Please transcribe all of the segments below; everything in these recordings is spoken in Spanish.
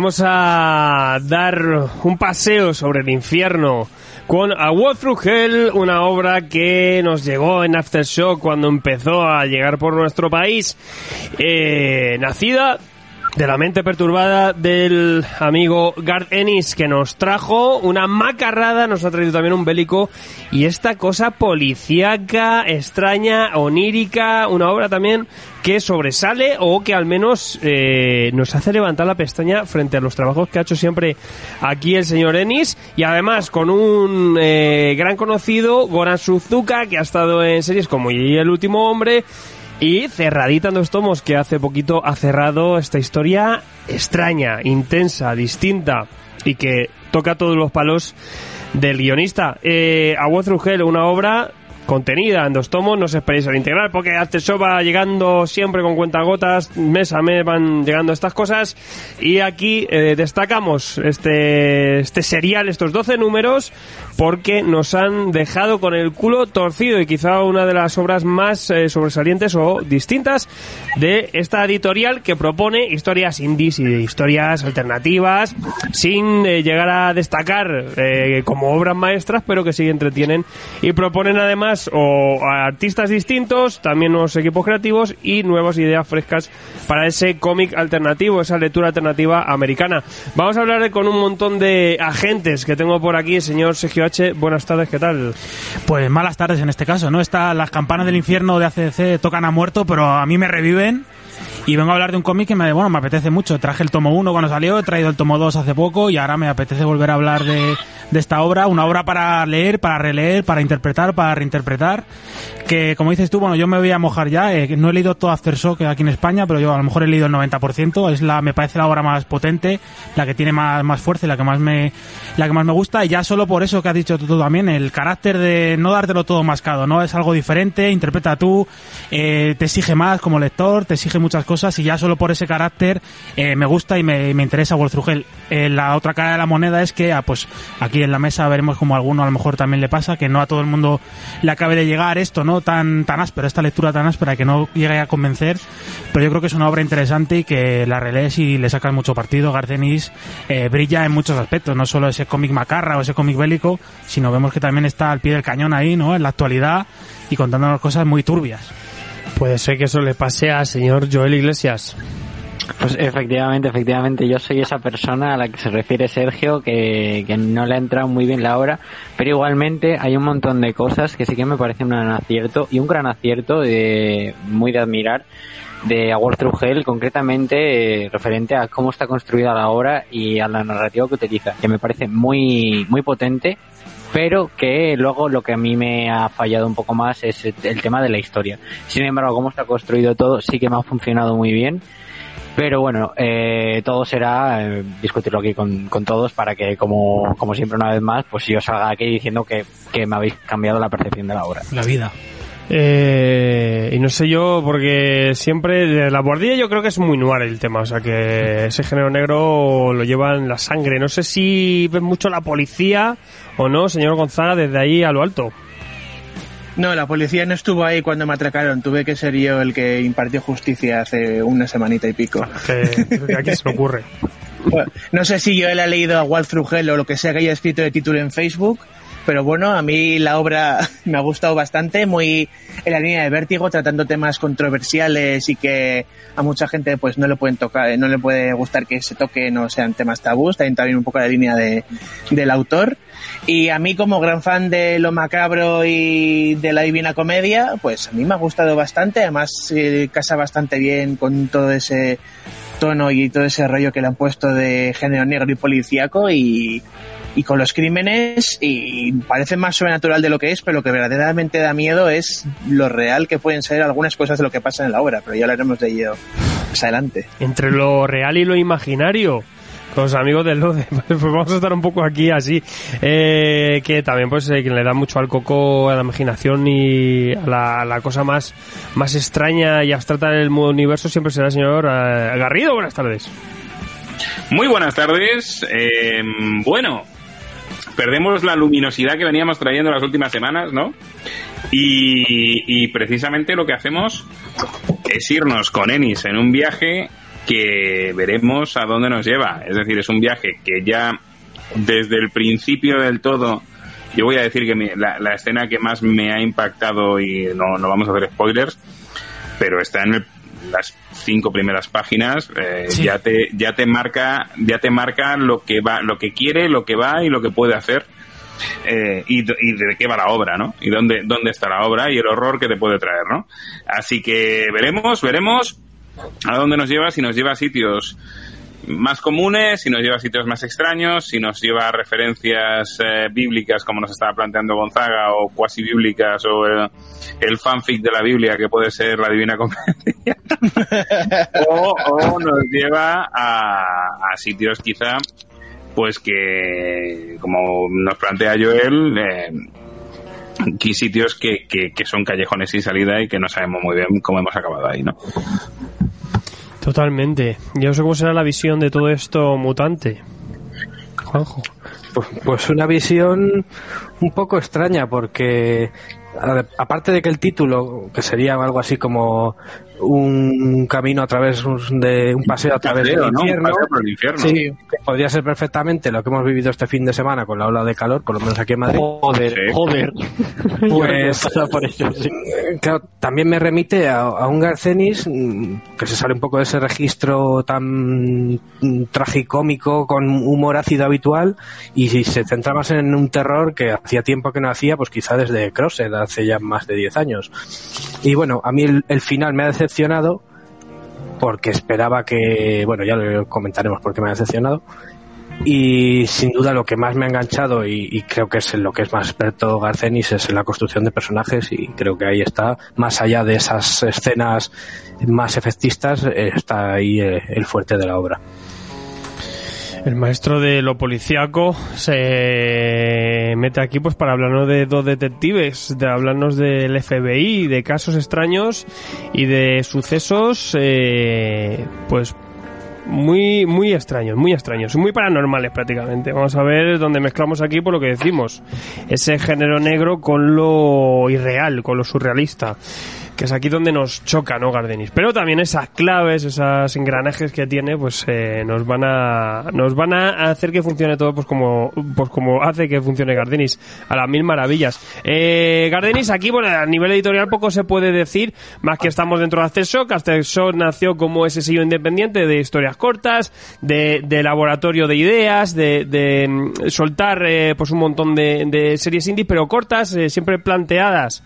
Vamos a dar un paseo sobre el infierno con A Walk Through Hell, una obra que nos llegó en Aftershock cuando empezó a llegar por nuestro país, eh, nacida de la mente perturbada del amigo Garth Ennis que nos trajo una macarrada, nos ha traído también un bélico y esta cosa policíaca, extraña, onírica, una obra también que sobresale o que al menos eh, nos hace levantar la pestaña frente a los trabajos que ha hecho siempre aquí el señor Ennis y además con un eh, gran conocido, Goran Suzuka, que ha estado en series como Y el último hombre y cerradita en dos tomos que hace poquito ha cerrado esta historia extraña, intensa, distinta y que toca todos los palos del guionista. Eh, a Hell, una obra contenida en dos tomos, no os esperéis al integral, porque Show va llegando siempre con cuentagotas, mes a mes van llegando estas cosas, y aquí eh, destacamos este, este serial, estos 12 números, porque nos han dejado con el culo torcido y quizá una de las obras más eh, sobresalientes o distintas de esta editorial que propone historias indies y historias alternativas sin eh, llegar a destacar como obras maestras, pero que sí entretienen y proponen además o artistas distintos, también nuevos equipos creativos y nuevas ideas frescas para ese cómic alternativo, esa lectura alternativa americana. Vamos a hablar con un montón de agentes que tengo por aquí, señor Sergio H. Buenas tardes, ¿qué tal? Pues malas tardes en este caso, ¿no? Está, las campanas del infierno de ACDC tocan a muerto, pero a mí me reviven. Y vengo a hablar de un cómic que me, bueno, me apetece mucho. Traje el tomo 1 cuando salió, he traído el tomo 2 hace poco y ahora me apetece volver a hablar de, de esta obra, una obra para leer, para releer, para interpretar, para reinterpretar, que como dices tú, bueno, yo me voy a mojar ya, eh, no he leído todo Aftershock aquí en España, pero yo a lo mejor he leído el 90%, es la, me parece la obra más potente, la que tiene más, más fuerza y la que más me, la que más me gusta, y ya solo por eso que has dicho tú también, el carácter de no dártelo todo mascado, ¿no? Es algo diferente, interpreta tú, eh, te exige más como lector, te exige muchas cosas, y ya solo por ese carácter eh, me gusta y me, me interesa Wolfrugel. Eh, la otra cara de la moneda es que, ah, pues, aquí en la mesa veremos como a alguno a lo mejor también le pasa, que no a todo el mundo le acabe de llegar esto, ¿no? Tan, tan áspero, esta lectura tan áspera que no llegue a convencer, pero yo creo que es una obra interesante y que la relees y le sacas mucho partido. Garcenis eh, brilla en muchos aspectos, no solo ese cómic macarra o ese cómic bélico, sino vemos que también está al pie del cañón ahí, ¿no? En la actualidad y contándonos cosas muy turbias. Puede ser que eso le pase al señor Joel Iglesias. Pues efectivamente, efectivamente, yo soy esa persona a la que se refiere Sergio, que, no le ha entrado muy bien la obra, pero igualmente hay un montón de cosas que sí que me parecen un gran acierto, y un gran acierto de, muy de admirar, de Award Through Hell, concretamente eh, referente a cómo está construida la obra y a la narrativa que utiliza, que me parece muy, muy potente, pero que luego lo que a mí me ha fallado un poco más es el tema de la historia. Sin embargo, cómo está construido todo sí que me ha funcionado muy bien pero bueno, eh, todo será eh, discutirlo aquí con, todos para que, como, como siempre, una vez más, pues yo salga aquí diciendo que, que me habéis cambiado la percepción de la obra. La vida. Eh, y no sé yo, porque siempre de la guardia yo creo que es muy noir el tema, o sea que ese género negro lo lleva en la sangre. No sé si ven mucho la policía o no, señor Gonzaga, desde ahí a lo alto. No, la policía no estuvo ahí cuando me atracaron. Tuve que ser yo el que impartió justicia hace una semanita y pico. ¿Qué, ¿A se me ocurre? no sé si yo él ha leído a Walt Frugel o lo que sea que haya escrito de título en Facebook, pero bueno, a mí la obra me ha gustado bastante, muy en la línea de vértigo, tratando temas controversiales y que a mucha gente pues no le pueden tocar, no le puede gustar que se toquen o sean temas tabús, también también un poco la línea de, del autor. Y a mí como gran fan de lo macabro y de la divina comedia, pues a mí me ha gustado bastante, además eh, casa bastante bien con todo ese tono y todo ese rollo que le han puesto de género negro y policíaco y y con los crímenes y parece más sobrenatural de lo que es, pero lo que verdaderamente da miedo es lo real que pueden ser algunas cosas de lo que pasa en la obra, pero ya hablaremos de ello más adelante. Entre lo real y lo imaginario con los amigos del Lode. Pues vamos a estar un poco aquí así. Eh, que también pues eh, le da mucho al coco a la imaginación y a la, cosa más, más extraña y abstracta del universo siempre será el señor eh, Garrido. Buenas tardes. Muy buenas tardes. bueno, perdemos la luminosidad que veníamos trayendo las últimas semanas, ¿no? Y, precisamente lo que hacemos es irnos con Ennis en un viaje que veremos a dónde nos lleva. Es decir, es un viaje que ya desde el principio del todo, yo voy a decir que la, la escena que más me ha impactado, y no, no vamos a hacer spoilers, pero está en el- las cinco primeras páginas, eh, Sí. ya te, ya te marca, ya te marca lo que va, lo que quiere, lo que va y lo que puede hacer. eh, y, y de qué va la obra, ¿no? Y dónde, dónde está la obra y el horror que te puede traer, ¿no? Así que veremos, veremos a dónde nos lleva, si nos lleva a sitios más comunes, si nos lleva a sitios más extraños, si nos lleva a referencias eh, bíblicas como nos estaba planteando Gonzaga o cuasi bíblicas o el, el fanfic de la Biblia que puede ser la Divina Comedia o, o nos lleva a, a sitios quizá pues que como nos plantea Joel eh, que sitios que, que, que son callejones sin salida y que no sabemos muy bien cómo hemos acabado ahí, ¿no? Totalmente. Yo no sé cómo será la visión de todo esto mutante. Juanjo. Pues, pues una visión un poco extraña porque aparte de que el título, que sería algo así como un camino a través de un paseo a través Paseo, del ¿no? Infierno, paseo por el infierno. sí, que podría ser perfectamente lo que hemos vivido este fin de semana con la ola de calor, por lo menos aquí en Madrid. Joder, Sí. joder. Pues- por eso, sí. Claro, también me remite a, a un Garcenis mm, que se sale un poco de ese registro tan mm, tragicómico con humor ácido habitual y si se centra más en un terror que hacía tiempo que no hacía, pues quizá desde Crossed, hace ya más de 10 años. Y bueno, a mí el, el final me ha decepcionado porque esperaba que, bueno, ya lo comentaremos por qué me ha decepcionado. Y sin duda lo que más me ha enganchado y, y creo que es en lo que es más experto Garcenis es en la construcción de personajes y creo que ahí está, más allá de esas escenas más efectistas, eh, está ahí eh, el fuerte de la obra. El maestro de lo policíaco se mete aquí pues para hablarnos de dos detectives, de hablarnos del FBI, de casos extraños y de sucesos eh, pues muy muy extraños, muy extraños, muy paranormales prácticamente. Vamos a ver dónde mezclamos aquí por lo que decimos, ese género negro con lo irreal, con lo surrealista que es aquí donde nos choca, ¿no, Gardenis? Pero también esas claves, esos engranajes que tiene, pues eh, nos van a nos van a hacer que funcione todo, pues como pues como hace que funcione Gardenis a las mil maravillas. Eh, Gardenis aquí, bueno, a nivel editorial poco se puede decir, más que estamos dentro de Aftershock. Aftershock nació como ese sello independiente de historias cortas, de, laboratorio de ideas, de, mm, soltar eh, pues un montón de, de series indie, pero cortas, eh, siempre planteadas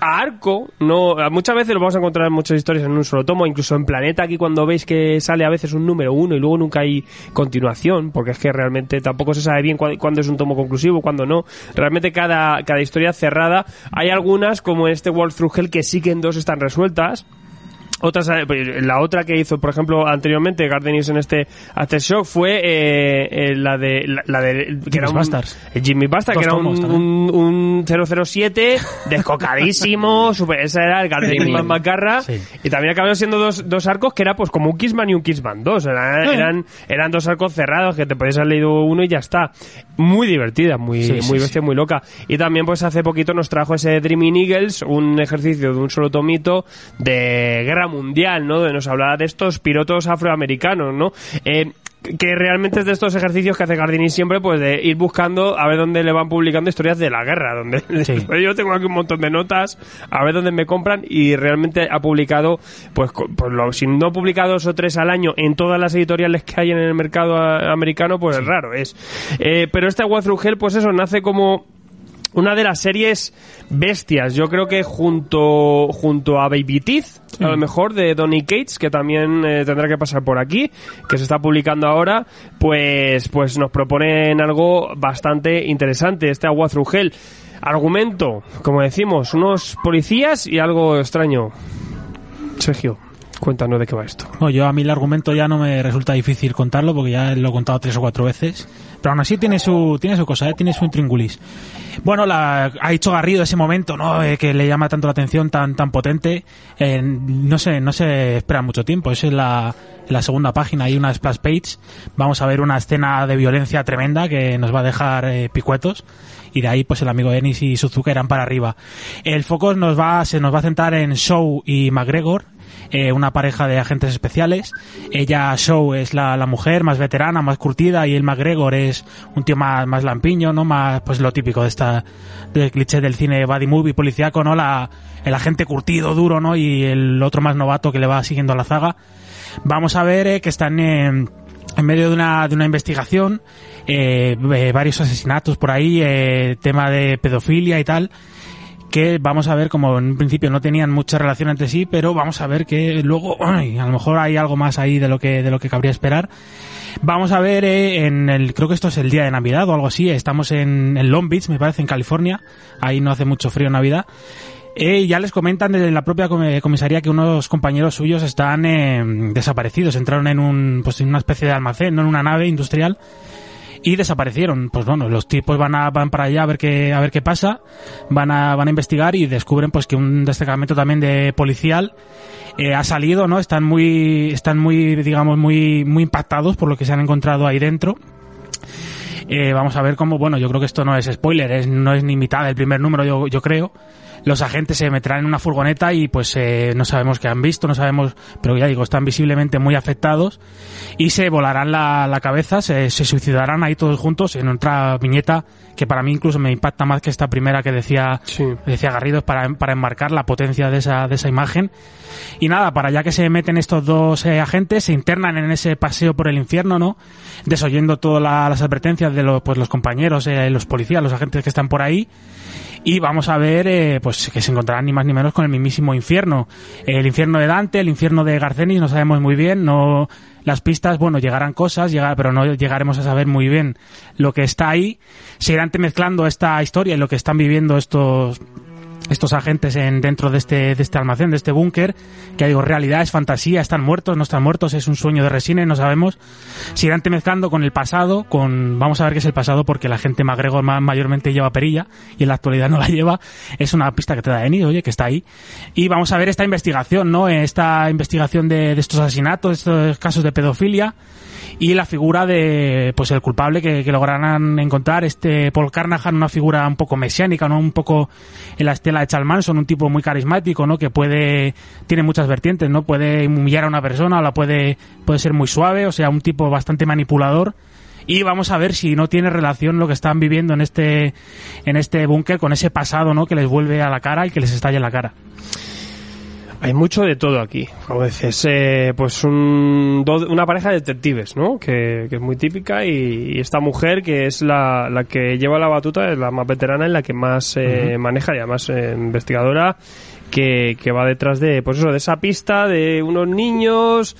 a arco, no, muchas veces lo vamos a encontrar en muchas historias en un solo tomo, incluso en Planeta aquí cuando veis que sale a veces un número uno y luego nunca hay continuación, porque es que realmente tampoco se sabe bien cuándo, es un tomo conclusivo, cuándo no. Realmente cada, cada historia cerrada, hay algunas como en este World Through Hell que sí que en dos están resueltas. Otras, eh, pues, la otra que hizo, por ejemplo, anteriormente Gardenis en este Aftershock fue eh, eh, la de la, la de que era un, el Jimmy Basta, que era un, un, un 007 descocadísimo, super, ese era el Gardenis más macarra. Sí. y también acabaron siendo dos, dos arcos que era pues como un Kissman y un Kissman 2, eran, eran, eran dos arcos cerrados que te podías haber leído uno y ya está. Muy divertida, muy, Sí, muy bestia, muy loca. Y también pues hace poquito nos trajo ese Dreaming Eagles, un ejercicio de un solo tomito de guerra mundial, ¿no? Donde nos hablaba de estos pilotos afroamericanos, ¿no? Eh, que realmente es de estos ejercicios que hace Gardini siempre, pues de ir buscando a ver dónde le van publicando historias de la guerra, donde Sí. Yo tengo aquí un montón de notas, a ver dónde me compran y realmente ha publicado, pues, pues lo, si no publica dos o tres al año en todas las editoriales que hay en el mercado americano, pues es raro, es. Eh, pero este Hell, pues eso, nace como una de las series bestias. Yo creo que junto, junto a Baby Teeth, a lo mejor de Donny Cates, que también eh, tendrá que pasar por aquí, que se está publicando ahora, pues, pues nos proponen algo bastante interesante. Este Agua Hell. Argumento, como decimos, unos policías y algo extraño. Sergio, cuéntanos de qué va esto. No, yo a mí el argumento ya no me resulta difícil contarlo porque ya lo he contado tres o cuatro veces. Pero aún así tiene su, tiene su cosa, ¿eh? tiene su intríngulis. Bueno, la, ha dicho Garrido ese momento, ¿no? Eh, que le llama tanto la atención, tan, tan potente. Eh, no sé, no se espera mucho tiempo. Eso es la, en la segunda página, hay una splash page. Vamos a ver una escena de violencia tremenda que nos va a dejar eh, picuetos y de ahí pues el amigo Ennis y Suzuka irán para arriba. El foco nos va, se nos va a centrar en Shaw y McGregor eh, una pareja de agentes especiales. Ella, Show, es la, la mujer más veterana, más curtida, y el McGregor es un tío más, más lampiño, ¿no? Más, pues lo típico de esta, del cliché del cine buddy movie policíaco, ¿no? La, el agente curtido, duro, ¿no? Y el otro más novato que le va siguiendo a la zaga. Vamos a ver eh, que están en, en medio de una, de una investigación, eh, eh, varios asesinatos por ahí, tema de pedofilia y tal, que vamos a ver como en un principio no tenían mucha relación entre sí, pero vamos a ver que luego ay, a lo mejor hay algo más ahí de lo que de lo que cabría esperar. Vamos a ver eh, en el creo que esto es el día de Navidad o algo así, estamos en, en Long Beach, me parece en California, ahí no hace mucho frío en Navidad. Eh, ya les comentan desde la propia com- comisaría que unos compañeros suyos están eh, desaparecidos, entraron en un pues en una especie de almacén, no en una nave industrial y desaparecieron. Pues bueno, los tipos van a, van para allá a ver qué a ver qué pasa, van a van a investigar y descubren pues que un destacamento también de policial eh, ha salido, ¿no? Están muy están muy digamos muy muy impactados por lo que se han encontrado ahí dentro. Eh, vamos a ver cómo, bueno, yo creo que esto no es spoiler, es, no es ni mitad del primer número, yo, yo creo. Los agentes se meterán en una furgoneta y pues eh, no sabemos qué han visto, no sabemos, pero ya digo, están visiblemente muy afectados y se volarán la, la cabeza, se, se suicidarán ahí todos juntos en otra viñeta que para mí incluso me impacta más que esta primera que decía, Sí. decía Garrido para, para enmarcar la potencia de esa, de esa imagen. Y nada, para ya que se meten estos dos eh, agentes, se internan en ese paseo por el infierno, ¿no? Desoyendo todas la- las advertencias de los, pues, los compañeros, eh, los policías, los agentes que están por ahí. Y vamos a ver, eh, pues que se encontrarán ni más ni menos con el mismísimo infierno. El infierno de Dante, el infierno de Garcenis, no sabemos muy bien, no, las pistas, bueno, llegarán cosas, llegar, pero no llegaremos a saber muy bien lo que está ahí. Se irán mezclando esta historia y lo que están viviendo estos, estos agentes en, dentro de este, de este almacén, de este búnker, que digo, realidad es fantasía, están muertos, no están muertos, es un sueño de resines, no sabemos. Se irán mezclando con el pasado, con, vamos a ver qué es el pasado, porque la gente MacGregor ma- mayormente lleva perilla, y en la actualidad no la lleva. Es una pista que te da Eni, oye, que está ahí. Y vamos a ver esta investigación, ¿no? Esta investigación de, de estos asesinatos, estos casos de pedofilia, y la figura de pues el culpable que, que lograrán encontrar este Paul Carnahan una figura un poco mesiánica no un poco en la estela de Charles Manson un tipo muy carismático no que puede tiene muchas vertientes no puede humillar a una persona o la puede puede ser muy suave o sea un tipo bastante manipulador. Y vamos a ver si no tiene relación lo que están viviendo en este en este búnker con ese pasado no que les vuelve a la cara y que les estalla en la cara Hay mucho de todo aquí. Como dices, eh, pues un, do- una pareja de detectives, ¿no? Que, que es muy típica y, y esta mujer que es la, la que lleva la batuta, es la más veterana y la que más eh, maneja y además eh, investigadora que, que va detrás de, pues eso, de esa pista de unos niños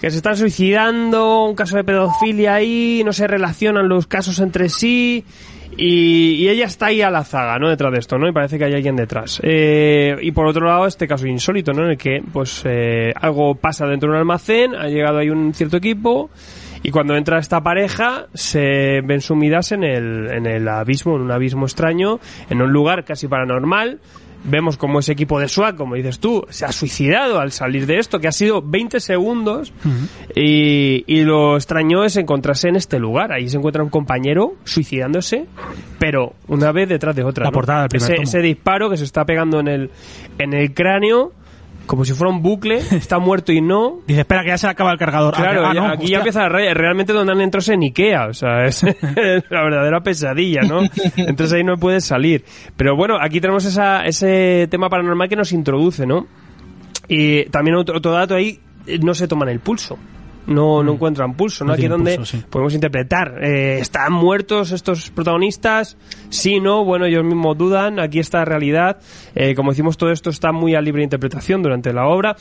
que se están suicidando, un caso de pedofilia ahí, no se relacionan los casos entre sí. Y, y ella está ahí a la zaga, ¿no? Detrás de esto, ¿no? Y parece que hay alguien detrás. Eh, y por otro lado, este caso insólito, ¿no? En el que, pues, eh, algo pasa dentro de un almacén, ha llegado ahí un cierto equipo, y cuando entra esta pareja, se ven sumidas en el, en el abismo, en un abismo extraño, en un lugar casi paranormal. Vemos como ese equipo de SWAT, como dices tú, se ha suicidado al salir de esto, que ha sido 20 segundos. y, y lo extraño es encontrarse en este lugar. Ahí se encuentra un compañero suicidándose, pero una vez detrás de otra. La ¿no? portada del primer ese, tomo. ese disparo que se está pegando en el, en el cráneo, como si fuera un bucle, está muerto y no. dice espera que ya se le acaba el cargador Ah, Claro, ah, ya- no, aquí hostia. ya empieza la raya. Realmente donde han entrado es en Ikea, o sea, es la verdadera pesadilla, ¿no? Entonces ahí no puedes salir. Pero bueno, aquí tenemos esa, ese tema paranormal que nos introduce, ¿no? Y también otro, otro dato ahí, eh, no se toman el pulso. No, no encuentran pulso, ¿no? Mm. No Aquí es donde pulso, sí. podemos interpretar. eh, ¿Están muertos estos protagonistas? Sí, no, bueno, ellos mismos dudan. Aquí está la realidad. Eh, como decimos, todo esto está muy a libre interpretación durante la obra.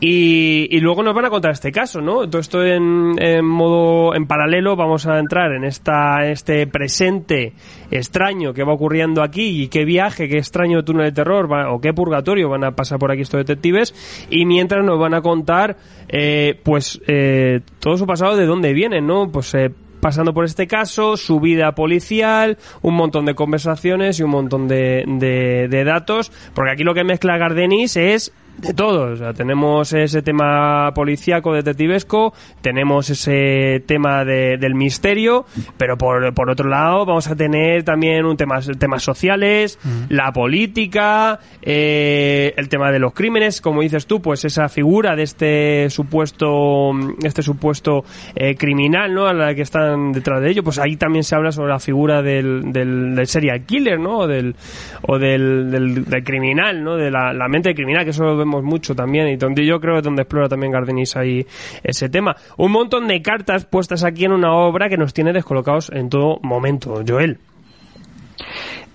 Y, y luego nos van a contar este caso, ¿no? Todo esto en, en modo, en paralelo, vamos a entrar en esta, este presente extraño que va ocurriendo aquí y qué viaje, qué extraño túnel de terror va- o qué purgatorio van a pasar por aquí estos detectives. Y mientras nos van a contar, eh, pues, eh, todo su pasado, de dónde vienen, ¿no? Pues, eh, pasando por este caso, su vida policial, un montón de conversaciones y un montón de, de, de datos, porque aquí lo que mezcla Gardenis es de todo. O sea, tenemos ese tema policíaco, detectivesco, tenemos ese tema de- del misterio, pero por, por otro lado vamos a tener también un tema, temas sociales, la política, eh, el tema de los crímenes, como dices tú, pues esa figura de este supuesto, este supuesto eh, criminal, ¿no? A la que están detrás de ello, pues ahí también se habla sobre la figura del, del, del serial killer, ¿no? O del, o del, del, del criminal, ¿no? De la, la mente criminal, que eso lo mucho también, y donde yo creo que es donde explora también Gardenis ahí ese tema. Un montón de cartas puestas aquí en una obra que nos tiene descolocados en todo momento, Joel.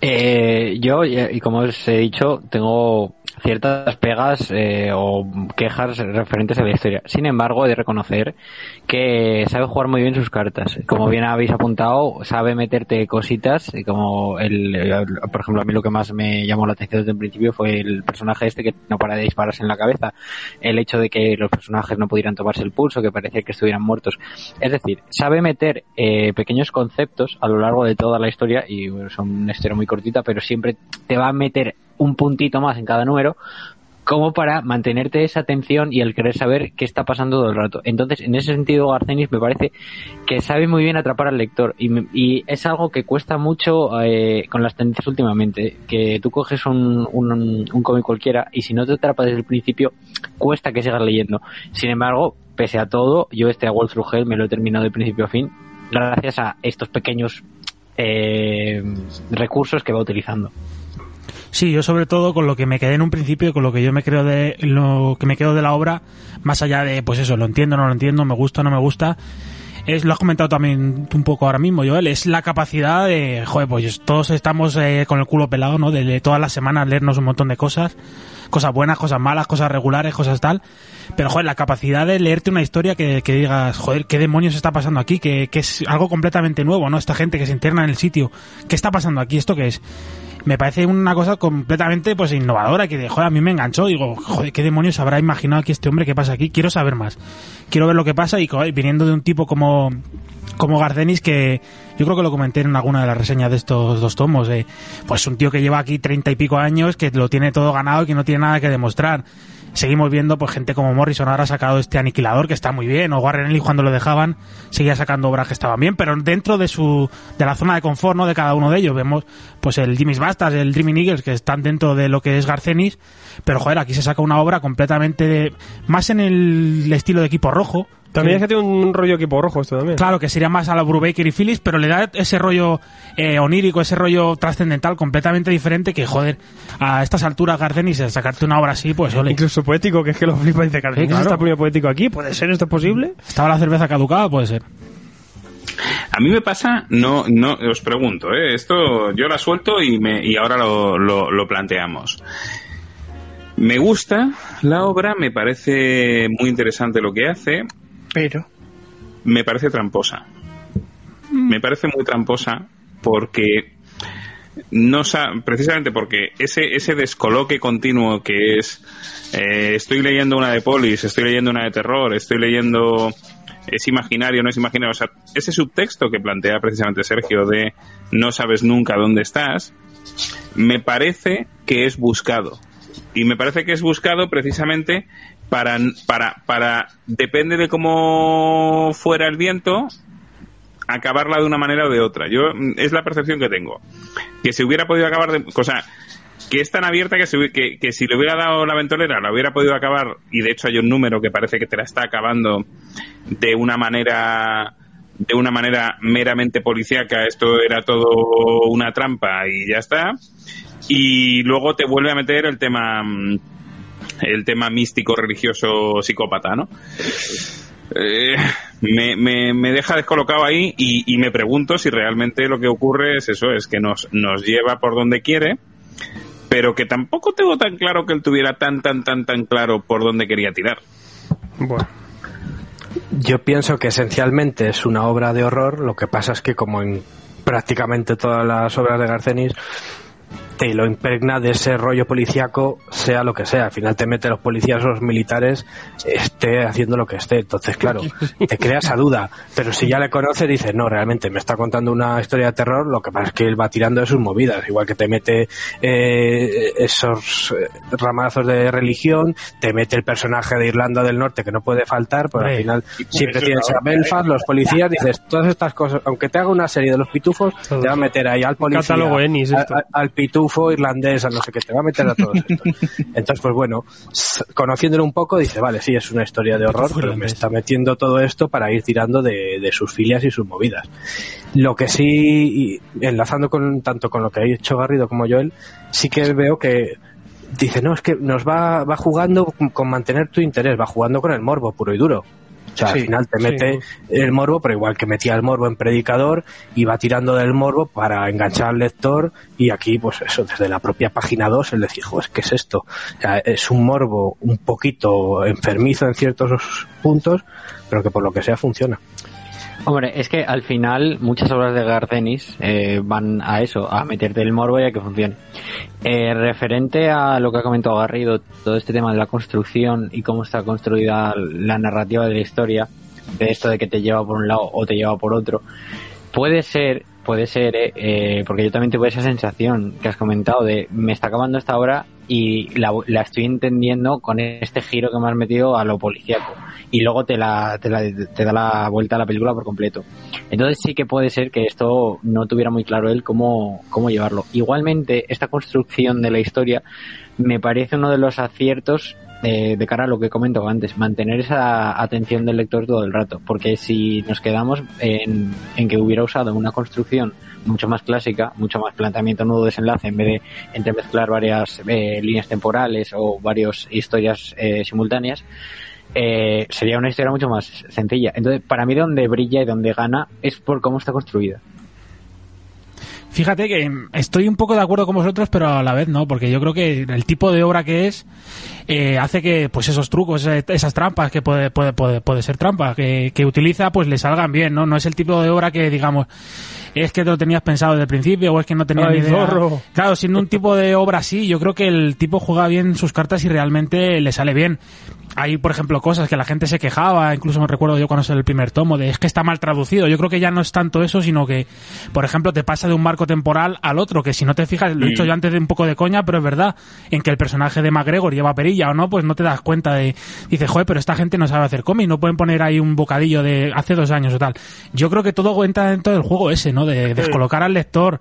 Eh, yo, y como os he dicho, tengo ciertas pegas eh, o quejas referentes a la historia. Sin embargo, he de reconocer que sabe jugar muy bien sus cartas. Como bien habéis apuntado, sabe meterte cositas, como el, por ejemplo, a mí lo que más me llamó la atención desde el principio fue el personaje este que no para de dispararse en la cabeza. El hecho de que los personajes no pudieran tomarse el pulso, que parecía que estuvieran muertos. Es decir, sabe meter eh, pequeños conceptos a lo largo de toda la historia y son una historia muy cortita, pero siempre te va a meter un puntito más en cada número como para mantenerte esa atención y el querer saber qué está pasando todo el rato. Entonces, en ese sentido, Garcenis me parece que sabe muy bien atrapar al lector y, y es algo que cuesta mucho eh, con las tendencias últimamente, que tú coges un, un, cómic cualquiera y si no te atrapa desde el principio, cuesta que sigas leyendo. Sin embargo, pese a todo, yo este a Wolf Through Hell me lo he terminado de principio a fin gracias a estos pequeños eh, recursos que va utilizando. Sí, yo sobre todo con lo que me quedé en un principio con lo que yo me creo de lo que me quedo de la obra, más allá de pues eso, lo entiendo, no lo entiendo, me gusta, no me gusta, es lo has comentado también un poco ahora mismo, Joel, es la capacidad de, joder, pues todos estamos eh, con el culo pelado, ¿no? De, de todas las semanas leernos un montón de cosas, cosas buenas, cosas malas, cosas regulares, cosas tal, pero joder, la capacidad de leerte una historia que, que digas, joder, ¿qué demonios está pasando aquí? Que, que es algo completamente nuevo, ¿no? Esta gente que se interna en el sitio, ¿qué está pasando aquí? ¿Esto qué es? Me parece una cosa completamente pues innovadora que joder, a mí me enganchó. Digo joder qué demonios habrá imaginado aquí este hombre qué pasa aquí quiero saber más. Quiero ver lo que pasa y joder, viniendo de un tipo como como Gardenis que yo creo que lo comenté en alguna de las reseñas de estos dos tomos eh, pues un tío que lleva aquí treinta y pico años que lo tiene todo ganado y que no tiene nada que demostrar seguimos viendo pues gente como Morrison ahora sacado este aniquilador que está muy bien o Warren Ellis cuando lo dejaban seguía sacando obras que estaban bien pero dentro de su de la zona de confort no de cada uno de ellos. Vemos pues el Jimmy's Bastas el Dreaming Eagles que están dentro de lo que es Garcenis pero joder aquí se saca una obra completamente de, más en el estilo de equipo rojo También que- es que tiene un rollo equipo rojo esto también. Claro, que sería más a la Brubaker y Phillips, pero le da ese rollo eh, onírico, ese rollo trascendental completamente diferente que, joder, a estas alturas Gardenis, sacarte una obra así, pues ole. Incluso poético, que es que lo flipa y dice, Sí, claro. está poniendo poético aquí? ¿Puede ser esto posible? Estaba la cerveza caducada, puede ser. A mí me pasa, no, no, os pregunto, ¿eh? esto yo la suelto y, me, y ahora lo, lo, lo planteamos. Me gusta la obra, me parece muy interesante lo que hace, Pero, me parece tramposa. Me parece muy tramposa porque no sa- precisamente porque ese ese descoloque continuo que es eh, estoy leyendo una de polis, estoy leyendo una de terror, estoy leyendo es imaginario, no es imaginario, o sea, ese subtexto que plantea precisamente Sergio de no sabes nunca dónde estás, me parece que es buscado. Y me parece que es buscado precisamente para, para, para, depende de cómo fuera el viento, acabarla de una manera o de otra. Yo, es la percepción que tengo. Que se hubiera podido acabar de, o sea, que es tan abierta que, se que, que si le hubiera dado la ventolera, la hubiera podido acabar, y de hecho hay un número que parece que te la está acabando de una manera de una manera meramente policíaca, esto era todo una trampa y ya está. Y luego te vuelve a meter el tema mm, el tema místico, religioso, psicópata, ¿no? Eh, me, me, me deja descolocado ahí y, y me pregunto si realmente lo que ocurre es eso, es que nos, nos lleva por donde quiere, pero que tampoco tengo tan claro que él tuviera tan, tan, tan, tan claro por dónde quería tirar. Bueno, Yo pienso que esencialmente es una obra de horror, lo que pasa es que como en prácticamente todas las obras de Garcenis, te lo impregna de ese rollo policíaco, sea lo que sea. Al final te mete los policías o los militares, esté haciendo lo que esté. Entonces, claro, te crea esa duda. Pero si ya le conoces, dices, no, realmente me está contando una historia de terror, lo que pasa es que él va tirando de sus movidas. Igual que te mete eh, esos eh, ramazos de religión, te mete el personaje de Irlanda del Norte que no puede faltar, pero al Hombre, final siempre tienes a Belfast, los policías, dices, todas estas cosas, aunque te haga una serie de los pitufos, te va a meter ahí al policía, Catálogo Ennis, a- esto. a- al pitufo irlandés, a no sé qué, te va a meter a todos estos. Entonces, pues bueno, conociéndolo un poco, dice, vale, sí, es una historia de horror, Pitufo pero me irlandés. está metiendo todo esto para ir tirando de, de sus filias y sus movidas. Lo que sí, enlazando con tanto con lo que ha hecho Garrido como Joel, sí que veo que dice, no, es que nos va, va jugando con mantener tu interés, va jugando con el morbo puro y duro. O sea, Sí, al final te sí. mete el morbo, pero igual que metía el morbo en Predicador, y va tirando del morbo para enganchar al lector, y aquí, pues eso, desde la propia página 2, él decía, joder, ¿qué es esto? O sea, es un morbo un poquito enfermizo en ciertos puntos, pero que por lo que sea funciona. Hombre, es que al final muchas obras de Garcenis eh, van a eso, a meterte el morbo y a que funcione. Eh, referente a lo que ha comentado Garrido, todo este tema de la construcción y cómo está construida la narrativa de la historia, de esto de que te lleva por un lado o te lleva por otro, puede ser, puede ser, eh, eh, porque yo también tuve esa sensación que has comentado de me está acabando esta obra y la, la estoy entendiendo con este giro que me has metido a lo policíaco y luego te, la, te, la- te da la vuelta a la película por completo. Entonces sí que puede ser que esto no tuviera muy claro él cómo, cómo llevarlo. Igualmente, esta construcción de la historia me parece uno de los aciertos eh, de cara a lo que comento antes, mantener esa atención del lector todo el rato, porque si nos quedamos en, en que hubiera usado una construcción mucho más clásica, mucho más planteamiento nudo desenlace en vez de entremezclar varias eh, líneas temporales o varias historias eh, simultáneas, eh, sería una historia mucho más sencilla. Entonces, para mí donde brilla y donde gana es por cómo está construida. Fíjate que estoy un poco de acuerdo con vosotros, pero a la vez no, porque yo creo que el tipo de obra que es eh, hace que pues esos trucos, esas trampas, que puede, puede, puede, puede ser trampa, que, que utiliza, pues le salgan bien, ¿no? No es el tipo de obra que, digamos, es que te lo tenías pensado desde el principio o es que no tenías Ay, ni idea. zorro. Claro, siendo un tipo de obra así, yo creo que el tipo juega bien sus cartas y realmente le sale bien. Hay, por ejemplo, cosas que la gente se quejaba, incluso me recuerdo yo cuando salió el primer tomo, de es que está mal traducido. Yo creo que ya no es tanto eso, sino que, por ejemplo, te pasa de un marco temporal al otro, que si no te fijas, lo he dicho yo antes de un poco de coña, pero es verdad, en que el personaje de McGregor lleva perilla o no, pues no te das cuenta de, dices, joder, pero esta gente no sabe hacer cómic, no pueden poner ahí un bocadillo de hace dos años o tal. Yo creo que todo entra dentro del juego ese, ¿no? De descolocar al lector,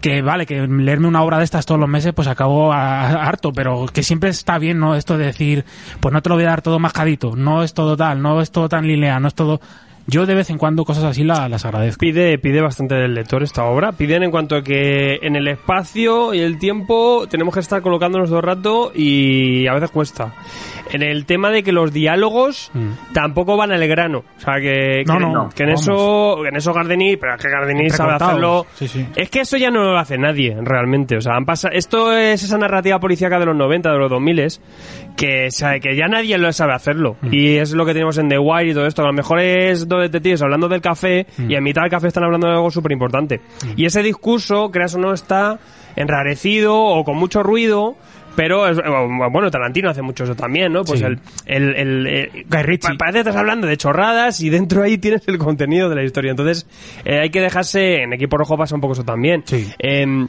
que vale, que leerme una obra de estas todos los meses, pues acabo a- a- harto, pero que siempre está bien, ¿no? Esto de decir, pues no te lo voy a dar todo mascadito, no es todo tal, no es todo tan lineal, no es todo... Yo de vez en cuando cosas así la- las agradezco. Pide, pide bastante del lector esta obra. Piden en cuanto a que en el espacio y el tiempo tenemos que estar colocándonos todo el rato y a veces cuesta. En el tema de que los diálogos Mm. tampoco van al grano. O sea, que, No, que, no, que en vamos. eso, en eso Gardeni, pero es que Gardeni sabe hacerlo. Sí, sí. Es que eso ya no lo hace nadie, realmente. O sea, han pasado, esto es esa narrativa policíaca de los 90, de los 2000 que, sabe, que ya nadie lo sabe hacerlo. Mm. Y es lo que tenemos en The Wire y todo esto. A lo mejor es dos detectives hablando del café Mm. y en mitad del café están hablando de algo súper importante. Y ese discurso, creas o no, está enrarecido o con mucho ruido. Pero, es- bueno, Tarantino hace mucho eso también, ¿no? Pues Sí. el, el, el- eh, parece que estás hablando de chorradas y dentro ahí tienes el contenido de la historia. Entonces, eh, hay que dejarse, en Equipo Rojo pasa un poco eso también. Sí. Em,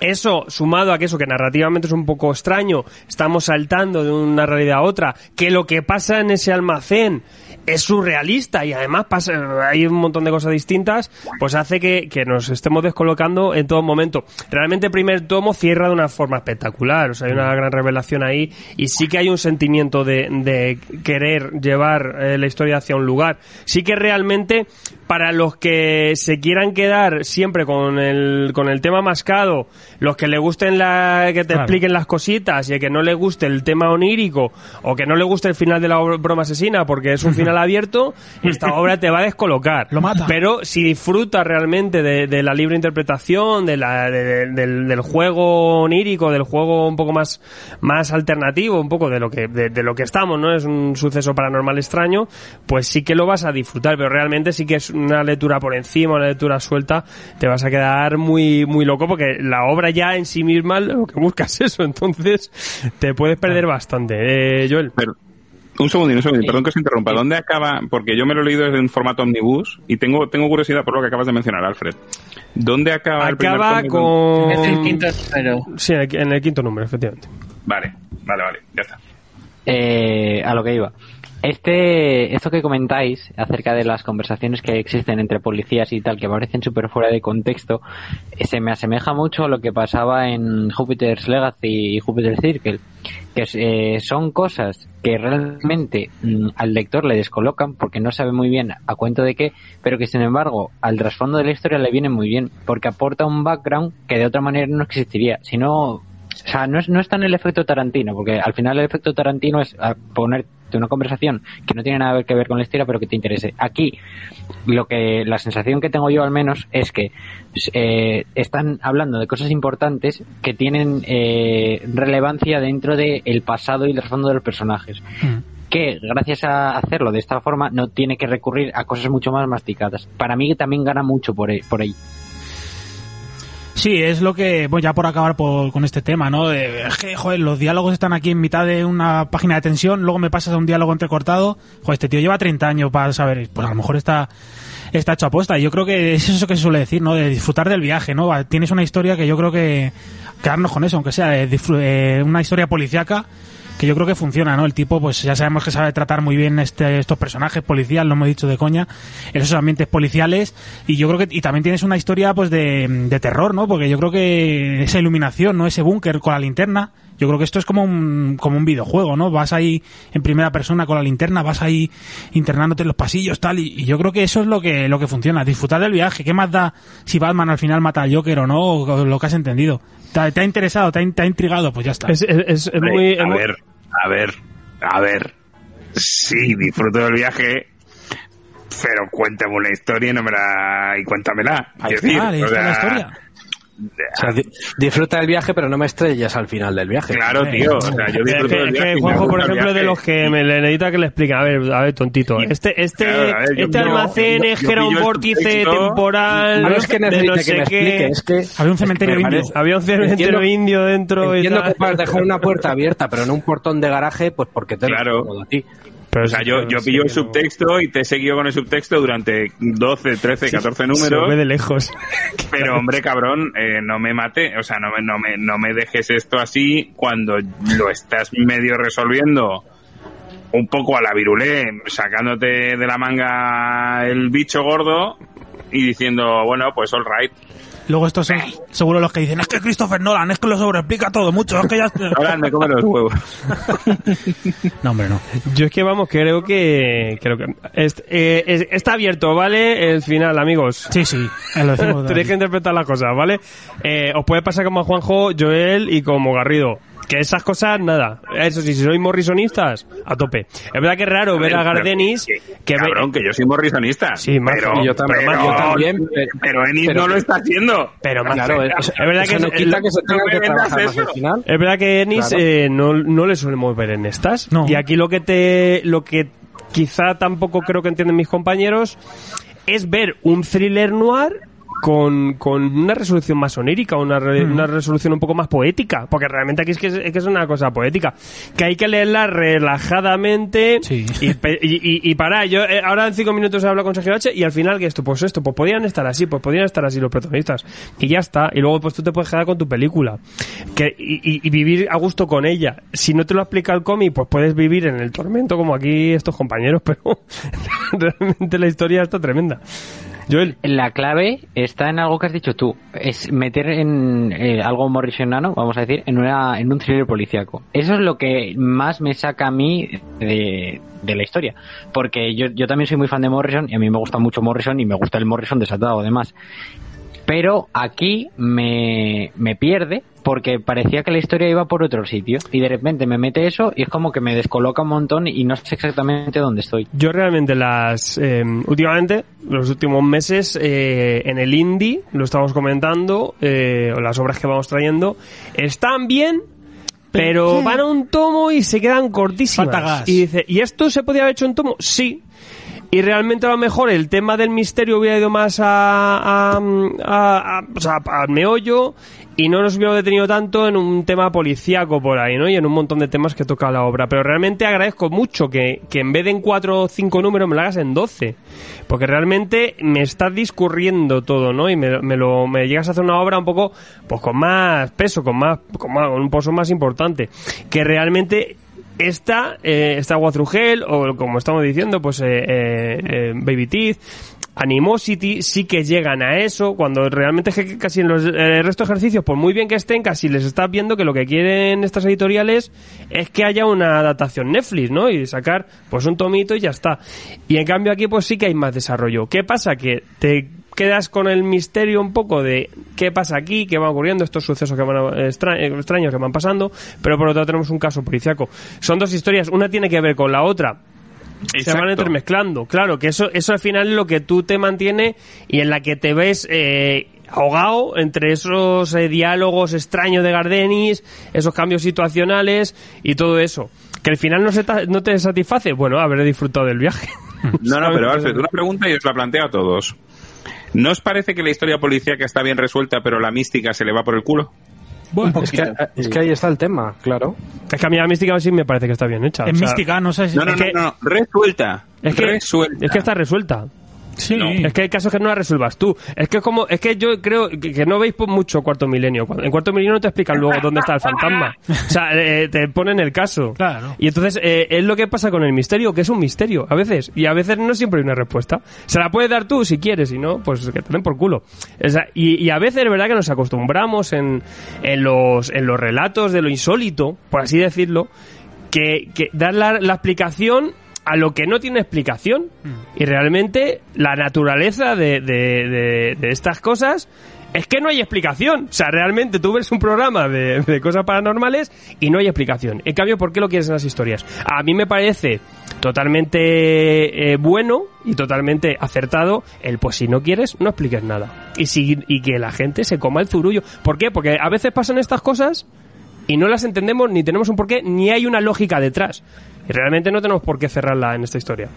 eso, sumado a que eso, que narrativamente es un poco extraño, estamos saltando de una realidad a otra, que lo que pasa en ese almacén es surrealista y además pasa, hay un montón de cosas distintas, pues hace que, que nos estemos descolocando en todo momento. Realmente el primer tomo cierra de una forma espectacular, o sea, hay una gran revelación ahí y sí que hay un sentimiento de, de querer llevar eh, la historia hacia un lugar. Sí que realmente para los que se quieran quedar siempre con el, con el tema mascado, los que le gusten la, que te Claro. expliquen las cositas y el que no le guste el tema onírico o que no le guste el final de la broma asesina porque es un final abierto, esta obra te va a descolocar. Lo mata. Pero si disfrutas realmente de, de la libre interpretación, de la, de- de- del, del juego onírico, del juego un poco más, más alternativo, un poco de lo que, de, de lo que estamos, ¿no? Es un suceso paranormal extraño, pues sí que lo vas a disfrutar, pero realmente sí que es una lectura por encima, una lectura suelta, te vas a quedar muy, muy loco porque la obra ya en sí misma lo que buscas es eso, entonces te puedes perder bastante. Eh, Joel. Pero, un segundín, un segundín, perdón que os interrumpa. ¿Dónde acaba? Porque yo me lo he leído en formato omnibus y tengo, tengo curiosidad por lo que acabas de mencionar, Alfred. ¿Dónde acaba, el primer Acaba con... Es el quinto número. Sí, en el, en el quinto número, efectivamente. Vale, vale, vale, ya está. Eh, a lo que iba. Este, esto que comentáis acerca de las conversaciones que existen entre policías y tal, que parecen súper fuera de contexto, se me asemeja mucho a lo que pasaba en Jupiter's Legacy y Jupiter's Circle, que eh, son cosas que realmente mm, al lector le descolocan porque no sabe muy bien a cuento de qué, pero que sin embargo al trasfondo de la historia le viene muy bien, porque aporta un background que de otra manera no existiría. Si no, o sea, no es, no es tan el efecto Tarantino, porque al final el efecto Tarantino es ah, ponerte una conversación que no tiene nada que ver con la historia, pero que te interese. Aquí, lo que la sensación que tengo yo al menos es que eh, están hablando de cosas importantes que tienen eh, relevancia dentro del pasado y el trasfondo de los personajes. Que gracias a hacerlo de esta forma no tiene que recurrir a cosas mucho más masticadas. Para mí también gana mucho por, por ahí. Sí, es lo que, bueno, ya por acabar por- con este tema, ¿no? De, es que, joder, los diálogos están aquí en mitad de una página de tensión, luego me pasas a un diálogo entrecortado, joder, este tío lleva 30 años para saber, pues a lo mejor está, está hecho aposta. Y yo creo que es eso que se suele decir, ¿no? De disfrutar del viaje, ¿no? Tienes una historia que yo creo que, quedarnos con eso, aunque sea de disfr- eh, una historia policíaca, que yo creo que funciona, ¿no? El tipo, pues ya sabemos que sabe tratar muy bien este, estos personajes policiales, lo hemos dicho de coña, en esos ambientes policiales, y yo creo que, y también tienes una historia, pues, de, de terror, ¿no? Porque yo creo que esa iluminación, ¿no? Ese búnker con la linterna, yo creo que esto es como un, como un videojuego, ¿no? Vas ahí en primera persona con la linterna, vas ahí internándote en los pasillos, tal, y, y yo creo que eso es lo que, lo que funciona, disfrutar del viaje. ¿Qué más da si Batman al final mata al Joker o no? O lo que has entendido. ¿Te, te ha interesado? ¿Te ha, te ha intrigado? Pues ya está. Es, es- es- es muy... es a muy- ver, a ver, a ver. Sí, disfruto del viaje, pero cuéntame una historia y no me la y cuéntamela. Ahí está, decir, ahí o está la historia. O sea, di- disfruta del viaje, pero no me estrellas al final del viaje. Claro, tío. O sea, yo Es disfruto que, del es viaje. que y me Juanjo, por ejemplo, es de los que me le necesita que le explique. A ver, a ver, tontito. Este, este, Claro, a ver, yo este almacén yo- es yo que era un vórtice temporal. No es que necesite no que sé me explique, qué. es que... Había un cementerio me indio. parece- Había un cementerio Entiendo- indio dentro y Entiendo tal. que puedas dejar una puerta abierta, pero no un portón de garaje, pues porque te lo Claro. cómodo a ti. Pero O sea, sí, yo, yo pillo el subtexto y te he seguido con el subtexto durante 12, 13, 14 Se ve números. de lejos. Pero hombre, cabrón, eh, no me mate, o sea, no me, no, me, no me dejes esto así cuando lo estás medio resolviendo un poco a la virulé, sacándote de la manga el bicho gordo y diciendo, bueno, pues all right. Luego estos son seguro los que dicen, es que Christopher Nolan, es que lo sobreexplica todo mucho, es que ya... Ahora me come los huevos. No, hombre, no. Yo es que vamos, creo que creo que eh, es- está abierto, ¿vale? El final, amigos. Sí, sí, eh, lo decimos. Tenéis que interpretar las cosas, ¿vale? Eh, os puede pasar como a Juanjo, Joel y como Garrido. Que esas cosas, nada. Eso sí, si sois morrisonistas, a tope. Es verdad que es raro ver a Pero- Gardenis que- que ve- Cabrón, que yo soy morrisonista. Sí, mazo. pero, yo también, pero, yo también, pero- pero pero- no lo está haciendo. Pero más Claro, es, verdad que no es, quita lo- que se tenga no me que vendas trabajar más eso. al final. es verdad que Ennis Claro. eh, no, no le solemos ver en estas. No. Y aquí lo que te lo que quizá tampoco creo que entienden mis compañeros es ver un thriller noir con, con una resolución más onírica, una, re- una resolución un poco más poética, porque realmente aquí es que es, es que es una cosa poética, que hay que leerla relajadamente Sí. y, y, y- y parar. Yo eh, ahora en cinco minutos hablo con Sergio H y al final que esto, pues esto, pues podían estar así, pues podían estar así los protagonistas y ya está. Y luego pues tú te puedes quedar con tu película que, y vivir a gusto con ella. Si no te lo explica el cómic, pues puedes vivir en el tormento como aquí estos compañeros, pero realmente la historia está tremenda. Joel. La clave está en algo que has dicho tú, es meter en eh, algo morrisonano, vamos a decir, en, una, en un thriller policíaco. Eso es lo que más me saca a mí de, la historia, porque yo, yo también soy muy fan de Morrison y a mí me gusta mucho Morrison y me gusta el Morrison desatado además. Pero aquí me, me pierde porque parecía que la historia iba por otro sitio y de repente me mete eso y es como que me descoloca un montón y no sé exactamente dónde estoy. Yo realmente las... eh, últimamente, los últimos meses, eh, en el indie, lo estamos comentando, eh, o las obras que vamos trayendo, están bien, pero van a un tomo y se quedan cortísimas. Falta gas. Y dice, ¿y esto se podía haber hecho en tomo? Sí. Y realmente a lo mejor el tema del misterio hubiera ido más a, a, a- a- o sea, al meollo y no nos hubiéramos detenido tanto en un tema policíaco por ahí, ¿no? Y en un montón de temas que toca la obra. Pero realmente agradezco mucho que, que en vez de en cuatro o cinco números me lo hagas en doce. Porque realmente me estás discurriendo todo, ¿no? Y me, me lo, me llegas a hacer una obra un poco, pues con más peso, con más, con más, con un pozo más importante. Que realmente esta, eh, esta Guatrugel, o como estamos diciendo, pues eh, eh, eh, Baby Teeth, Animosity, sí que llegan a eso, cuando realmente casi en los eh, el resto de ejercicios, por muy bien que estén, casi les estás viendo que lo que quieren estas editoriales es que haya una adaptación Netflix, ¿no? Y sacar pues un tomito y ya está. Y en cambio aquí pues sí que hay más desarrollo. ¿Qué pasa? Que te quedas con el misterio un poco de qué pasa aquí, qué va ocurriendo, estos sucesos que van a- extra- eh, extraños que van pasando, pero por otro lado tenemos un caso policiaco. Son dos historias, una tiene que ver con la otra, se van entremezclando. Claro, que eso, eso al final es lo que tú te mantiene y en la que te ves eh, ahogado entre esos eh, diálogos extraños de Gardenis, esos cambios situacionales y todo eso. Que al final no, se ta- no te satisface. Bueno, haber disfrutado del viaje. No, no, pero Alfred, una pregunta y os la planteo a todos. ¿No os parece que la historia policíaca está bien resuelta, pero la mística se le va por el culo? Bueno, Es que, es que ahí está el tema, claro. Es que a mí la mística sí me parece que está bien hecha. o sea, mística, no sé si... No, no, Es no, que- no, no, resuelta. Es que, resuelta. es que está resuelta. Sí. No. Es que hay casos que no la resuelvas tú. Es que como, es que yo creo que, que no veis mucho Cuarto Milenio. En Cuarto Milenio no te explican luego dónde está el fantasma. O sea, eh, te ponen el caso. Claro. Y entonces eh, es lo que pasa con el misterio, que es un misterio a veces. Y a veces no siempre hay una respuesta. Se la puedes dar tú si quieres, y no, pues que te den por culo. O sea, y, y a veces es verdad que nos acostumbramos en, en, los, en los relatos de lo insólito, por así decirlo, que, que dar la, la explicación a lo que no tiene explicación. Y realmente la naturaleza de, de, de- de estas cosas es que no hay explicación. O sea, realmente tú ves un programa de, de cosas paranormales y no hay explicación. En cambio, ¿por qué lo quieres en las historias? A mí me parece totalmente eh, bueno y totalmente acertado el pues si no quieres, no expliques nada. Y, si, y que la gente se coma el zurullo. ¿Por qué? Porque a veces pasan estas cosas y no las entendemos ni tenemos un porqué ni hay una lógica detrás. Y realmente no tenemos por qué cerrarla en esta historia.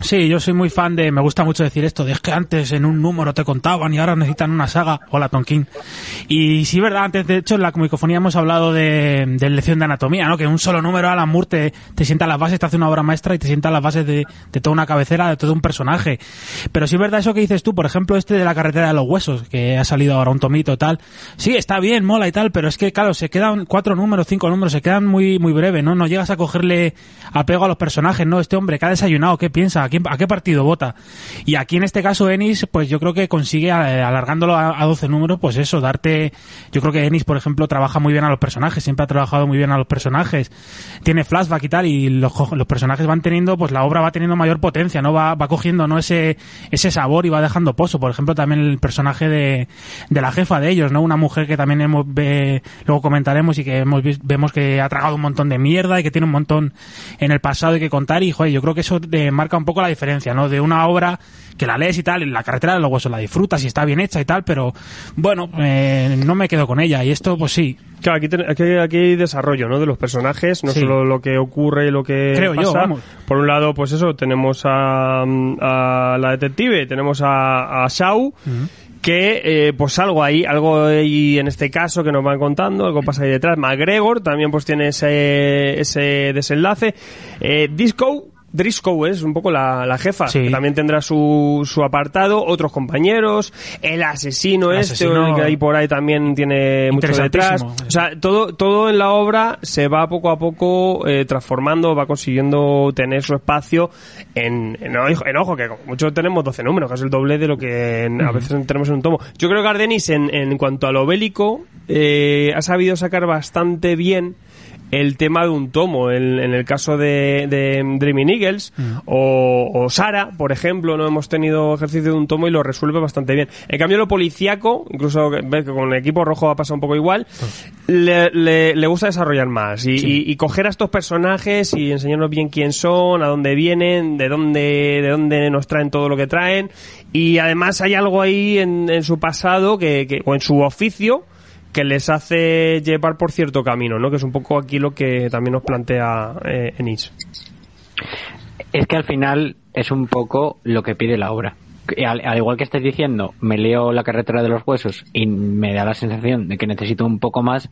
Sí, yo soy muy fan de, me gusta mucho decir esto, de es que antes en un número te contaban y ahora necesitan una saga. Hola, Tonkin. Y sí, verdad, antes de hecho en la comicofonía hemos hablado de, de lección de anatomía, ¿no? Que un solo número, Alan Moore, te, te sienta las bases, te hace una obra maestra y te sienta las bases de, de toda una cabecera, de todo un personaje. Pero sí verdad eso que dices tú, por ejemplo, este de la carretera de los huesos, que ha salido ahora un tomito y tal. Sí, está bien, mola y tal, pero es que, claro, se quedan cuatro números, cinco números, se quedan muy, muy breves, ¿no? No llegas a cogerle apego a los personajes, ¿no? Este hombre, ¿qué ha desayunado? ¿Qué piensa? ¿A, quién- a qué partido vota? Y aquí en este caso Ennis, pues yo creo que consigue, eh, alargándolo a, a 12 números, pues eso, darte... Yo creo que Ennis, por ejemplo, trabaja muy bien a los personajes, siempre ha trabajado muy bien a los personajes. Tiene flashback y tal, y los, los personajes van teniendo, pues la obra va teniendo mayor potencia, ¿no? Va, va cogiendo, ¿no? Ese, ese sabor y va dejando pozo. Por ejemplo, también el personaje de, de la jefa de ellos, ¿no? Una mujer que también hemos, ve, luego comentaremos y que hemos vemos que ha tragado un montón de mierda y que tiene un montón en el pasado y que contar y, joder, yo creo que eso eh, marca un poco la diferencia, ¿no? De una obra que la lees y tal, y la carretera de los huesos la disfrutas y está bien hecha y tal, pero bueno, eh, no me quedo con ella y esto, pues sí, Claro, aquí, ten- aquí, aquí hay desarrollo, ¿no? De los personajes, no Sí. solo lo que ocurre y lo que Creo yo, pasa. vamos. Por un lado, pues eso, tenemos a, a la detective, tenemos a, a Shao, que eh, pues algo ahí, algo ahí en este caso que nos van contando, algo pasa ahí detrás. McGregor también pues tiene ese, ese desenlace. Eh, Disco, Driscoll es un poco la, la jefa, Sí. que también tendrá su, su apartado, otros compañeros, el asesino El este, asesino- que ahí por ahí también tiene mucho detrás. O sea, todo, todo en la obra se va poco a poco eh, transformando, va consiguiendo tener su espacio en, en, ojo- en ojo, que como mucho tenemos 12 números, que es el doble de lo que en- a veces tenemos en un tomo. Yo creo que Ardenis, en, en cuanto a lo bélico, eh, ha sabido sacar bastante bien el tema de un tomo. En, en el caso de, de Dreaming Eagles o, o Sara, por ejemplo, no hemos tenido ejercicio de un tomo y lo resuelve bastante bien. En cambio, lo policíaco, incluso ves que con el equipo rojo ha pasado un poco igual, le, le- le gusta desarrollar más y, y- y coger a estos personajes y enseñarnos bien quién son, a dónde vienen, de dónde, de dónde nos traen todo lo que traen. Y además hay algo ahí en, en su pasado que, que- o en su oficio que les hace llevar por cierto camino, ¿no? Que es un poco aquí lo que también nos plantea eh. Es que al final es un poco lo que pide la obra. Al, al igual que estáis diciendo, me leo la carretera de los huesos y me da la sensación de que necesito un poco más,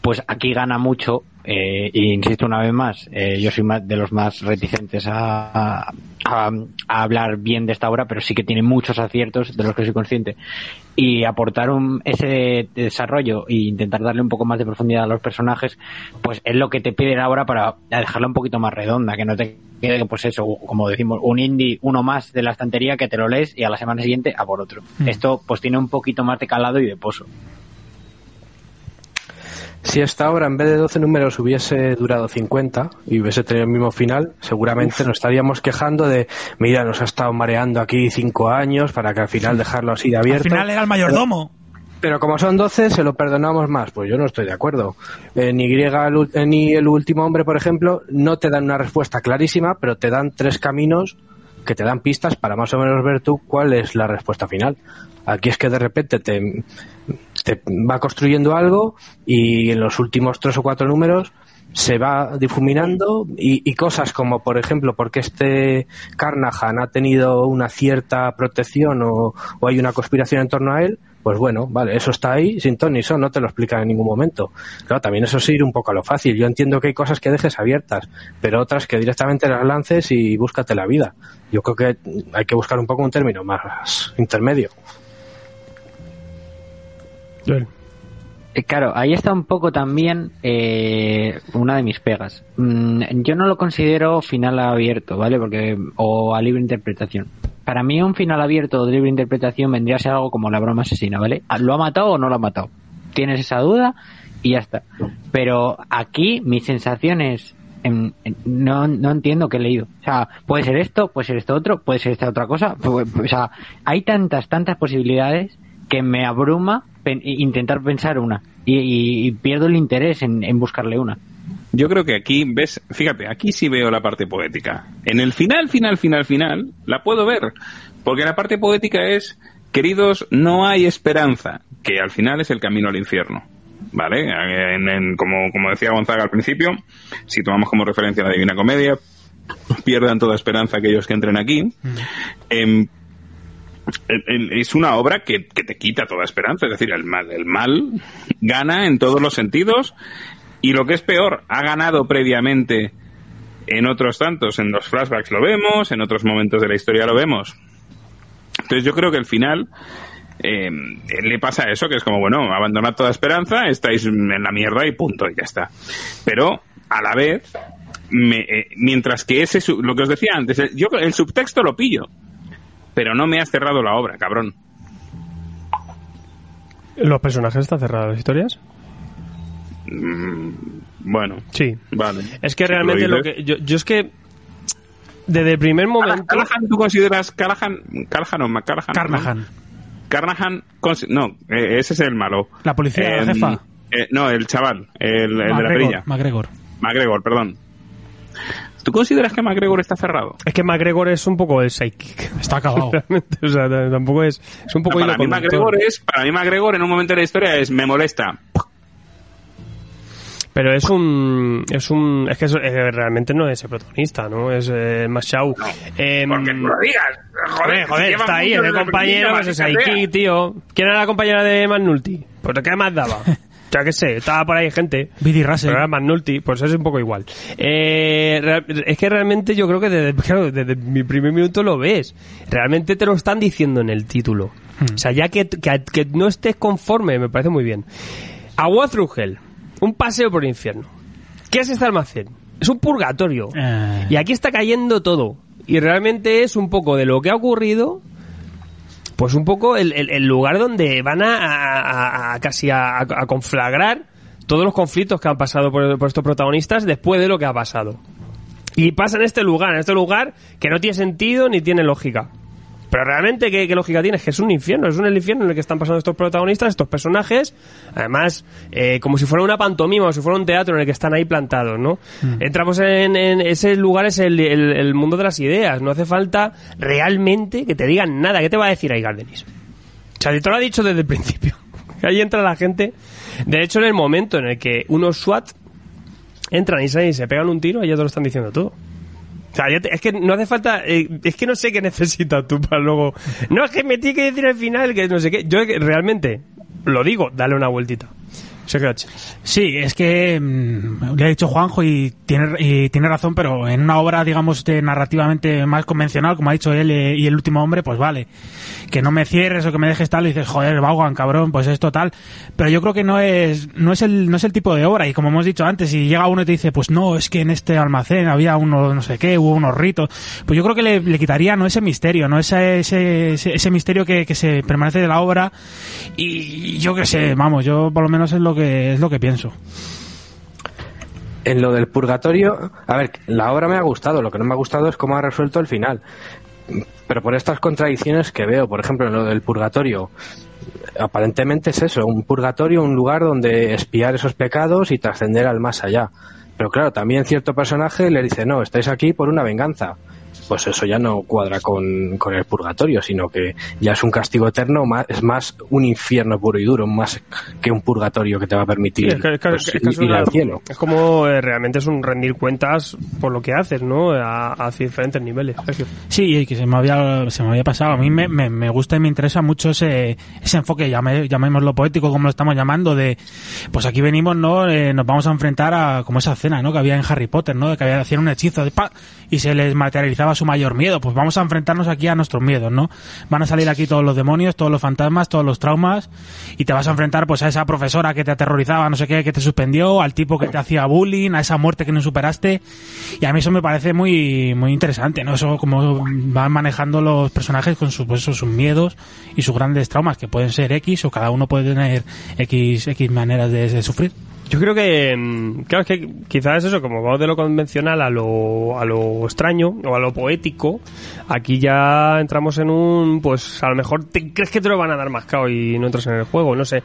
pues aquí gana mucho, eh, insisto una vez más, eh, yo soy más de los más reticentes a hablar bien de esta obra, pero sí que tiene muchos aciertos de los que soy consciente. Y aportar un, ese desarrollo e intentar darle un poco más de profundidad a los personajes, pues es lo que te pide la obra para dejarla un poquito más redonda, que no te quede, pues eso, como decimos, un indie, uno más de la estantería que te lo lees y a la semana siguiente a por otro. Esto pues tiene un poquito más de calado y de pozo. Si esta obra en vez de 12 números hubiese durado 50 y hubiese tenido el mismo final, seguramente nos estaríamos quejando de, mira, nos ha estado mareando aquí 5 años para que al final dejarlo así de Al abierto. final era el mayordomo. Pero como son 12, se lo perdonamos más. Pues yo no estoy de acuerdo. Y, el ul- en Y el último hombre, por ejemplo, no te dan una respuesta clarísima, pero te dan tres caminos que te dan pistas para más o menos ver tú cuál es la respuesta final. Aquí es que de repente te, te va construyendo algo y en los últimos tres o cuatro números se va difuminando y, y cosas como, por ejemplo, porque este Carnahan ha tenido una cierta protección o, hay una conspiración en torno a él, pues bueno, vale, eso está ahí, sin ton ni son, no te lo explican en ningún momento. Claro, también eso es ir un poco a lo fácil. Yo entiendo que hay cosas que dejes abiertas, pero otras que directamente las lances y búscate la vida. Yo creo que hay que buscar un poco un término más intermedio. Eh, Claro, ahí está un poco también eh, una de mis pegas. Mm, yo no lo considero final abierto, ¿vale? Porque o a libre interpretación. Para mí un final abierto o de libre interpretación vendría a ser algo como la broma asesina, ¿vale? Ah, ¿Lo ha matado o no lo ha matado? Tienes esa duda y ya está. Pero aquí mis sensaciones em, em, no, no entiendo qué he leído. O sea, puede ser esto, puede ser esto otro, puede ser esta otra cosa. O sea, hay tantas, tantas posibilidades que me abruma pen- intentar pensar una y, y- y pierdo el interés en, en buscarle una. Yo creo que aquí, ves, fíjate, aquí sí veo la parte poética. En el final, final, final, final, la puedo ver. Porque la parte poética es, queridos, no hay esperanza, que al final es el camino al infierno. ¿Vale? En- en- como, como decía Gonzaga al principio, si tomamos como referencia la Divina Comedia, pierdan toda esperanza aquellos que entren aquí. Em, el- el- es una obra que, que te quita toda esperanza, es decir, el mal, el mal gana en todos los sentidos y lo que es peor, ha ganado previamente en otros tantos, en los flashbacks lo vemos, en otros momentos de la historia lo vemos. Entonces yo creo que el final eh, le pasa eso, que es como, bueno, abandonad toda esperanza, estáis en la mierda y punto, y ya está. Pero a la vez, me- eh, mientras que ese, lo que os decía antes, yo el subtexto lo pillo, pero no me has cerrado la obra, cabrón. ¿Los personajes están cerrados las historias? Bueno, Sí. vale. Es que realmente lo que. Yo, yo es que. Desde el primer momento. Callahan, ¿tú consideras Callahan, Callahan o McCallahan? Carnahan. Carnahan, consi- no, eh, ese es el malo. La policía Eh, jefa. eh, no, el chaval, el, el de la perilla. MacGregor. MacGregor, perdón. ¿Tú consideras que MacGregor está cerrado? Es que McGregor es un poco el sidekick. Está acabado. Realmente, o sea, tampoco es. Es un poco para, mí. MacGregor es, para mí MacGregor en un momento de la historia es me molesta. Pero es un. Es un. Es que eh, realmente no es el protagonista, ¿no? Es eh, Mashau. Em, Porque tú lo digas. Joder, Joder, está ahí, mucho el el compañero, es sea. Saiki, tío. ¿Quién era la compañera de Magnulti? Pues ¿qué más daba? Ya que sé, estaba por ahí gente. Billy Russell. Pero era Magnulti, pues es un poco igual. Eh, es que realmente yo creo que desde, claro, desde mi primer minuto lo ves. Realmente te lo están diciendo en el título. Hmm. O sea, ya que, que, que no estés conforme, me parece muy bien. Agua Through un paseo por el infierno. ¿Qué es este almacén? Es un purgatorio. Eh, Y aquí está cayendo todo. Y realmente es un poco de lo que ha ocurrido, pues un poco el, lugar donde van a, casi a, conflagrar todos los conflictos que han pasado por estos protagonistas después de lo que ha pasado. Y pasa en este lugar, en este lugar que no tiene sentido ni tiene lógica. Pero realmente, ¿qué, qué lógica tiene? Es que es un infierno, es un el infierno en el que están pasando estos protagonistas, estos personajes, además, eh, como si fuera una pantomima o si fuera un teatro en el que están ahí plantados, ¿no? Entramos en, en ese lugar, es el, el- el mundo de las ideas, no hace falta realmente que te digan nada. ¿Qué te va a decir ahí, Gardenis? O sea, te lo ha dicho desde el principio. Ahí entra la gente. De hecho, en el momento en el que unos SWAT entran y salen y se pegan un tiro, ya te lo están diciendo todo. O sea, te- es que no hace falta. eh, es que no sé qué necesitas tú para luego. No, es que me tiene que decir al final que no sé qué. Yo realmente lo digo, dale una vueltita. Sí, es que mm, le ha dicho Juanjo y tiene, y tiene razón, pero en una obra, digamos, de narrativamente más convencional, como ha dicho él eh, y el último hombre, pues vale. Que no me cierres o que me dejes tal y dices, joder, Vaughan, cabrón, pues es total. Pero yo creo que no es, no es el, no es el tipo de obra. Y como hemos dicho antes, si llega uno y te dice, pues no, es que en este almacén había uno, no sé qué, hubo unos ritos, pues yo creo que le, le quitaría, no ese misterio, no ese, ese, ese, ese misterio que, que se permanece de la obra. Y yo qué sé, vamos, yo por lo menos es lo que, es lo que pienso. En lo del purgatorio, a ver, la obra me ha gustado, lo que no me ha gustado es cómo ha resuelto el final. Pero por estas contradicciones que veo, por ejemplo, en lo del purgatorio, aparentemente es eso, un purgatorio, un lugar donde espiar esos pecados y trascender al más allá. Pero claro, también cierto personaje le dice, no, estáis aquí por una venganza. Pues eso ya no cuadra con, con el purgatorio, sino que ya es un castigo eterno, más, es más un infierno puro y duro, más que un purgatorio que te va a permitir Sí, es que- es que- pues, es que es ir una- al cielo. es como eh, realmente es un rendir cuentas por lo que haces, ¿no? A, a diferentes niveles. Sergio. Sí, y que se me había, se me había pasado. A mí me, me, me gusta y me interesa mucho ese, ese enfoque, llame- llamémoslo poético, como lo estamos llamando, de, pues aquí venimos, ¿no? Eh, nos vamos a enfrentar a, como esa escena, ¿no? Que había en Harry Potter, ¿no? De que había, hacían un hechizo de pa, y se les materializaba su mayor miedo. Pues vamos a enfrentarnos aquí a nuestros miedos, ¿no? Van a salir aquí todos los demonios, todos los fantasmas, todos los traumas, y te vas a enfrentar, pues, a esa profesora que te aterrorizaba, no sé qué, que te suspendió, al tipo que te hacía bullying, a esa muerte que no superaste. Y a mí eso me parece muy, muy interesante, ¿no? Eso como van manejando los personajes con sus, pues, sus miedos y sus grandes traumas, que pueden ser X o cada uno puede tener X, X maneras de sufrir. Yo creo que, mm, claro, es que quizás es eso, como vamos de lo convencional a lo, a lo extraño o a lo poético, aquí ya entramos en un, pues a lo mejor te crees que te lo van a dar mascado y no entras en el juego, no sé.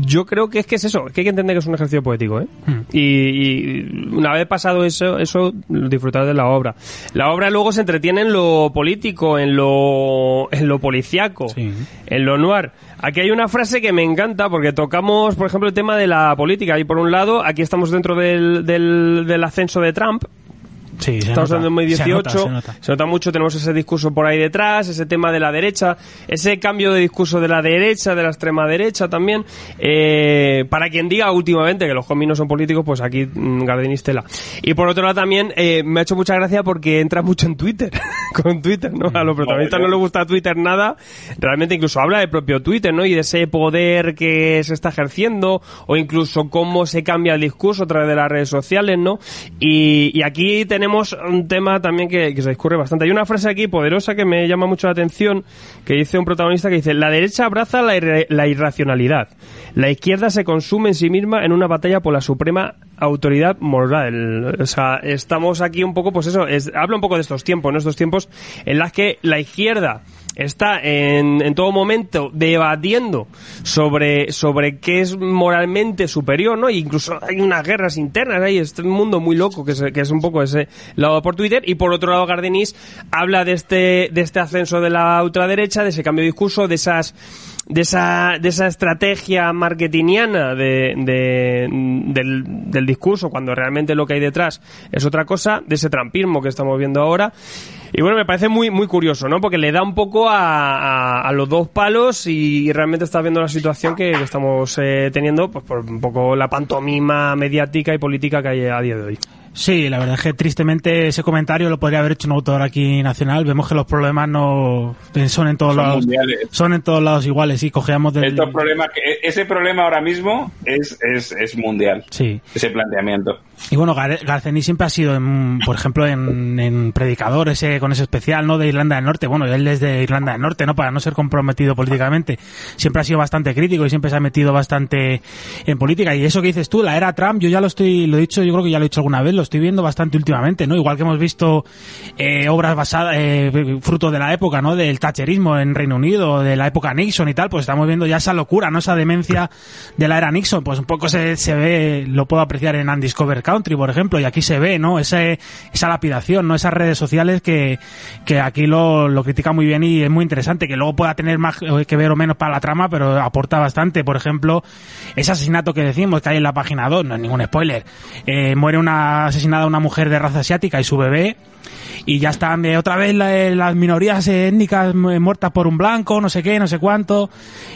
Yo creo que es que es eso, es que hay que entender que es un ejercicio poético, ¿eh? Hmm. Y, y una vez pasado eso, eso disfrutar de la obra. La obra luego se entretiene en lo político, en lo, en lo policiaco, Sí. en lo noir. Aquí hay una frase que me encanta porque tocamos, por ejemplo, el tema de la política. Y por un lado, aquí estamos dentro del, del, del ascenso de Trump, Sí, se Estamos nota. en 2018, Se nota, se nota. mucho, tenemos ese discurso por ahí detrás, ese tema de la derecha, ese cambio de discurso de la derecha, de la extrema derecha también. Eh, para quien diga últimamente que los homies no son políticos, pues aquí mm, Gardenistela. Y por otro lado también eh, me ha hecho mucha gracia porque entra mucho en Twitter, con Twitter, ¿no? A los protagonistas no les gusta Twitter nada, realmente incluso habla del propio Twitter, ¿no? Y de ese poder que se está ejerciendo, o incluso cómo se cambia el discurso a través de las redes sociales, ¿no? Y, y aquí tenemos un tema también que, se discurre bastante. Hay una frase aquí poderosa que me llama mucho la atención, que dice un protagonista que dice, la derecha abraza la, irre- la irracionalidad. La izquierda se consume en sí misma en una batalla por la suprema autoridad moral. O sea, estamos aquí un poco, pues eso, es, habla un poco de estos tiempos, ¿no? Estos tiempos en las que la izquierda está en, en todo momento debatiendo sobre, sobre qué es moralmente superior, ¿no? E incluso hay unas guerras internas, hay este mundo muy loco que es, que es un poco ese lado por Twitter. Y por otro lado, Gardenis habla de este, de este ascenso de la ultraderecha, de ese cambio de discurso, de esas de esa, de esa estrategia marketingiana de, de- del, del discurso, cuando realmente lo que hay detrás es otra cosa, de ese trampismo que estamos viendo ahora. Y bueno, me parece muy, muy curioso, ¿no? Porque le da un poco a, a- los dos palos y, realmente está viendo la situación que, que estamos eh, teniendo, pues por un poco la pantomima mediática y política que hay a día de hoy. Sí, la verdad es que tristemente ese comentario lo podría haber hecho un autor aquí nacional. Vemos que los problemas no son en todos Son lados. mundiales. Son en todos lados iguales y cogeamos del Estos problemas, e, ese problema ahora mismo es, es, es mundial, Sí. ese planteamiento. Y bueno, Gar- Garcení siempre ha sido, en, por ejemplo, en, en Predicador, ese, con ese especial, ¿no? De Irlanda del Norte. Bueno, él es de Irlanda del Norte, ¿no? Para no ser comprometido políticamente. Siempre ha sido bastante crítico y siempre se ha metido bastante en política. Y eso que dices tú, la era Trump, yo ya lo estoy, lo he dicho, yo creo que ya lo he dicho alguna vez, lo estoy viendo bastante últimamente, ¿no? Igual que hemos visto eh, obras basadas, eh, fruto de la época, ¿no? Del thatcherismo en Reino Unido, de la época Nixon y tal, pues estamos viendo ya esa locura, ¿no? Esa demencia de la era Nixon, pues un poco se, se ve, lo puedo apreciar en Undiscovered Country, por ejemplo, y aquí se ve, ¿no? Ese, esa lapidación, ¿no? Esas redes sociales que, que aquí lo, lo critica muy bien y es muy interesante, que luego pueda tener más eh, que ver o menos para la trama, pero aporta bastante. Por ejemplo, ese asesinato que decimos que hay en la página 2, no es ningún spoiler, eh, muere una, asesinada una mujer de raza asiática y su bebé y ya están eh, otra vez la- eh, las minorías étnicas mu- muertas por un blanco, no sé qué, no sé cuánto.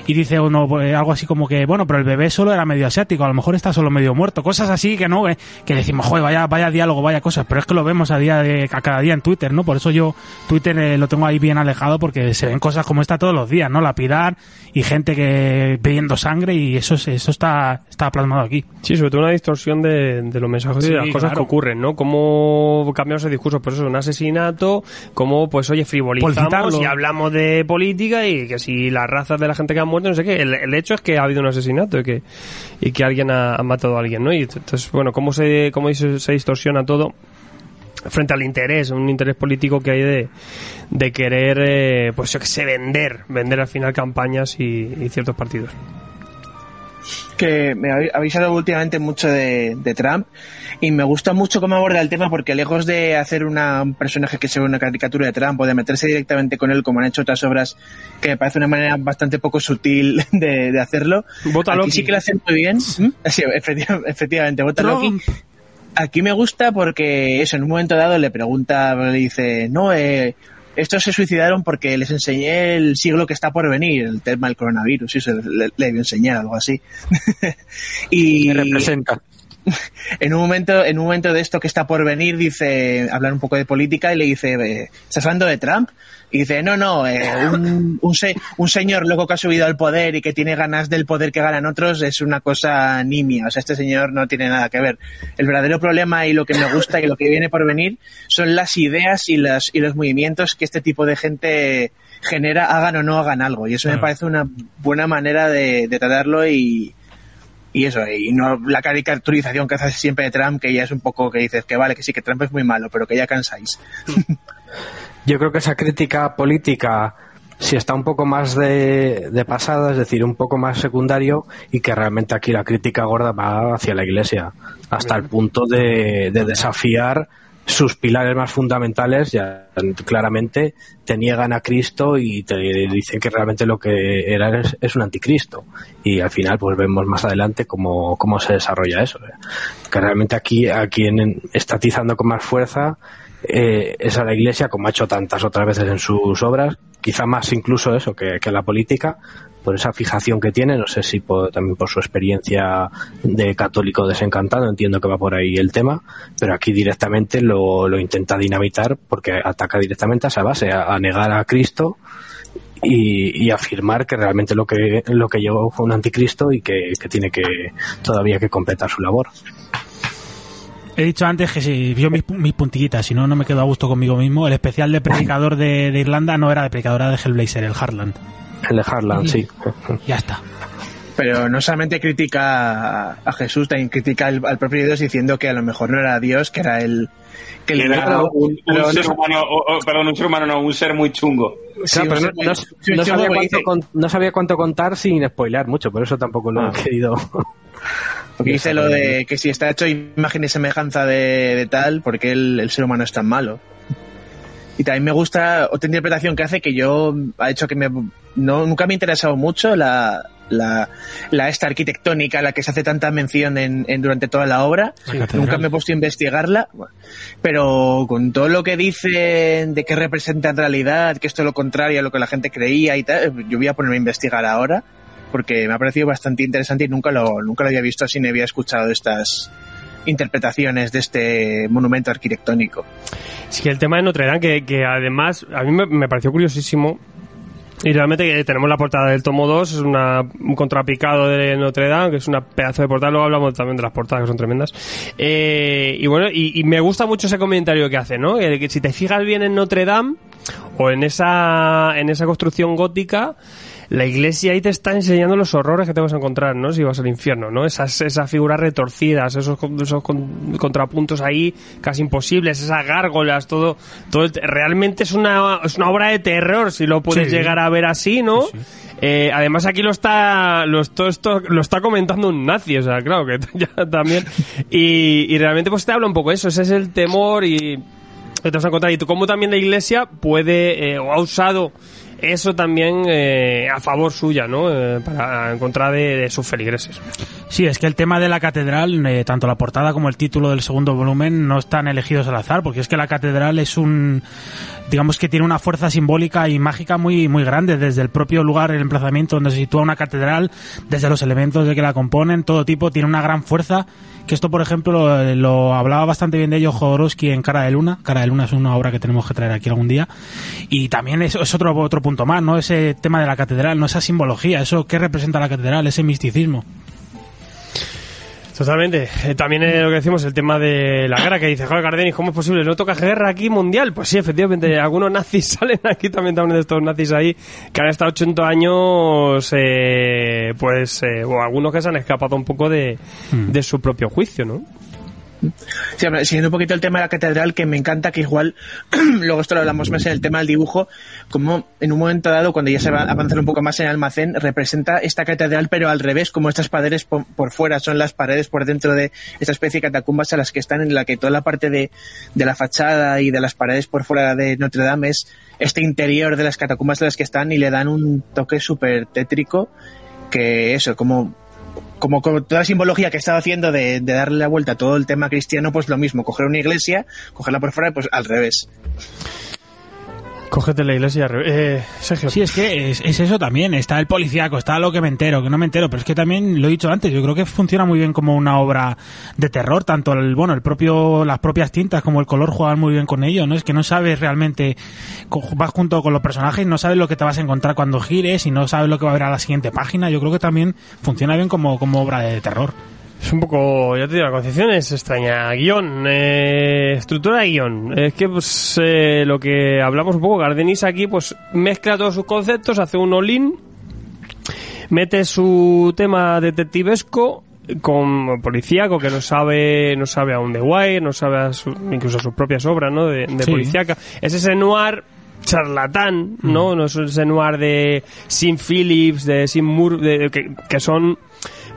Y dice uno pues, algo así como que, bueno, pero el bebé solo era medio asiático, a lo mejor está solo medio muerto. Cosas así que no, eh, que decimos, joder, vaya, vaya diálogo, vaya cosas. Pero es que lo vemos a día de, a cada día en Twitter, ¿no? Por eso yo Twitter eh, lo tengo ahí bien alejado porque se ven cosas como esta todos los días, ¿no? Lapidar y gente que pidiendo sangre y eso, es- eso está, está plasmado aquí. Sí, sobre todo una distorsión de, de los mensajes y Sí, de las cosas claro. que ocurren, ¿no? Cómo cambiamos el discurso, por eso un asesinato, cómo, pues, oye, frivolizamos y hablamos de política y que si las razas de la gente que ha muerto, no sé qué. El, el hecho es que ha habido un asesinato y que, y que alguien ha, ha matado a alguien, ¿no? Y entonces, bueno, cómo se, cómo se, se distorsiona todo frente al interés, un interés político que hay de, de querer, eh, pues yo que sé, vender, vender al final campañas y, y ciertos partidos. Que me habéis hablado últimamente mucho de, de Trump y me gusta mucho cómo aborda el tema porque lejos de hacer una- un personaje que se ve una caricatura de Trump o de meterse directamente con él como han hecho otras obras que me parece una manera bastante poco sutil de, de hacerlo Vota aquí Loki. sí que lo hacen muy bien ¿Mm? sí, efecti- efectivamente vota Loki aquí me gusta porque eso en un momento dado le pregunta le dice no eh, estos se suicidaron porque les enseñé el siglo que está por venir, el tema del coronavirus, y eso le, le enseñar algo así. y Me representa. en un momento, en un momento de esto que está por venir, dice, hablar un poco de política y le dice, eh, ¿estás hablando de Trump? Y dice, no, no, eh, un, un, se- un señor loco que ha subido al poder y que tiene ganas del poder que ganan otros es una cosa nimia. O sea, este señor no tiene nada que ver. El verdadero problema y lo que me gusta y lo que viene por venir son las ideas y, las, y los movimientos que este tipo de gente genera, hagan o no hagan algo. Y eso me parece una buena manera de, de tratarlo y, y eso, y no la caricaturización que hace siempre de Trump, que ya es un poco que dices que vale, que sí, que Trump es muy malo, pero que ya cansáis. Yo creo que esa crítica política, si está un poco más de, de pasada, es decir, un poco más secundario, y que realmente aquí la crítica gorda va hacia la Iglesia, hasta el punto de, de desafiar sus pilares más fundamentales, ya claramente te niegan a Cristo y te dicen que realmente lo que era es, un anticristo. Y al final, pues vemos más adelante cómo, cómo se desarrolla eso. ¿eh? Que realmente aquí, a quien está atizando con más fuerza eh, es a la Iglesia, como ha hecho tantas otras veces en sus obras, quizá más incluso eso que, que la política, por esa fijación que tiene, no sé si por- también por su experiencia de católico desencantado, entiendo que va por ahí el tema, pero aquí directamente lo, lo intenta dinamitar porque ataca directamente a esa base, a, negar a Cristo y, afirmar que realmente lo que lo que llegó fue un anticristo y que, tiene que todavía que completar su labor. He dicho antes que si yo mis, puntillitas, si no, no me quedo a gusto conmigo mismo. El especial de predicador de, Irlanda no era de predicador, de Hellblazer, el Harland. El de Harlan, sí. Ya está. Pero no solamente critica a, Jesús, también critica al, al propio Dios diciendo que a lo mejor no era Dios, que era el que le Era un, un pero no ser humano, o- o, perdón, un ser humano, no, un ser muy chungo. Sí, Claro, pero un no, sabía cuánto con- no sabía cuánto contar sin spoilear mucho, por eso tampoco lo Ah. he querido. Porque dice lo de que si está hecho imagen y semejanza de, de tal, porque el, el ser humano es tan malo. Y también me gusta otra interpretación que hace que yo ha hecho que me no nunca me ha interesado mucho la, la, la esta arquitectónica a la que se hace tanta mención en, en- durante toda la obra. La. Nunca me he puesto a investigarla, pero con todo lo que dicen de que representa en realidad, que esto es lo contrario a lo que la gente creía y tal, yo voy a ponerme a investigar ahora porque me ha parecido bastante interesante y nunca lo, nunca lo había visto así ni había escuchado estas interpretaciones de este monumento arquitectónico. Sí, el tema de Notre Dame, que, que además a mí me, me pareció curiosísimo. Y realmente que tenemos la portada del tomo 2, es una, un contrapicado de Notre Dame, que es una pedazo de portada. Luego hablamos también de las portadas, que son tremendas. Eh, y bueno, y, me gusta mucho ese comentario que hace, ¿no? Que si te fijas bien en Notre Dame, o en esa, en esa construcción gótica, la iglesia ahí te está enseñando los horrores que te vas a encontrar, ¿no? Si vas al infierno, ¿no? Esas, esas figuras retorcidas, esos, esos con- contrapuntos ahí casi imposibles, esas gárgolas, todo, todo realmente es una, es una obra de terror si lo puedes Sí. llegar a ver así, ¿no? Sí. Eh, además aquí lo está lo, todo esto lo está comentando un nazi, o sea, claro que ya también y, y realmente pues te habla un poco de eso, ese es el temor y que te vas a encontrar y tú cómo también la iglesia puede eh, o ha usado eso también eh, a favor suya, ¿no? Eh, para en contra de, de sus feligreses. Sí, es que el tema de la catedral, eh, tanto la portada como el título del segundo volumen, no están elegidos al azar, porque es que la catedral es un, digamos que tiene una fuerza simbólica y mágica muy, muy grande, desde el propio lugar, el emplazamiento donde se sitúa una catedral, desde los elementos de que la componen, todo tipo, tiene una gran fuerza, que esto, por ejemplo, lo, lo hablaba bastante bien de ello Jodorowsky en Cara de Luna, Cara de Luna es una obra que tenemos que traer aquí algún día, y también es, es otro, otro punto más, ¿no? Ese tema de la catedral, ¿no? Esa simbología, eso, ¿qué representa la catedral? Ese misticismo. Totalmente. Eh, también eh, lo que decimos, el tema de la guerra, que dice, joder, Gardenis, ¿cómo es posible? ¿No toca guerra aquí mundial? Pues sí, efectivamente, algunos nazis salen aquí también, también de estos nazis ahí, que han estado 80 años, eh, pues, eh, o algunos que se han escapado un poco de, de su propio juicio, ¿no? Sí, siguiendo un poquito el tema de la catedral, que me encanta que igual, luego esto lo hablamos más en el tema del dibujo, como en un momento dado, cuando ya se va a avanzar un poco más en el almacén, representa esta catedral, pero al revés, como estas paredes por, fuera son las paredes por dentro de esta especie de catacumbas a las que están, en la que toda la parte de, de la fachada y de las paredes por fuera de Notre Dame es este interior de las catacumbas de las que están y le dan un toque súper tétrico que eso, como como con toda la simbología que estaba haciendo de, de, darle la vuelta a todo el tema cristiano, pues lo mismo, coger una iglesia, cogerla por fuera, pues al revés. Cógete la iglesia, eh. Sí, es que es, es, eso también. Está el policíaco, está lo que me entero, que no me entero, pero es que también lo he dicho antes. Yo creo que funciona muy bien como una obra de terror. Tanto el, bueno, el propio, las propias tintas como el color juegan muy bien con ello, ¿no? Es que no sabes realmente, vas junto con los personajes, no sabes lo que te vas a encontrar cuando gires y no sabes lo que va a haber a la siguiente página. Yo creo que también funciona bien como, como obra de terror. Es un poco, ya te digo, la concepción es extraña. Guión, eh, estructura de guion. Es que, pues, eh, lo que hablamos un poco, Gardenis aquí, pues, mezcla todos sus conceptos, hace un all-in, mete su tema detectivesco con policíaco que no sabe no sabe aún de guay, no sabe a su, incluso a sus propias obras, ¿no? De, de sí. policíaca. Es ese noir charlatán, ¿no? Mm. No es ese noir de Sim Phillips, de Sim Moore, de, que, que son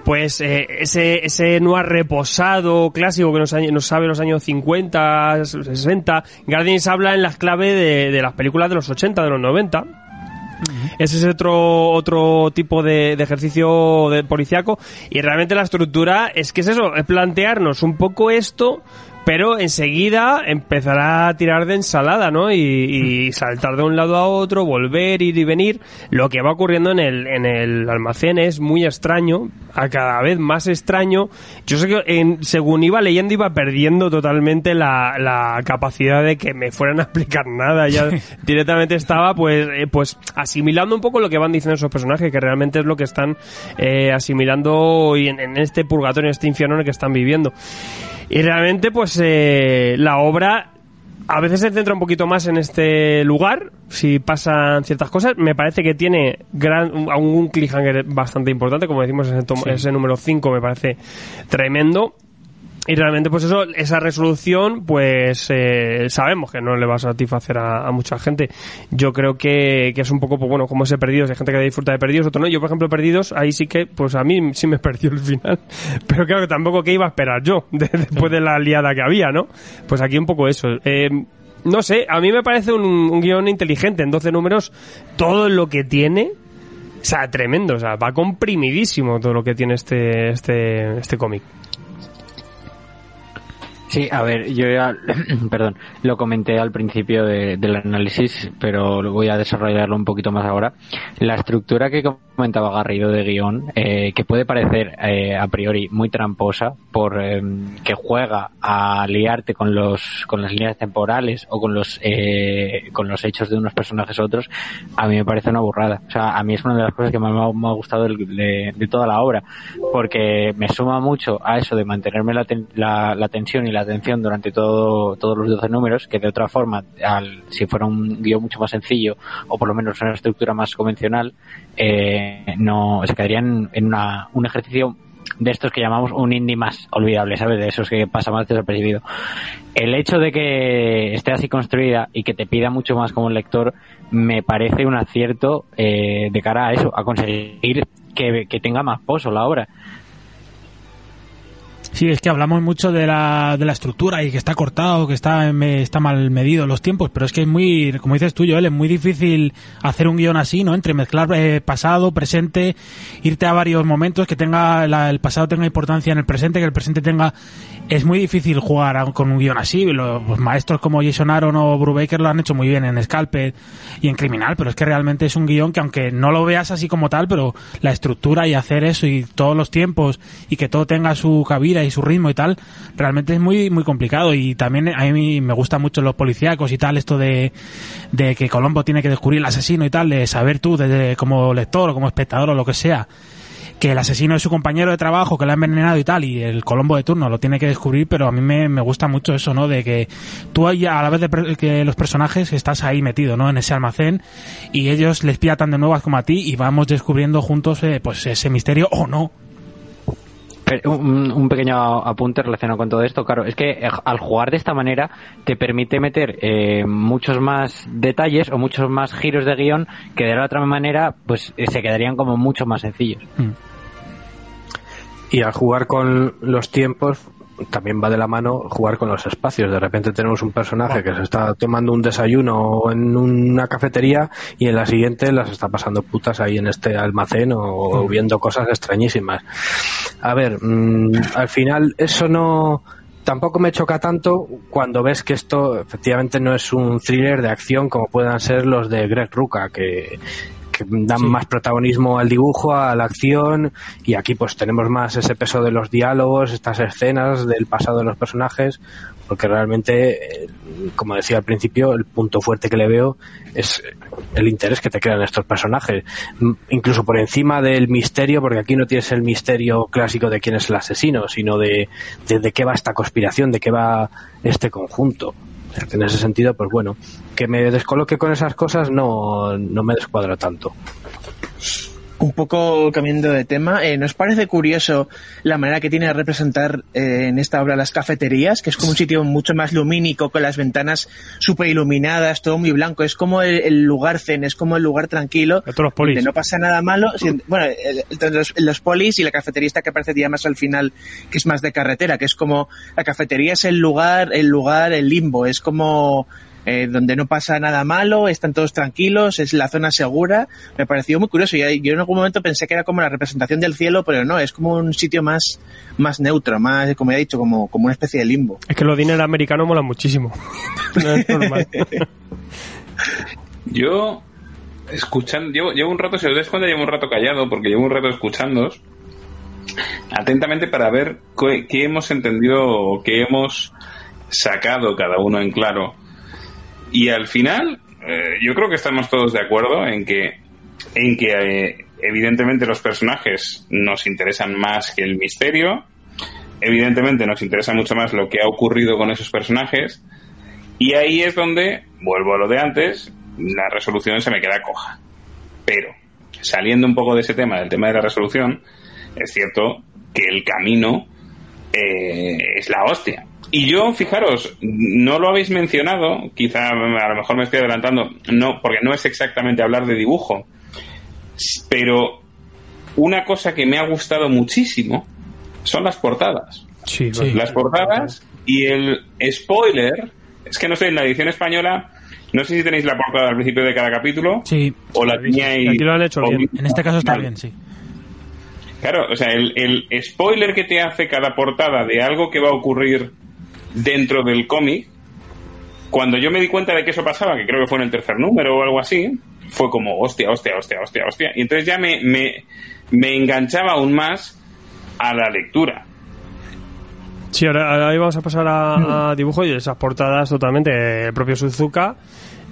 pues eh, ese, ese noir reposado clásico que nos, nos sabe los años 50, 60. Guardians habla en las claves de, de, las películas de los 80, de los 90. Uh -huh. Ese es otro, otro tipo de, de, ejercicio de policiaco. Y realmente la estructura es que es eso, es plantearnos un poco esto, pero enseguida empezará a tirar de ensalada, ¿no? Y, y, saltar de un lado a otro, volver, ir y venir. Lo que va ocurriendo en el, en el almacén es muy extraño, a cada vez más extraño. Yo sé que en, según iba leyendo iba perdiendo totalmente la, la capacidad de que me fueran a explicar nada. Ya directamente estaba pues, eh, pues asimilando un poco lo que van diciendo esos personajes, que realmente es lo que están eh, asimilando en, en este purgatorio, en este infierno en el que están viviendo. Y realmente, pues eh, la obra a veces se centra un poquito más en este lugar, si pasan ciertas cosas. Me parece que tiene gran, un, un cliffhanger bastante importante, como decimos, ese, sí. ese número 5 me parece tremendo. Y realmente, pues eso, esa resolución, pues eh, sabemos que no le va a satisfacer a, mucha gente. Yo creo que, que, es un poco, pues bueno, como ese perdidos, hay gente que disfruta de perdidos, otro no. Yo, por ejemplo, perdidos, ahí sí que, pues a mí sí me perdió el final. Pero claro que tampoco que iba a esperar yo, de, después de la liada que había, ¿no? Pues aquí un poco eso. Eh, no sé, a mí me parece un, un guion inteligente. En 12 números, todo lo que tiene, o sea, tremendo, o sea, va comprimidísimo todo lo que tiene este, este, este cómic. Sí, a ver, yo ya, perdón, lo comenté al principio de, del análisis, pero voy a desarrollarlo un poquito más ahora. La estructura que comentaba Garrido de guion, eh, que puede parecer eh, a priori muy tramposa, por eh, que juega a liarte con los con las líneas temporales o con los eh, con los hechos de unos personajes u otros, a mí me parece una burrada. O sea, a mí es una de las cosas que más me ha, gustado de, de, toda la obra, porque me suma mucho a eso de mantenerme la, ten, la, la tensión y la atención durante todo, todos los 12 números, que de otra forma, al, si fuera un guion mucho más sencillo, o por lo menos una estructura más convencional, eh, no se quedarían en una, un ejercicio de estos que llamamos un indie más olvidable, ¿sabes? De esos que pasa más desapercibido. El hecho de que esté así construida y que te pida mucho más como lector, me parece un acierto eh, de cara a eso, a conseguir que, que tenga más pozo la obra Sí, es que hablamos mucho de la, de la estructura y que está cortado, que está, me- está mal medido los tiempos, pero es que es muy, como dices tú, Joel, es muy difícil hacer un guion así, ¿no? Entre mezclar eh, pasado, presente, irte a varios momentos, que tenga la- el pasado tenga importancia en el presente, que el presente tenga... Es muy difícil jugar a- con un guion así. Los, los maestros como Jason Aaron o Brubaker lo han hecho muy bien en Scalped y en Criminal, pero es que realmente es un guion que aunque no lo veas así como tal, pero la estructura y hacer eso y todos los tiempos y que todo tenga su cabida y su ritmo y tal, realmente es muy muy complicado y también a mí me gusta mucho los policíacos y tal, esto de, de que Colombo tiene que descubrir el asesino y tal, de saber tú desde como lector o como espectador o lo que sea que el asesino es su compañero de trabajo, que lo ha envenenado y tal, y el Colombo de turno lo tiene que descubrir, pero a mí me, me gusta mucho eso, ¿no? De que tú a la vez de que los personajes estás ahí metido, ¿no? En ese almacén, y ellos les pillan tan de nuevas como a ti, y vamos descubriendo juntos, eh, pues ese misterio o no. Pero un, pequeño apunte relacionado con todo esto, claro, es que eh, al jugar de esta manera te permite meter eh, muchos más detalles o muchos más giros de guion que de la otra manera pues eh, se quedarían como mucho más sencillos. Y al jugar con los tiempos, también va de la mano jugar con los espacios. De repente tenemos un personaje que se está tomando un desayuno en una cafetería y en la siguiente las está pasando putas ahí en este almacén o viendo cosas extrañísimas. A ver, mm, al final eso no tampoco me choca tanto cuando ves que esto efectivamente no es un thriller de acción como puedan ser los de Greg Ruca que que dan más protagonismo al dibujo, a la acción, y aquí pues tenemos más ese peso de los diálogos, estas escenas del pasado de los personajes, porque realmente, eh, como decía al principio, el punto fuerte que le veo es el interés que te crean estos personajes, incluso por encima del misterio, porque aquí no tienes el misterio clásico de quién es el asesino, sino de, de, de qué va esta conspiración, de qué va este conjunto. En ese sentido, pues bueno, que me descoloque con esas cosas no, no me descuadra tanto. Un poco cambiando de tema, eh, ¿nos parece curioso la manera que tiene de representar eh, en esta obra las cafeterías? Que es como un sitio mucho más lumínico, con las ventanas súper iluminadas, todo muy blanco. Es como el, el lugar zen, es como el lugar tranquilo, donde no pasa nada malo. bueno, los, los polis y la cafetería esta que aparece ya más al final, que es más de carretera, que es como la cafetería es el lugar, el lugar, el limbo, es como eh, donde no pasa nada malo, están todos tranquilos, es la zona segura. Me pareció muy curioso. Y yo en algún momento pensé que era como la representación del cielo, pero no, es como un sitio más, más neutro, más, como he dicho, como, como una especie de limbo. Es que los dinero americanos molan muchísimo. no es normal. Yo, escuchando, llevo, llevo un rato, si os dais cuenta, llevo un rato callado, porque llevo un rato escuchándoos atentamente para ver qué, qué hemos entendido o qué hemos sacado cada uno en claro. Y al final, eh, yo creo que estamos todos de acuerdo en que, en que eh, evidentemente los personajes nos interesan más que el misterio. Evidentemente nos interesa mucho más lo que ha ocurrido con esos personajes. Y ahí es donde, vuelvo a lo de antes, la resolución se me queda coja. Pero, saliendo un poco de ese tema, del tema de la resolución, es cierto que el camino eh, es la hostia. Y yo, fijaros, no lo habéis mencionado, quizá a lo mejor me estoy adelantando, no, porque no es exactamente hablar de dibujo, pero una cosa que me ha gustado muchísimo son las portadas. Sí, Sí. Las portadas y el spoiler, es que no sé, en la edición española, no sé si tenéis la portada al principio de cada capítulo Sí, o la teníais... Aquí lo han hecho bien. en este caso está bien, sí. Claro, o sea, el, el spoiler que te hace cada portada de algo que va a ocurrir dentro del cómic, cuando yo me di cuenta de que eso pasaba, que creo que fue en el tercer número o algo así, fue como, hostia, hostia, hostia, hostia, hostia. Y entonces ya me, me, me enganchaba aún más a la lectura. Sí, ahora, ahora vamos a pasar a, a dibujo y esas portadas totalmente el propio Suzuka.